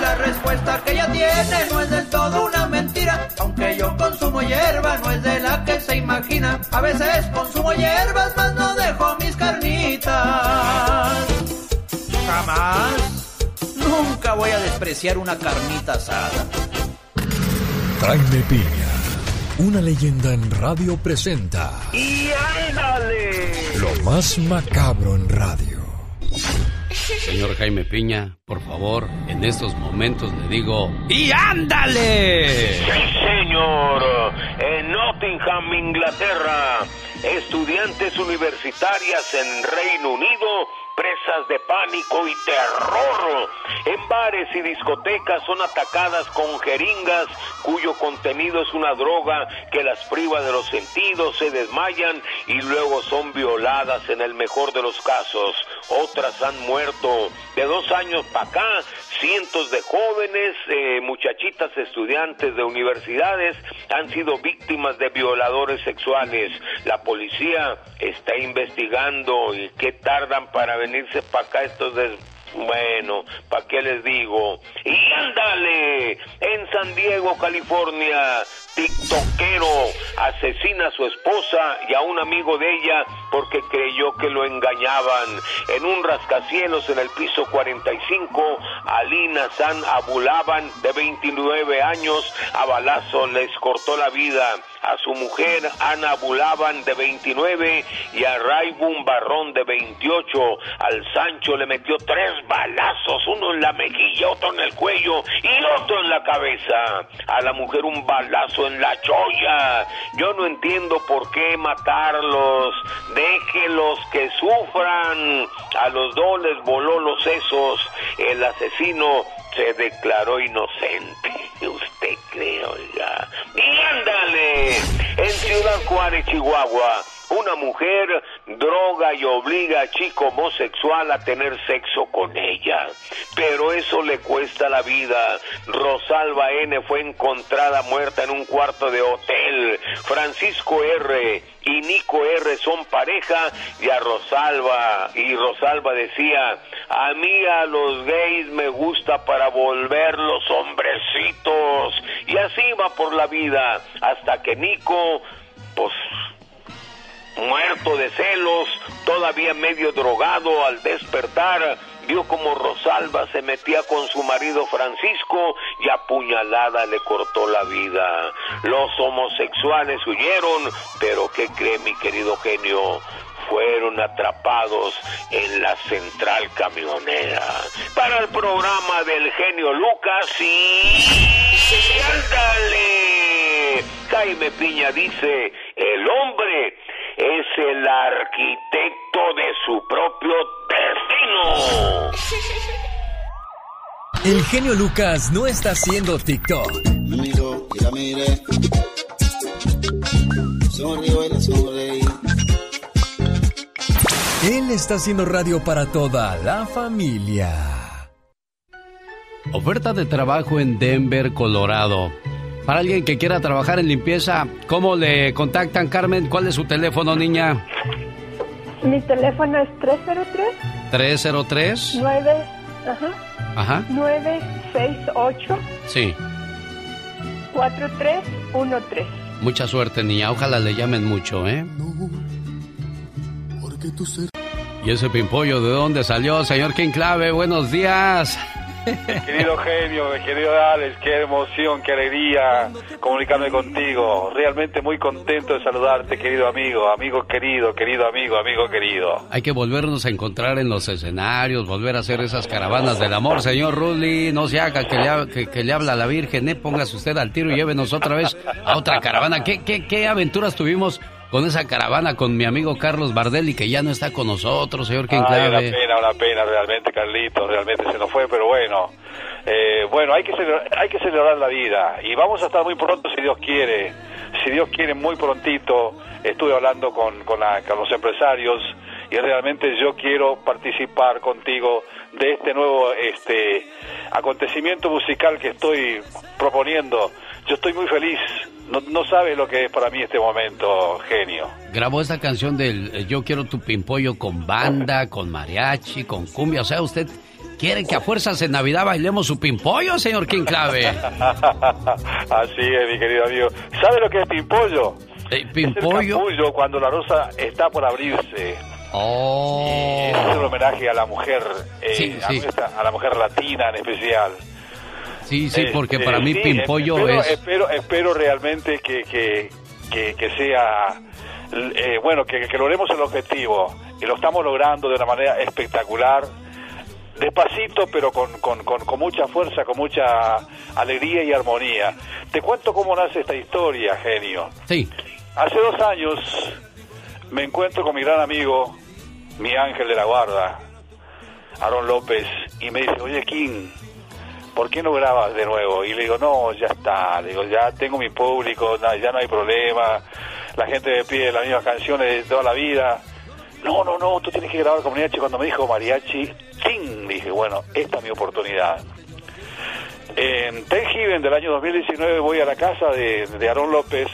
La respuesta que ella tiene no es del consumo hierba, no es de la que se imagina. A veces consumo hierbas, mas no dejo mis carnitas. Jamás. Nunca voy a despreciar una carnita asada. Jaime Piña, una leyenda en radio presenta. ¡Y ándale! Lo más macabro en radio. Señor Jaime Piña, por favor, en estos momentos le digo ¡Y ándale! Sí, señor. En Nottingham, Inglaterra, estudiantes universitarias en Reino Unido presas de pánico y terror. En bares y discotecas son atacadas con jeringas cuyo contenido es una droga que las priva de los sentidos, se desmayan y luego son violadas en el mejor de los casos. Otras han muerto. De dos años para acá, cientos de jóvenes, eh, muchachitas estudiantes de universidades han sido víctimas de violadores sexuales. La policía está investigando y qué tardan para venirse para acá estos des... Bueno, ¿para qué les digo? Y ándale, en San Diego, California, tiktokero asesina a su esposa y a un amigo de ella porque creyó que lo engañaban. En un rascacielos en el piso 45, Alina San Abulaban, de 29 años, a balazo les cortó la vida. A su mujer, Ana Abulaban, de 29, y a Raibun Barrón, de 28. Al Sancho le metió tres balazos, uno en la mejilla, otro en el cuello y otro en la cabeza. A la mujer un balazo en la cholla. Yo no entiendo por qué matarlos. Déjelos que sufran. A los dos les voló los sesos. El asesino se declaró inocente. ¿Usted cree, oiga? Y ándale. En Ciudad Juárez, Chihuahua. Una mujer droga y obliga a chico homosexual a tener sexo con ella. Pero eso le cuesta la vida. Rosalba N fue encontrada muerta en un cuarto de hotel. Francisco R y Nico R son pareja y a Rosalba y Rosalba decía, a mí a los gays me gusta para volver los hombrecitos. Y así va por la vida hasta que Nico pues muerto de celos, todavía medio drogado al despertar, vio como Rosalba se metía con su marido Francisco y apuñalada le cortó la vida. Los homosexuales huyeron, pero ¿qué cree mi querido genio? fueron atrapados en la central camionera. Para el programa del genio Lucas y... ¡Ándale! Jaime Piña dice, el hombre es el arquitecto de su propio destino. El genio Lucas no está haciendo TikTok Me miró y la miré. Sonrió y la sonreí. Él está haciendo radio para toda la familia. Oferta de trabajo en Denver, Colorado. Para alguien que quiera trabajar en limpieza, ¿cómo le contactan, Carmen? ¿Cuál es su teléfono, niña? Mi teléfono es 303 303 9 ajá, Ajá. 968 Sí. 4313. Mucha suerte, niña. Ojalá le llamen mucho, ¿eh? ¿Y ese pimpollo de dónde salió, señor King Clave? Buenos días. Querido genio, querido Alex, qué emoción, qué alegría comunicarme contigo. Realmente muy contento de saludarte, querido amigo, amigo querido, querido amigo, amigo querido. Hay que volvernos a encontrar en los escenarios, volver a hacer esas caravanas del amor. Señor Rulli, no se haga que le, que, habla a la Virgen, ¿eh? Póngase usted al tiro y llévenos otra vez a otra caravana. ¿Qué, qué, qué aventuras tuvimos con esa caravana con mi amigo Carlos Bardelli, que ya no está con nosotros, señor King Ay, una pena, una pena realmente, Carlitos, realmente se nos fue, pero bueno. Eh, bueno, hay que, celebrar, que la vida y vamos a estar muy pronto si Dios quiere. Si Dios quiere, muy prontito. Estuve hablando con, con los empresarios y realmente yo quiero participar contigo de este nuevo este acontecimiento musical que estoy proponiendo. Yo estoy muy feliz. No, no sabes lo que es para mí este momento, genio. Grabó esta canción del eh, Yo quiero tu pimpollo con banda, con mariachi, con cumbia. O sea, usted quiere que a fuerzas en Navidad bailemos su pimpollo, señor King Clave. <laughs> Así es, mi querido amigo. ¿Sabe lo que es pimpollo? pimpollo. Es el cuando la rosa está por abrirse. Oh. Es un homenaje a la mujer, eh, Sí, a la mujer latina en especial. Sí, sí, porque Este, para mí sí, pimpollo espero, es... Espero, espero realmente que, que, que, que sea, eh, bueno, que, que logremos el objetivo. Y lo estamos logrando de una manera espectacular. Despacito, pero con, con, con, con mucha fuerza, con mucha alegría y armonía. Te cuento cómo nace esta historia, genio. Sí. Hace dos años me encuentro con mi gran amigo, mi ángel de la guarda, Aaron López, y me dice, oye, King, ¿por qué no grabas de nuevo? Y le digo, no, ya está, le digo, ya tengo mi público, ya no hay problema, la gente me pide las mismas canciones de toda la vida. No, no, no, tú tienes que grabar con mariachi. Cuando me dijo mariachi, ¡ting! Dije, bueno, esta es mi oportunidad. En Thanksgiving del año 2019 voy a la casa de, de Aarón López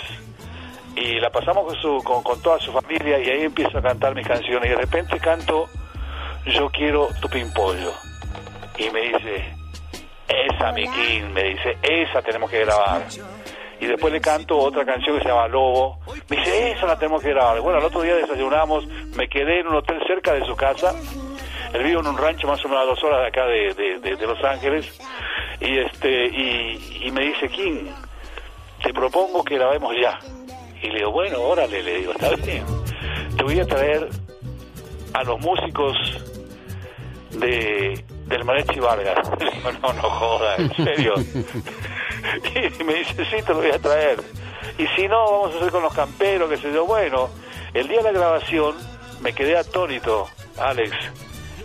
y la pasamos con, su, con toda su familia y ahí empiezo a cantar mis canciones y de repente canto Yo quiero tu pimpollo y me dice esa mi king me dice esa tenemos que grabar. Y después le canto otra canción que se llama Lobo. Me dice esa la tenemos que grabar. Bueno el otro día desayunamos me quedé en un hotel cerca de su casa. Él vive en un rancho más o menos a dos horas de acá de, de- de- de Los Ángeles. Y este y, y me dice King te propongo que grabemos ya y le digo bueno órale le digo está bien. Te voy a traer a los músicos de del Mariachi Vargas. <laughs> Le no no joda en serio <laughs> y me dice sí te lo voy a traer y si no vamos a hacer con los camperos que sé yo. Bueno el día de la grabación me quedé atónito Alex.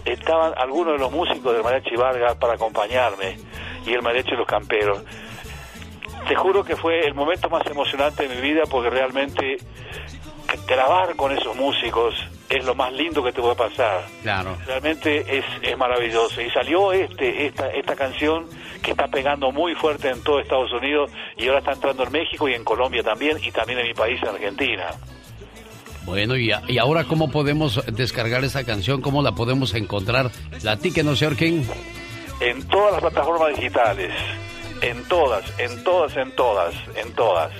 Estaban algunos de los músicos del Mariachi Vargas para acompañarme y el Mariachi y los Camperos. Te juro que fue el momento más emocionante de mi vida porque realmente grabar con esos músicos es lo más lindo que te puede pasar. Claro. Realmente es, es maravilloso. Y salió este esta, esta canción que está pegando muy fuerte en todo Estados Unidos y ahora está entrando en México y en Colombia también y también en mi país, en Argentina. Bueno, y, a- y ahora cómo podemos descargar esta canción, cómo la podemos encontrar. Platíquenos, señor King. en todas las plataformas digitales, en todas, en todas, en todas, en todas.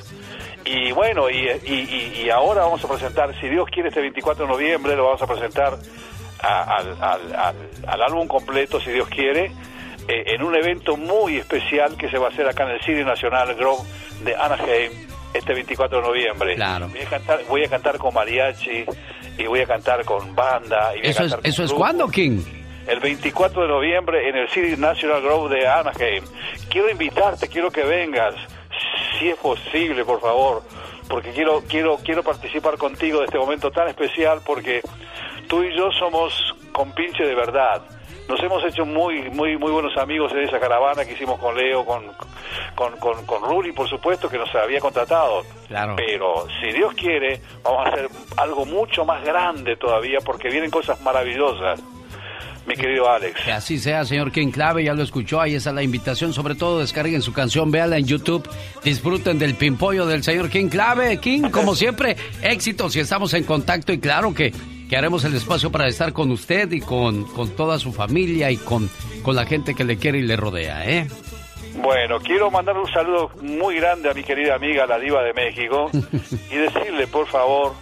Y bueno, y, y, y- ahora vamos a presentar, si Dios quiere, este 24 de noviembre lo vamos a presentar a- al, al- al- al álbum completo, si Dios quiere, eh, en un evento muy especial que se va a hacer acá en el Cine Nacional Grove de Anaheim este 24 de noviembre. Claro. Voy a cantar, voy a cantar con mariachi y voy a cantar con banda. Y voy a ¿Eso es, cantar con eso es cuándo, King? el 24 de noviembre en el City National Grove de Anaheim. Quiero invitarte, quiero que vengas, si es posible, por favor, porque quiero quiero quiero participar contigo de este momento tan especial porque tú y yo somos compinche de verdad. nos hemos hecho muy muy muy buenos amigos en esa caravana que hicimos con Leo, con, con, con, con Ruri, por supuesto, que nos había contratado. Claro. Pero si Dios quiere, vamos a hacer algo mucho más grande todavía porque vienen cosas maravillosas mi querido Alex. Que así sea, señor King Clave, ya lo escuchó, ahí está la invitación, sobre todo descarguen su canción, véanla en YouTube, disfruten del pimpollo del señor King Clave. King, como siempre, éxitos y estamos en contacto y claro que, que haremos el espacio para estar con usted y con, con toda su familia y con, con la gente que le quiere y le rodea, ¿eh? Bueno, quiero mandar un saludo muy grande a mi querida amiga, la diva de México, <laughs> y decirle, por favor,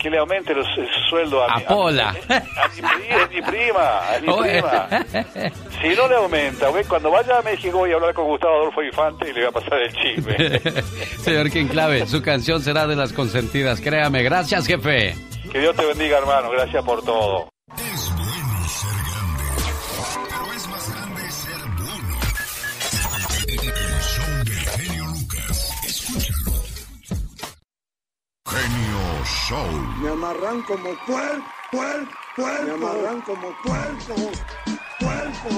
que le aumente los, el sueldo a, a mi, Pola. A, mi, <laughs> a, mi, mi, prima, a mi prima. <laughs> Si no le aumenta, güey, cuando vaya a México voy a hablar con Gustavo Adolfo Infante y le voy a pasar el chisme. <laughs> Señor King Clave, su canción será de las consentidas, créame. Gracias, jefe. Que Dios te bendiga, hermano. Gracias por todo. Genio Show. Me amarran como puerco, puerco, puerco. Me amarran como puerco, puerco,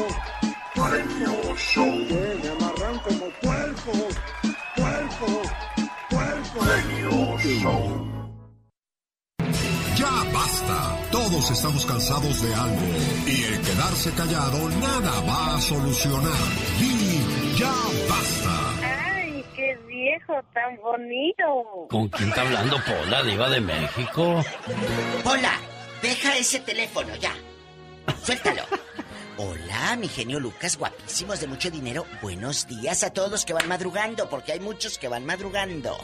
puerco. Show. Me amarran como puerco, puerco, puerco. Genio Show. Ya basta. Todos estamos cansados de algo. Y el quedarse callado nada va a solucionar. Y ya basta. ¡Ay, qué viejo tan bonito! ¿Con quién está hablando Pola, diva de México? Pola, deja ese teléfono ya. Suéltalo. Hola, mi genio Lucas, guapísimos de mucho dinero. Buenos días a todos los que van madrugando, porque hay muchos que van madrugando.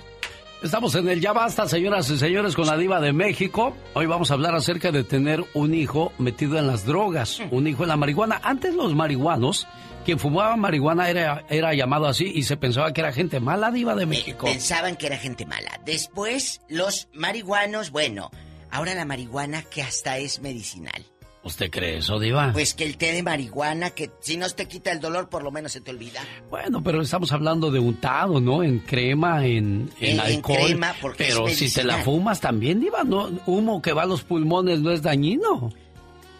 Estamos en el Ya Basta, señoras y señores, con la diva de México. Hoy vamos a hablar acerca de tener un hijo metido en las drogas, un hijo en la marihuana. Antes los marihuanos, quien fumaba marihuana era, era llamado así y se pensaba que era gente mala, diva de México. Pensaban que era gente mala. Después los marihuanos, bueno, ahora la marihuana que hasta es medicinal. ¿Usted cree eso, Diva? Pues que el té de marihuana, que si no te quita el dolor, por lo menos se te olvida. Bueno, pero estamos hablando de untado, ¿no? En crema, en, en, En- en alcohol. crema, porque pero es si te la fumas también, Diva, ¿no? Humo que va a los pulmones no es dañino.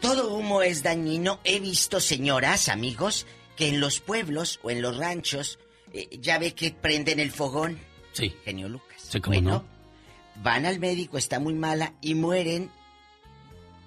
Todo humo es dañino. He visto señoras, amigos, que en los pueblos o en los ranchos, eh, ya ve que prenden el fogón. Sí. Genio Lucas. Sí, cómo Bueno, no. Van al médico, está muy mala y mueren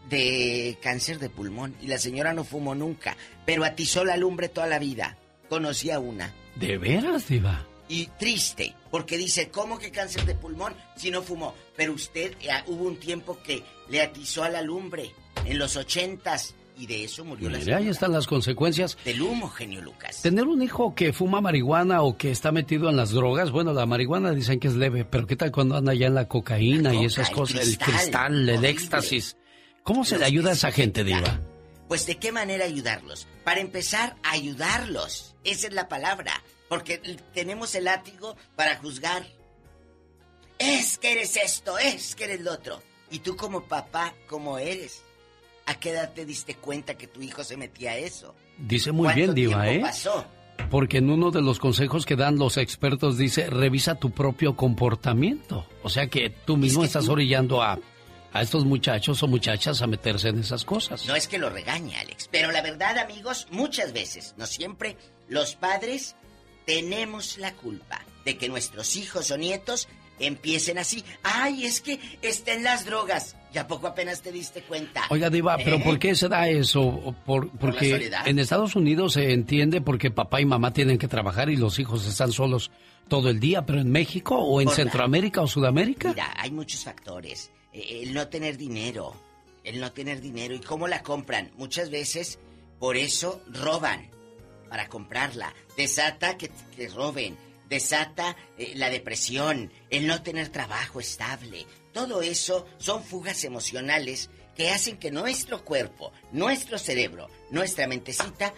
de cáncer de pulmón. Y la señora no fumó nunca, pero atizó la lumbre toda la vida. Conocí a una. ¿De veras, Diva? Y triste, porque dice, ¿cómo que cáncer de pulmón si no fumó? Pero usted, eh, hubo un tiempo que le atizó a la lumbre, en los ochentas, y de eso murió la Mire, ahí señora. están las consecuencias. Del humo, genio Lucas. Tener un hijo que fuma marihuana o que está metido en las drogas, bueno, la marihuana dicen que es leve, pero ¿qué tal cuando anda ya en la cocaína y esas el cosas? El cristal, el éxtasis. ¿Cómo se le ayuda a esa gente, Diva? Pues de qué manera ayudarlos. Para empezar, ayudarlos. Esa es la palabra. Porque tenemos el látigo para juzgar. Es que eres esto, es que eres lo otro. Y tú como papá, ¿cómo eres? ¿A qué edad te diste cuenta que tu hijo se metía a eso? Dice muy ¿Cuánto bien, Diva, ¿eh? pasó? Porque en uno de los consejos que dan los expertos dice, revisa tu propio comportamiento. O sea que tú mismo estás orillando a, a estos muchachos o muchachas a meterse en esas cosas. No es que lo regañe, Alex, pero la verdad, amigos, muchas veces, no siempre, los padres tenemos la culpa de que nuestros hijos o nietos empiecen así. Ay, es que está en las drogas. ¿Ya poco apenas te diste cuenta? Oiga, Diva, ¿pero ¿Eh? por qué se da eso? Por, porque en Estados Unidos se entiende porque papá y mamá tienen que trabajar y los hijos están solos todo el día, pero en México o en Por la- Centroamérica o Sudamérica. Mira, hay muchos factores. Eh, El no tener dinero, el no tener dinero y cómo la compran. Muchas veces, por eso roban para comprarla. Desata que, que roben, desata eh, la depresión, el no tener trabajo estable. Todo eso son fugas emocionales que hacen que nuestro cuerpo, nuestro cerebro, nuestra mentecita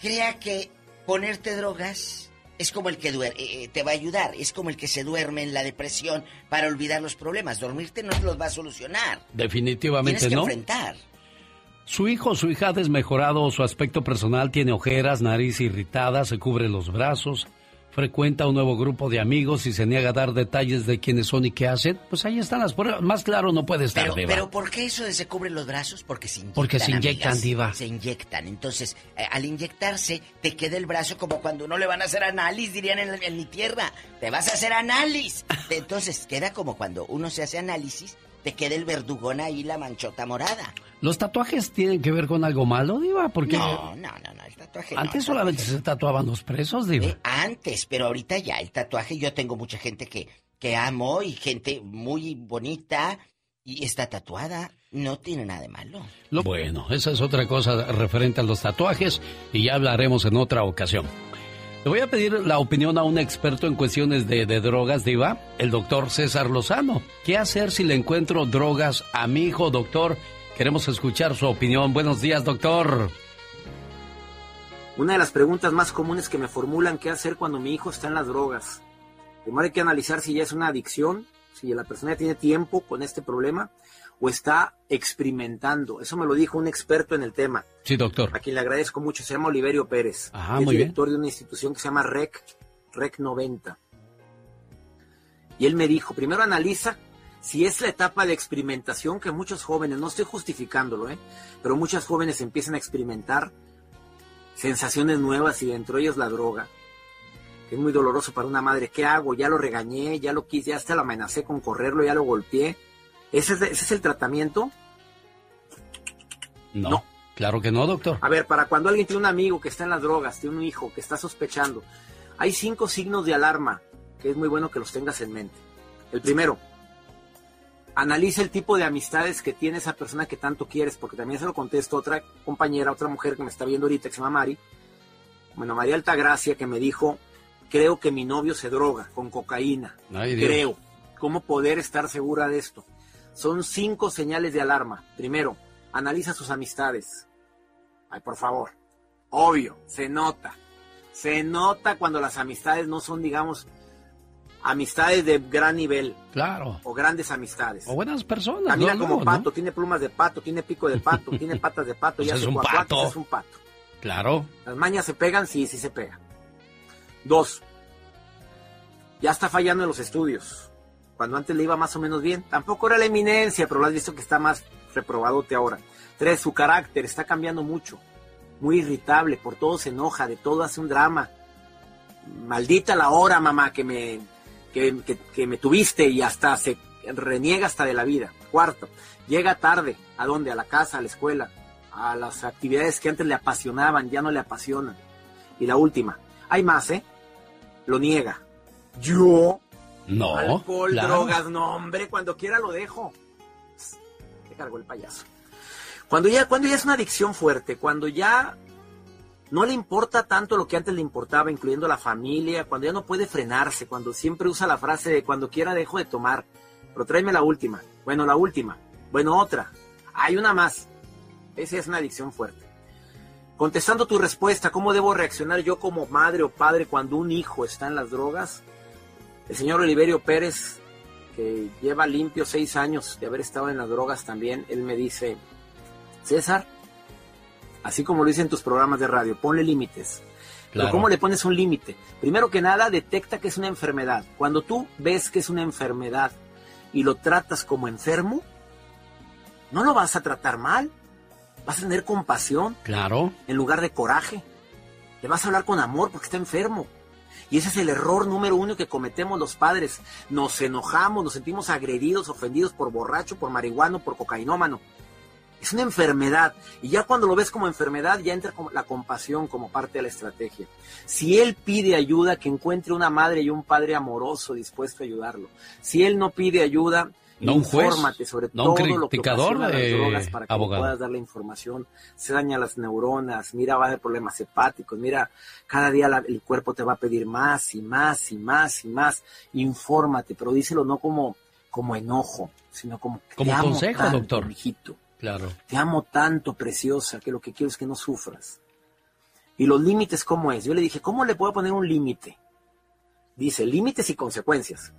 crea que ponerte drogas es como el que duer- eh, eh, te va a ayudar, es como el que se duerme en la depresión para olvidar los problemas. Dormirte no te los va a solucionar. Definitivamente Tienes que no. enfrentar. Su hijo o su hija ha desmejorado su aspecto personal, tiene ojeras, nariz irritada, se cubre los brazos, frecuenta un nuevo grupo de amigos y se niega a dar detalles de quiénes son y qué hacen, pues ahí están las pruebas. Más claro no puede estar, Pero, Diva. pero ¿por qué eso de se cubren los brazos? Porque se inyectan. Porque se inyectan, amigas. Diva. Se inyectan. Entonces, eh, al inyectarse, te queda el brazo como cuando uno le van a hacer análisis, dirían en, en mi tierra. Te vas a hacer análisis. <laughs> Entonces, queda como cuando uno se hace análisis, te queda el verdugón ahí, la manchota morada. ¿Los tatuajes tienen que ver con algo malo, Diva? Porque No, no, no, no, el tatuaje no, antes solamente se tatuaban los presos, Diva. Eh, antes, pero ahorita ya el tatuaje, yo tengo mucha gente que, que amo y gente muy bonita y está tatuada. No tiene nada de malo. Lo- Bueno, esa es otra cosa referente a los tatuajes y ya hablaremos en otra ocasión. Le voy a pedir la opinión a un experto en cuestiones de, de drogas, Diva, el doctor César Lozano. ¿Qué hacer si le encuentro drogas a mi hijo, doctor? Queremos escuchar su opinión. Buenos días, doctor. Una de las preguntas más comunes que me formulan qué hacer cuando mi hijo está en las drogas. Primero hay que analizar si ya es una adicción, si la persona ya tiene tiempo con este problema o está experimentando. Eso me lo dijo un experto en el tema, Sí, doctor. a quien le agradezco mucho, se llama Oliverio Pérez. Ajá, es muy bien. director de una institución que se llama REC, REC 90. Y él me dijo, primero analiza si es la etapa de experimentación que muchos jóvenes, no estoy justificándolo, ¿eh? pero muchos jóvenes empiezan a experimentar sensaciones nuevas y dentro de ellas la droga. Es muy doloroso para una madre. ¿Qué hago? Ya lo regañé, ya lo quise, ya hasta lo amenacé con correrlo, ya lo golpeé. ¿Ese es, ese es el tratamiento? No, claro que no, doctor. A ver, para cuando alguien tiene un amigo que está en las drogas, tiene un hijo que está sospechando, hay cinco signos de alarma que es muy bueno que los tengas en mente. El primero, analiza el tipo de amistades que tiene esa persona que tanto quieres, porque también se lo contesto a otra compañera, otra mujer que me está viendo ahorita, que se llama Mari. Bueno, María Altagracia, que me dijo, creo que mi novio se droga con cocaína. Ay, creo. ¿Cómo poder estar segura de esto? Son cinco señales de alarma. Primero, analiza sus amistades. Ay, por favor. Obvio, se nota. Se nota cuando las amistades no son, digamos, amistades de gran nivel Claro. o grandes amistades. O buenas personas. Camina como ¿no? pato, tiene plumas de pato, tiene pico de pato, <laughs> tiene patas de pato, Pues ya es un pato. es un pato. Claro. Las mañas se pegan, sí, sí se pega. Dos, ya está fallando en los estudios. Cuando antes le iba más o menos bien. Tampoco era la eminencia, pero lo has visto que está más reprobadote ahora. Tres, su carácter está cambiando mucho. Muy irritable, por todo se enoja, de todo hace un drama. Maldita la hora, mamá, que me, que, que- me tuviste y hasta se reniega hasta de la vida. Cuarto, llega tarde. ¿A dónde? A la casa, a la escuela, a las actividades que antes le apasionaban, ya no le apasionan. Y la última, hay más, ¿eh? Lo niega. Yo, No. alcohol, claro. drogas, no, hombre, cuando quiera lo dejo. Te cargó el payaso. Cuando ya, cuando ya es una adicción fuerte, cuando ya no le importa tanto lo que antes le importaba, incluyendo la familia, cuando ya no puede frenarse, cuando siempre usa la frase de cuando quiera dejo de tomar, pero tráeme la última. Bueno, la última. Bueno, otra. Hay una más. Esa es una adicción fuerte. Contestando tu respuesta, ¿cómo debo reaccionar yo como madre o padre cuando un hijo está en las drogas? El señor Oliverio Pérez, que lleva limpio seis años de haber estado en las drogas también, él me dice, César, así como lo dicen tus programas de radio, ponle límites. Pero. ¿cómo le pones un límite? Primero que nada, detecta que es una enfermedad. Cuando tú ves que es una enfermedad y lo tratas como enfermo, no lo vas a tratar mal. Vas a tener compasión Claro. en lugar de coraje. Le vas a hablar con amor porque está enfermo. Y ese es el error número uno que cometemos los padres. Nos enojamos, nos sentimos agredidos, ofendidos por borracho, por marihuano, por cocainómano. Es una enfermedad. Y ya cuando lo ves como enfermedad, ya entra la compasión como parte de la estrategia. Si él pide ayuda, que encuentre una madre y un padre amoroso dispuesto a ayudarlo. Si él no pide ayuda, No un juez, infórmate sobre no un todo lo que ocasiona las eh, drogas para que abogado. puedas dar la información. Se daña las neuronas, mira, va a haber problemas hepáticos, mira, cada día la- el cuerpo te va a pedir más y más y más y más. Infórmate, pero díselo no como, como enojo, sino como Como te amo consejo, tanto, doctor. mijito. Claro. Te amo tanto, preciosa, que lo que quiero es que no sufras. Y los límites, ¿cómo es? Yo le dije, ¿cómo le puedo poner un límite? Dice, límites y consecuencias.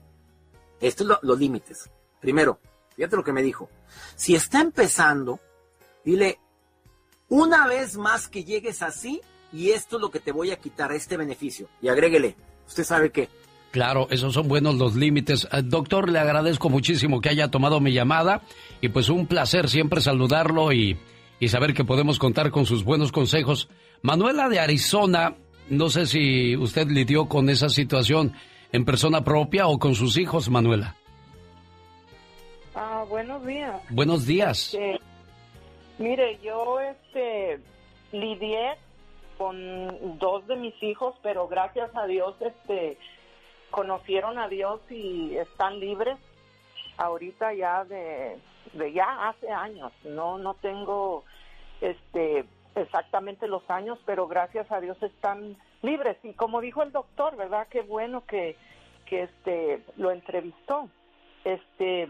Estos son lo- los límites. Primero, fíjate lo que me dijo. Si está empezando, dile, una vez más que llegues así, y esto es lo que te voy a quitar, este beneficio. Y agréguele, usted sabe que Claro, esos son buenos los límites. Eh, doctor, le agradezco muchísimo que haya tomado mi llamada y pues un placer siempre saludarlo y, y saber que podemos contar con sus buenos consejos. Manuela de Arizona, no sé si usted lidió con esa situación en persona propia o con sus hijos, Manuela. Ah, buenos días. Buenos días. Este, mire, yo este lidié con dos de mis hijos, pero gracias a Dios este conocieron a Dios y están libres ahorita ya de, de ya hace años. No no tengo este exactamente los años, pero gracias a Dios están libres y como dijo el doctor, ¿verdad? Qué bueno que que este lo entrevistó. Este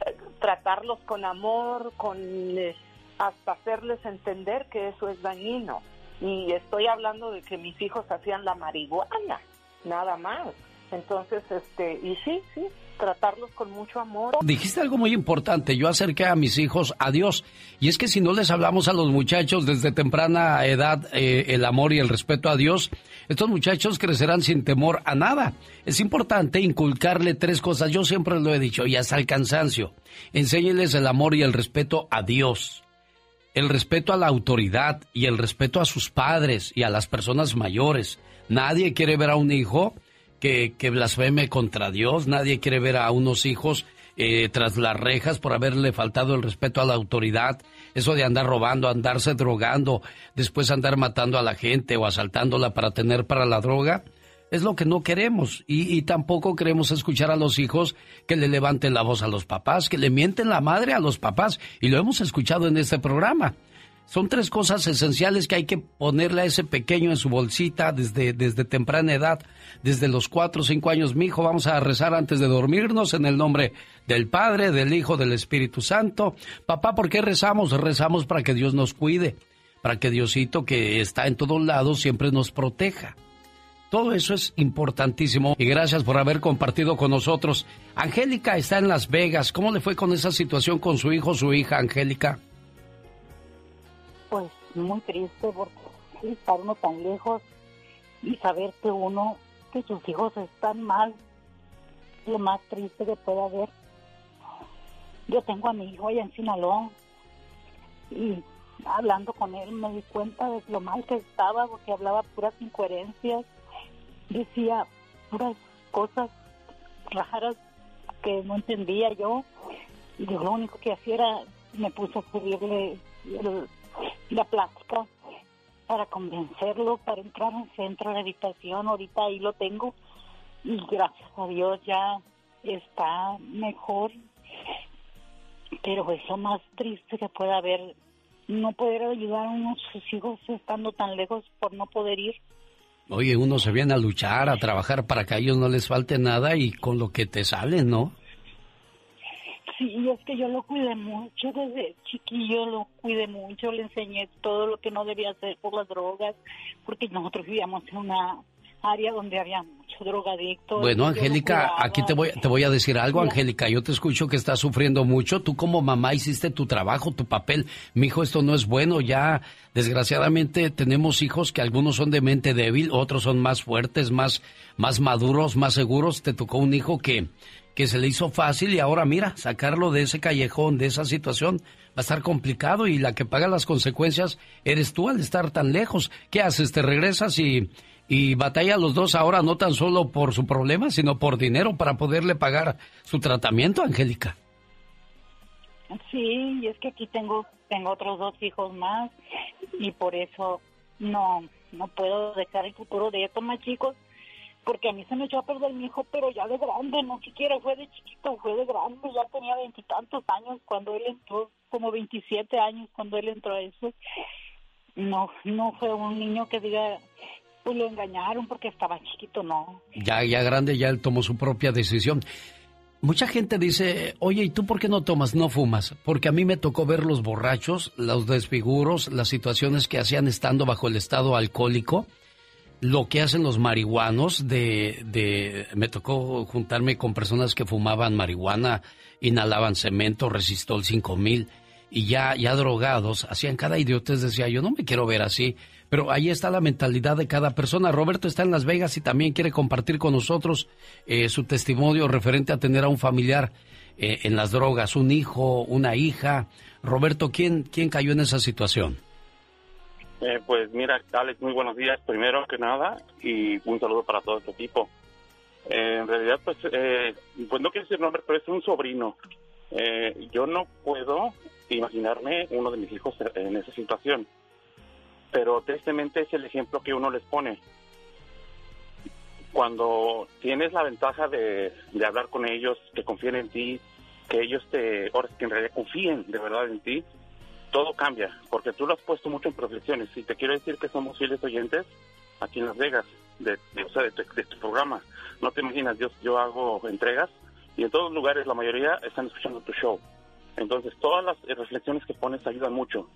<laughs> tratarlos con amor, con eh, hasta hacerles entender que eso es dañino. Y estoy hablando de que mis hijos hacían la marihuana, nada más. Entonces, este, y sí, sí, tratarlos con mucho amor. Dijiste algo muy importante, yo acerqué a mis hijos a Dios, y es que si no les hablamos a los muchachos desde temprana edad eh, el amor y el respeto a Dios, estos muchachos crecerán sin temor a nada. Es importante inculcarle tres cosas, yo siempre lo he dicho, y hasta el cansancio. Enséñeles el amor y el respeto a Dios, el respeto a la autoridad y el respeto a sus padres y a las personas mayores. Nadie quiere ver a un hijo que, que blasfeme contra Dios, nadie quiere ver a unos hijos eh, tras las rejas por haberle faltado el respeto a la autoridad, eso de andar robando, andarse drogando, después andar matando a la gente o asaltándola para tener para la droga, es lo que no queremos. Y, y, tampoco queremos escuchar a los hijos que le levanten la voz a los papás, que le mienten la madre a los papás. Y lo hemos escuchado en este programa. Son tres cosas esenciales que hay que ponerle a ese pequeño en su bolsita desde, desde temprana edad, desde los cuatro o cinco años. Mi hijo, vamos a rezar antes de dormirnos en el nombre del Padre, del Hijo, del Espíritu Santo. Papá, ¿por qué rezamos? Rezamos para que Dios nos cuide, para que Diosito, que está en todos lados, siempre nos proteja. Todo eso es importantísimo y gracias por haber compartido con nosotros. Angélica está en Las Vegas. ¿Cómo le fue con esa situación con su hijo, su hija, Angélica? Pues muy triste porque estar uno tan lejos y saber que uno, que sus hijos están mal, lo más triste que puede haber. Yo tengo a mi hijo allá en Sinaloa y hablando con él me di cuenta de lo mal que estaba porque hablaba puras incoherencias, decía puras cosas raras que no entendía yo y yo lo único que hacía era me puse a escribirle el, la plática para convencerlo, para entrar en centro de habitación. Ahorita ahí lo tengo y gracias a Dios ya está mejor. Pero es lo más triste que puede haber, no poder ayudar a unos sus hijos estando tan lejos por no poder ir. Oye, uno se viene a luchar, a trabajar para que a ellos no les falte nada y con lo que te sale, ¿no? Sí, es que yo lo cuidé mucho desde chiquillo, lo cuidé mucho, le enseñé todo lo que no debía hacer por las drogas, porque nosotros vivíamos en una área donde había mucho drogadicto. Bueno, Angélica, aquí te voy, te voy a decir algo, Angélica. Yo te escucho que estás sufriendo mucho. Tú como mamá hiciste tu trabajo, tu papel. Mi hijo, esto no es bueno. Ya, desgraciadamente, tenemos hijos que algunos son de mente débil, otros son más fuertes, más, más maduros, más seguros. Te tocó un hijo que que se le hizo fácil y ahora mira, sacarlo de ese callejón, de esa situación, va a estar complicado y la que paga las consecuencias eres tú al estar tan lejos. ¿Qué haces? ¿Te regresas y, y batalla los dos ahora no tan solo por su problema, sino por dinero para poderle pagar su tratamiento, Angélica? Sí, y es que aquí tengo, tengo otros dos hijos más y por eso no, no puedo dejar el futuro de estos más chicos porque a mí se me echó a perder mi hijo, pero ya de grande, no siquiera fue de chiquito, fue de grande, ya tenía veintitantos años cuando él entró, como veintisiete años cuando él entró a eso. No, no fue un niño que diga, pues lo engañaron porque estaba chiquito, no. Ya, ya grande, ya él tomó su propia decisión. Mucha gente dice, oye, ¿y tú por qué no tomas, no fumas? Porque a mí me tocó ver los borrachos, los desfiguros, las situaciones que hacían estando bajo el estado alcohólico lo que hacen los marihuanos de, de, me tocó juntarme con personas que fumaban marihuana, inhalaban cemento, resistol 5000 y ya, ya drogados, hacían cada idiotez, decía yo, no me quiero ver así. Pero ahí está la mentalidad de cada persona. Roberto está en Las Vegas y también quiere compartir con nosotros eh, su testimonio referente a tener a un familiar eh, en las drogas, un hijo, una hija. Roberto, ¿quién, quién cayó en esa situación? Eh, pues mira, Alex, muy buenos días, primero que nada, y un saludo para todo tu equipo. Eh, en realidad, pues, eh, pues no quiero decir nombre, pero es un sobrino. Eh, yo no puedo imaginarme uno de mis hijos en esa situación, pero tristemente es el ejemplo que uno les pone. Cuando tienes la ventaja de, de hablar con ellos, que confíen en ti, que ellos te, ahora que en realidad confíen de verdad en ti, todo cambia, porque tú lo has puesto mucho en profesiones. Y te quiero decir que somos fieles oyentes aquí en Las Vegas, de, o sea, de, tu, de tu programa. No te imaginas, yo, yo hago entregas y en todos lugares la mayoría están escuchando tu show. Entonces, todas las reflexiones que pones ayudan mucho.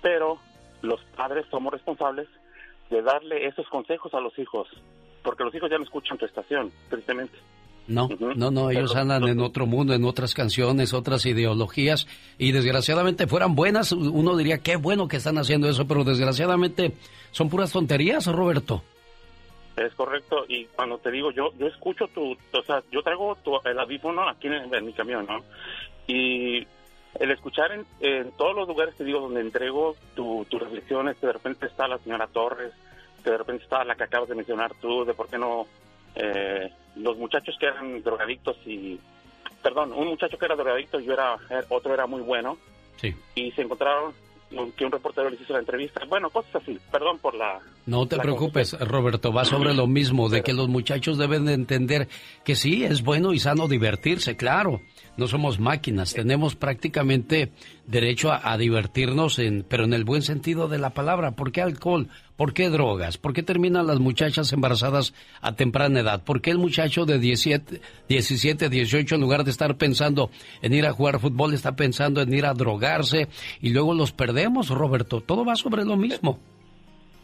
Pero los padres somos responsables de darle esos consejos a los hijos, porque los hijos ya no escuchan tu estación, tristemente. No, no, no, ellos andan en otro mundo, en otras canciones, otras ideologías, y desgraciadamente fueran buenas, uno diría qué bueno que están haciendo eso, pero desgraciadamente son puras tonterías, Roberto. Es correcto, y cuando te digo, yo yo escucho tu, o sea, yo traigo tu, el audífono aquí en, en mi camión, ¿no? Y el escuchar en, en, todos los lugares, te digo, donde entrego tus tu reflexiones, que de repente está la señora Torres, que de repente está la que acabas de mencionar tú, de por qué no eh, los muchachos que eran drogadictos y perdón un muchacho que era drogadicto yo era otro era muy bueno sí. y se encontraron que un reportero les hizo la entrevista bueno cosas así perdón por la no te la preocupes Roberto va sobre lo mismo de que los muchachos deben de entender que sí es bueno y sano divertirse claro no somos máquinas, tenemos prácticamente derecho a, a, divertirnos, en, pero en el buen sentido de la palabra. ¿Por qué alcohol? ¿Por qué drogas? ¿Por qué terminan las muchachas embarazadas a temprana edad? ¿Por qué el muchacho de 17, 17, 18, en lugar de estar pensando en ir a jugar fútbol, está pensando en ir a drogarse y luego los perdemos, Roberto? Todo va sobre lo mismo.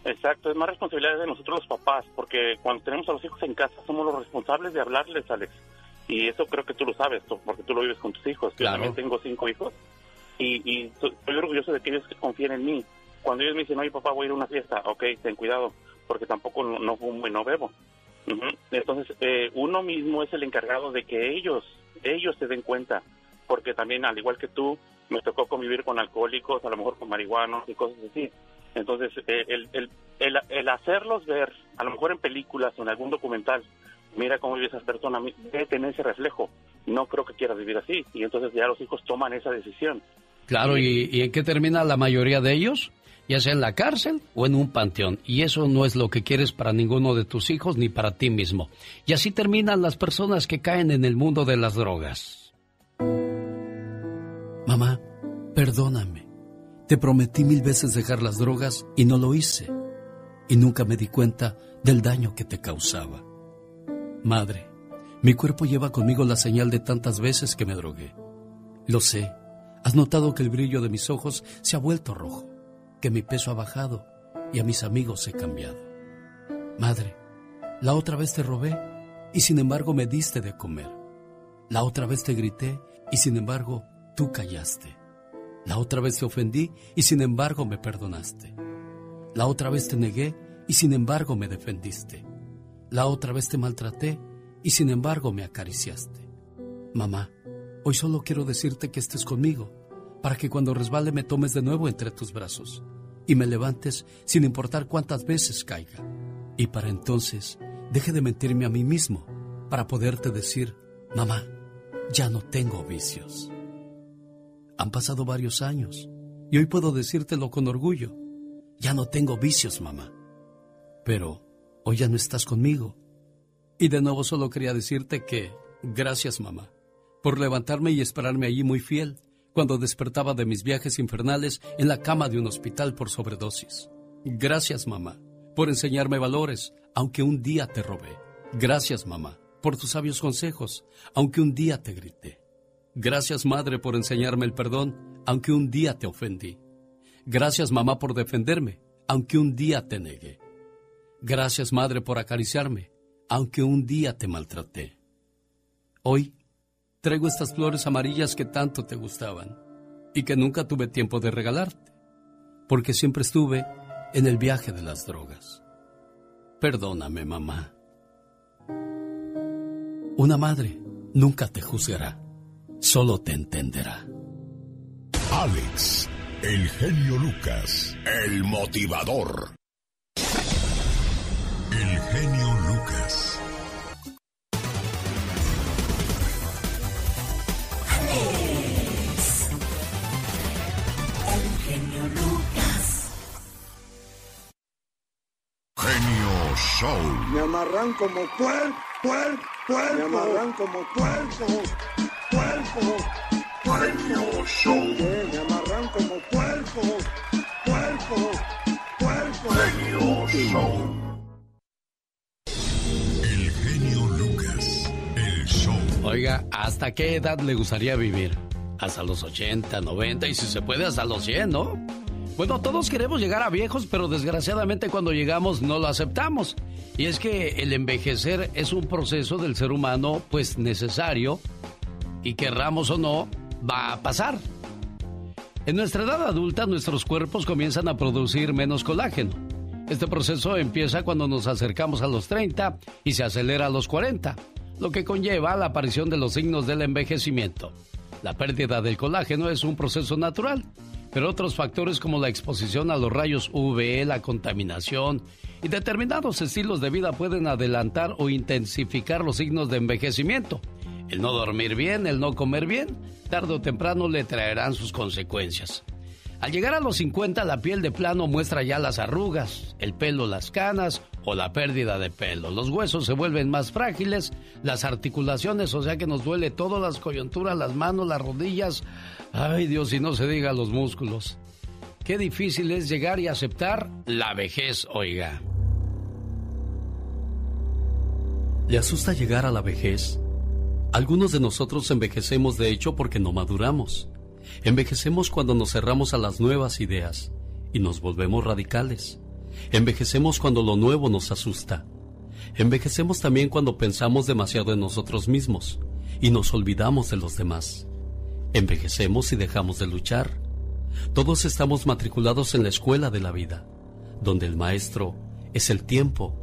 Exacto, es más responsabilidad de nosotros los papás, porque cuando tenemos a los hijos en casa somos los responsables de hablarles, Alex y eso creo que tú lo sabes, porque tú lo vives con tus hijos. Claro. Yo también tengo cinco hijos y, y estoy orgulloso de que ellos confíen en mí. Cuando ellos me dicen, oye papá, voy a ir a una fiesta, ok, ten cuidado, porque tampoco no, no fumo y no bebo. Uh -huh. Entonces, eh, uno mismo es el encargado de que ellos, ellos se den cuenta, porque también, al igual que tú, me tocó convivir con alcohólicos, a lo mejor con marihuanos y cosas así. Entonces, eh, el, el, el, el hacerlos ver, a lo mejor en películas o en algún documental, mira cómo vive esa persona, debe tener ese reflejo. No creo que quiera vivir así. Y entonces ya los hijos toman esa decisión. Claro, ¿y, ¿y en qué termina la mayoría de ellos? Ya sea en la cárcel o en un panteón. Y eso no es lo que quieres para ninguno de tus hijos ni para ti mismo. Y así terminan las personas que caen en el mundo de las drogas. Mamá, perdóname. Te prometí mil veces dejar las drogas y no lo hice. Y nunca me di cuenta del daño que te causaba. Madre, mi cuerpo lleva conmigo la señal de tantas veces que me drogué. Lo sé. Has notado que el brillo de mis ojos se ha vuelto rojo, que mi peso ha bajado y a mis amigos he cambiado. Madre, la otra vez te robé y sin embargo me diste de comer. La otra vez te grité y sin embargo tú callaste. La otra vez te ofendí y sin embargo me perdonaste. La otra vez te negué y sin embargo me defendiste. La otra vez te maltraté y sin embargo me acariciaste. Mamá, hoy solo quiero decirte que estés conmigo, para que cuando resbale me tomes de nuevo entre tus brazos y me levantes sin importar cuántas veces caiga. Y para entonces deje de mentirme a mí mismo para poderte decir, mamá, ya no tengo vicios. Han pasado varios años y hoy puedo decírtelo con orgullo. Ya no tengo vicios, mamá. Pero hoy ya no estás conmigo. Y de nuevo solo quería decirte que gracias mamá por levantarme y esperarme allí muy fiel cuando despertaba de mis viajes infernales en la cama de un hospital por sobredosis. Gracias mamá por enseñarme valores, aunque un día te robé. Gracias mamá por tus sabios consejos, aunque un día te grité. Gracias madre por enseñarme el perdón, aunque un día te ofendí. Gracias mamá por defenderme, aunque un día te negué. Gracias, Madre, por acariciarme, aunque un día te maltraté. Hoy traigo estas flores amarillas que tanto te gustaban, y que nunca tuve tiempo de regalarte, porque siempre estuve en el viaje de las drogas. Perdóname, mamá. Una madre nunca te juzgará, solo te entenderá. Alex, el genio Lucas, el motivador. El genio Lucas. Show. Me amarran como puer, puer, puerco. Me amarran como puerco, puerco, puerco. Show. Me amarran como puerco, puerco, puerco. Genio Show. El genio Lucas, el show. Oiga, ¿hasta qué edad le gustaría vivir? Hasta los 80, 90 y si se puede hasta los 100, ¿no? Bueno, todos queremos llegar a viejos, pero desgraciadamente cuando llegamos no lo aceptamos. Y es que el envejecer es un proceso del ser humano pues necesario y querramos o no, va a pasar. En nuestra edad adulta nuestros cuerpos comienzan a producir menos colágeno. Este proceso empieza cuando nos acercamos a los 30 y se acelera a los 40, lo que conlleva la aparición de los signos del envejecimiento. La pérdida del colágeno es un proceso natural, pero otros factores como la exposición a los rayos UV, la contaminación y determinados estilos de vida pueden adelantar o intensificar los signos de envejecimiento. El no dormir bien, el no comer bien, tarde o temprano le traerán sus consecuencias. Al llegar a los 50, la piel de plano muestra ya las arrugas, el pelo las canas o la pérdida de pelo. Los huesos se vuelven más frágiles, las articulaciones, o sea que nos duele todo, las coyunturas, las manos, las rodillas. Ay Dios, y no se diga los músculos. Qué difícil es llegar y aceptar la vejez, oiga. ¿Le asusta llegar a la vejez? Algunos de nosotros envejecemos de hecho porque no maduramos. Envejecemos cuando nos cerramos a las nuevas ideas y nos volvemos radicales. Envejecemos cuando lo nuevo nos asusta. Envejecemos también cuando pensamos demasiado en nosotros mismos y nos olvidamos de los demás. Envejecemos y dejamos de luchar. Todos estamos matriculados en la escuela de la vida, donde el maestro es el tiempo.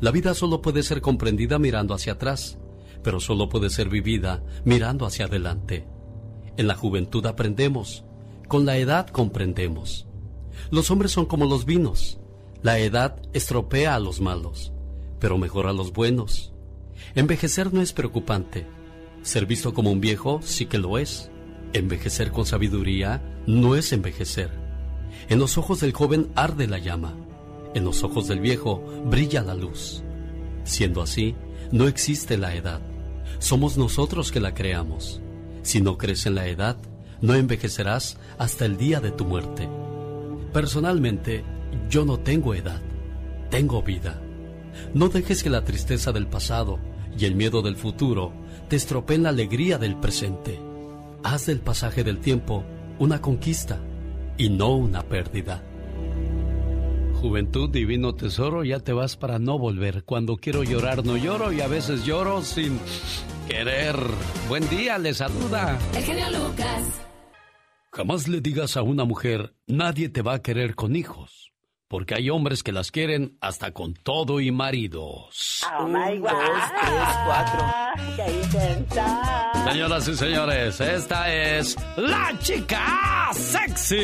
La vida solo puede ser comprendida mirando hacia atrás, pero solo puede ser vivida mirando hacia adelante. En la juventud aprendemos, con la edad comprendemos. Los hombres son como los vinos. La edad estropea a los malos, pero mejora a los buenos. Envejecer no es preocupante. Ser visto como un viejo sí que lo es. Envejecer con sabiduría no es envejecer. En los ojos del joven arde la llama. En los ojos del viejo brilla la luz. Siendo así, no existe la edad. Somos nosotros que la creamos. Si no crees en la edad, no envejecerás hasta el día de tu muerte. Personalmente, yo no tengo edad, tengo vida. No dejes que la tristeza del pasado y el miedo del futuro te estropeen la alegría del presente. Haz del pasaje del tiempo una conquista y no una pérdida. Juventud, divino tesoro, ya te vas para no volver. Cuando quiero llorar no lloro y a veces lloro sin querer. Buen día, le saluda. El genio Lucas. Jamás le digas a una mujer, nadie te va a querer con hijos. Porque hay hombres que las quieren hasta con todo y maridos. Oh my God. dos, tres, cuatro. Señoras y señores, esta es la chica sexy.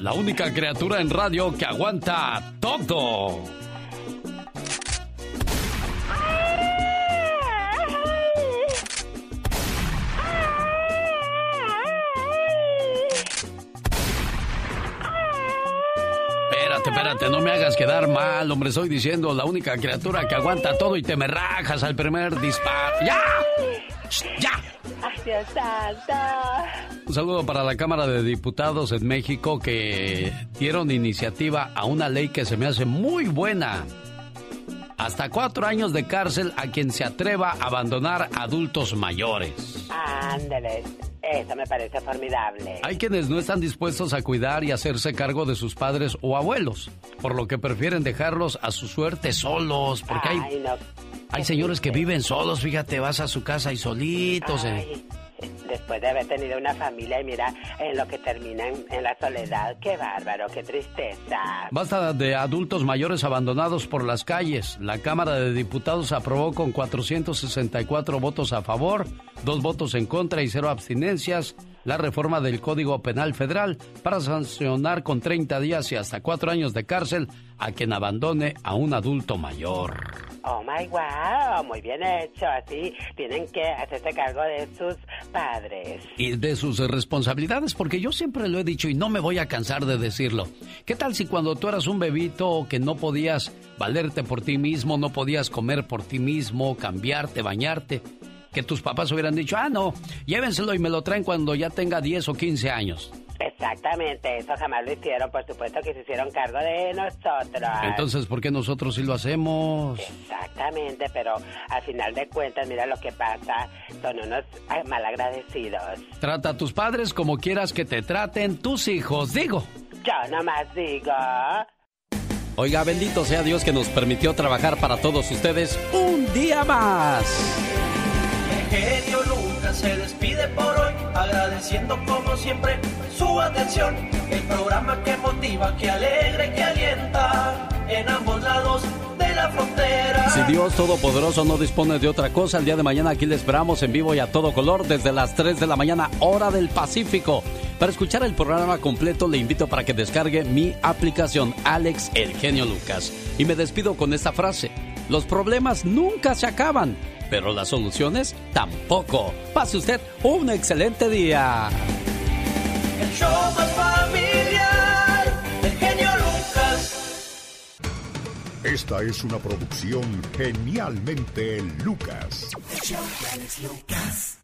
La única criatura en radio que aguanta todo. Espérate, espérate, no me hagas quedar mal, hombre. Estoy diciendo la única criatura que aguanta todo y te me rajas al primer disparo. ¡Ya! ¡Ya! ¡Ay, Dios santo! Un saludo para la Cámara de Diputados en México que dieron iniciativa a una ley que se me hace muy buena. Hasta cuatro años de cárcel a quien se atreva a abandonar adultos mayores. Ándale, eso me parece formidable. Hay quienes no están dispuestos a cuidar y hacerse cargo de sus padres o abuelos, por lo que prefieren dejarlos a su suerte solos, porque Ay, hay, no. Hay señores que viven solos, fíjate, vas a su casa y solitos. eh. Después de haber tenido una familia y mira en lo que terminan en la soledad, qué bárbaro, qué tristeza. Basta de adultos mayores abandonados por las calles. La Cámara de Diputados aprobó con 464 votos a favor, dos votos en contra y cero abstinencias la reforma del Código Penal Federal para sancionar con 30 días y hasta 4 años de cárcel a quien abandone a un adulto mayor. Oh my wow, muy bien hecho. Así tienen que hacerse cargo de sus padres. Y de sus responsabilidades, porque yo siempre lo he dicho y no me voy a cansar de decirlo. ¿Qué tal si cuando tú eras un bebito que no podías valerte por ti mismo, no podías comer por ti mismo, cambiarte, bañarte? Que tus papás hubieran dicho, ah, no, llévenselo y me lo traen cuando ya tenga 10 o 15 años. Exactamente, eso jamás lo hicieron, por supuesto que se hicieron cargo de nosotros. Entonces, ¿por qué nosotros sí lo hacemos? Exactamente, pero al final de cuentas, mira lo que pasa, son unos malagradecidos. Trata a tus padres como quieras que te traten tus hijos, digo. Yo nomás digo. Oiga, bendito sea Dios que nos permitió trabajar para todos ustedes un día más genio Lucas se despide por hoy, agradeciendo como siempre su atención. El programa que motiva, que alegra que alienta en ambos lados de la frontera. Si Dios Todopoderoso no dispone de otra cosa, el día de mañana aquí le esperamos en vivo y a todo color desde las 3 de la mañana, hora del Pacífico. Para escuchar el programa completo le invito para que descargue mi aplicación Alex El Genio Lucas. Y me despido con esta frase. Los problemas nunca se acaban pero las soluciones tampoco. Pase usted un excelente día. El show más familiar, el genio Lucas. Esta es una producción genialmente Lucas. El show Lucas.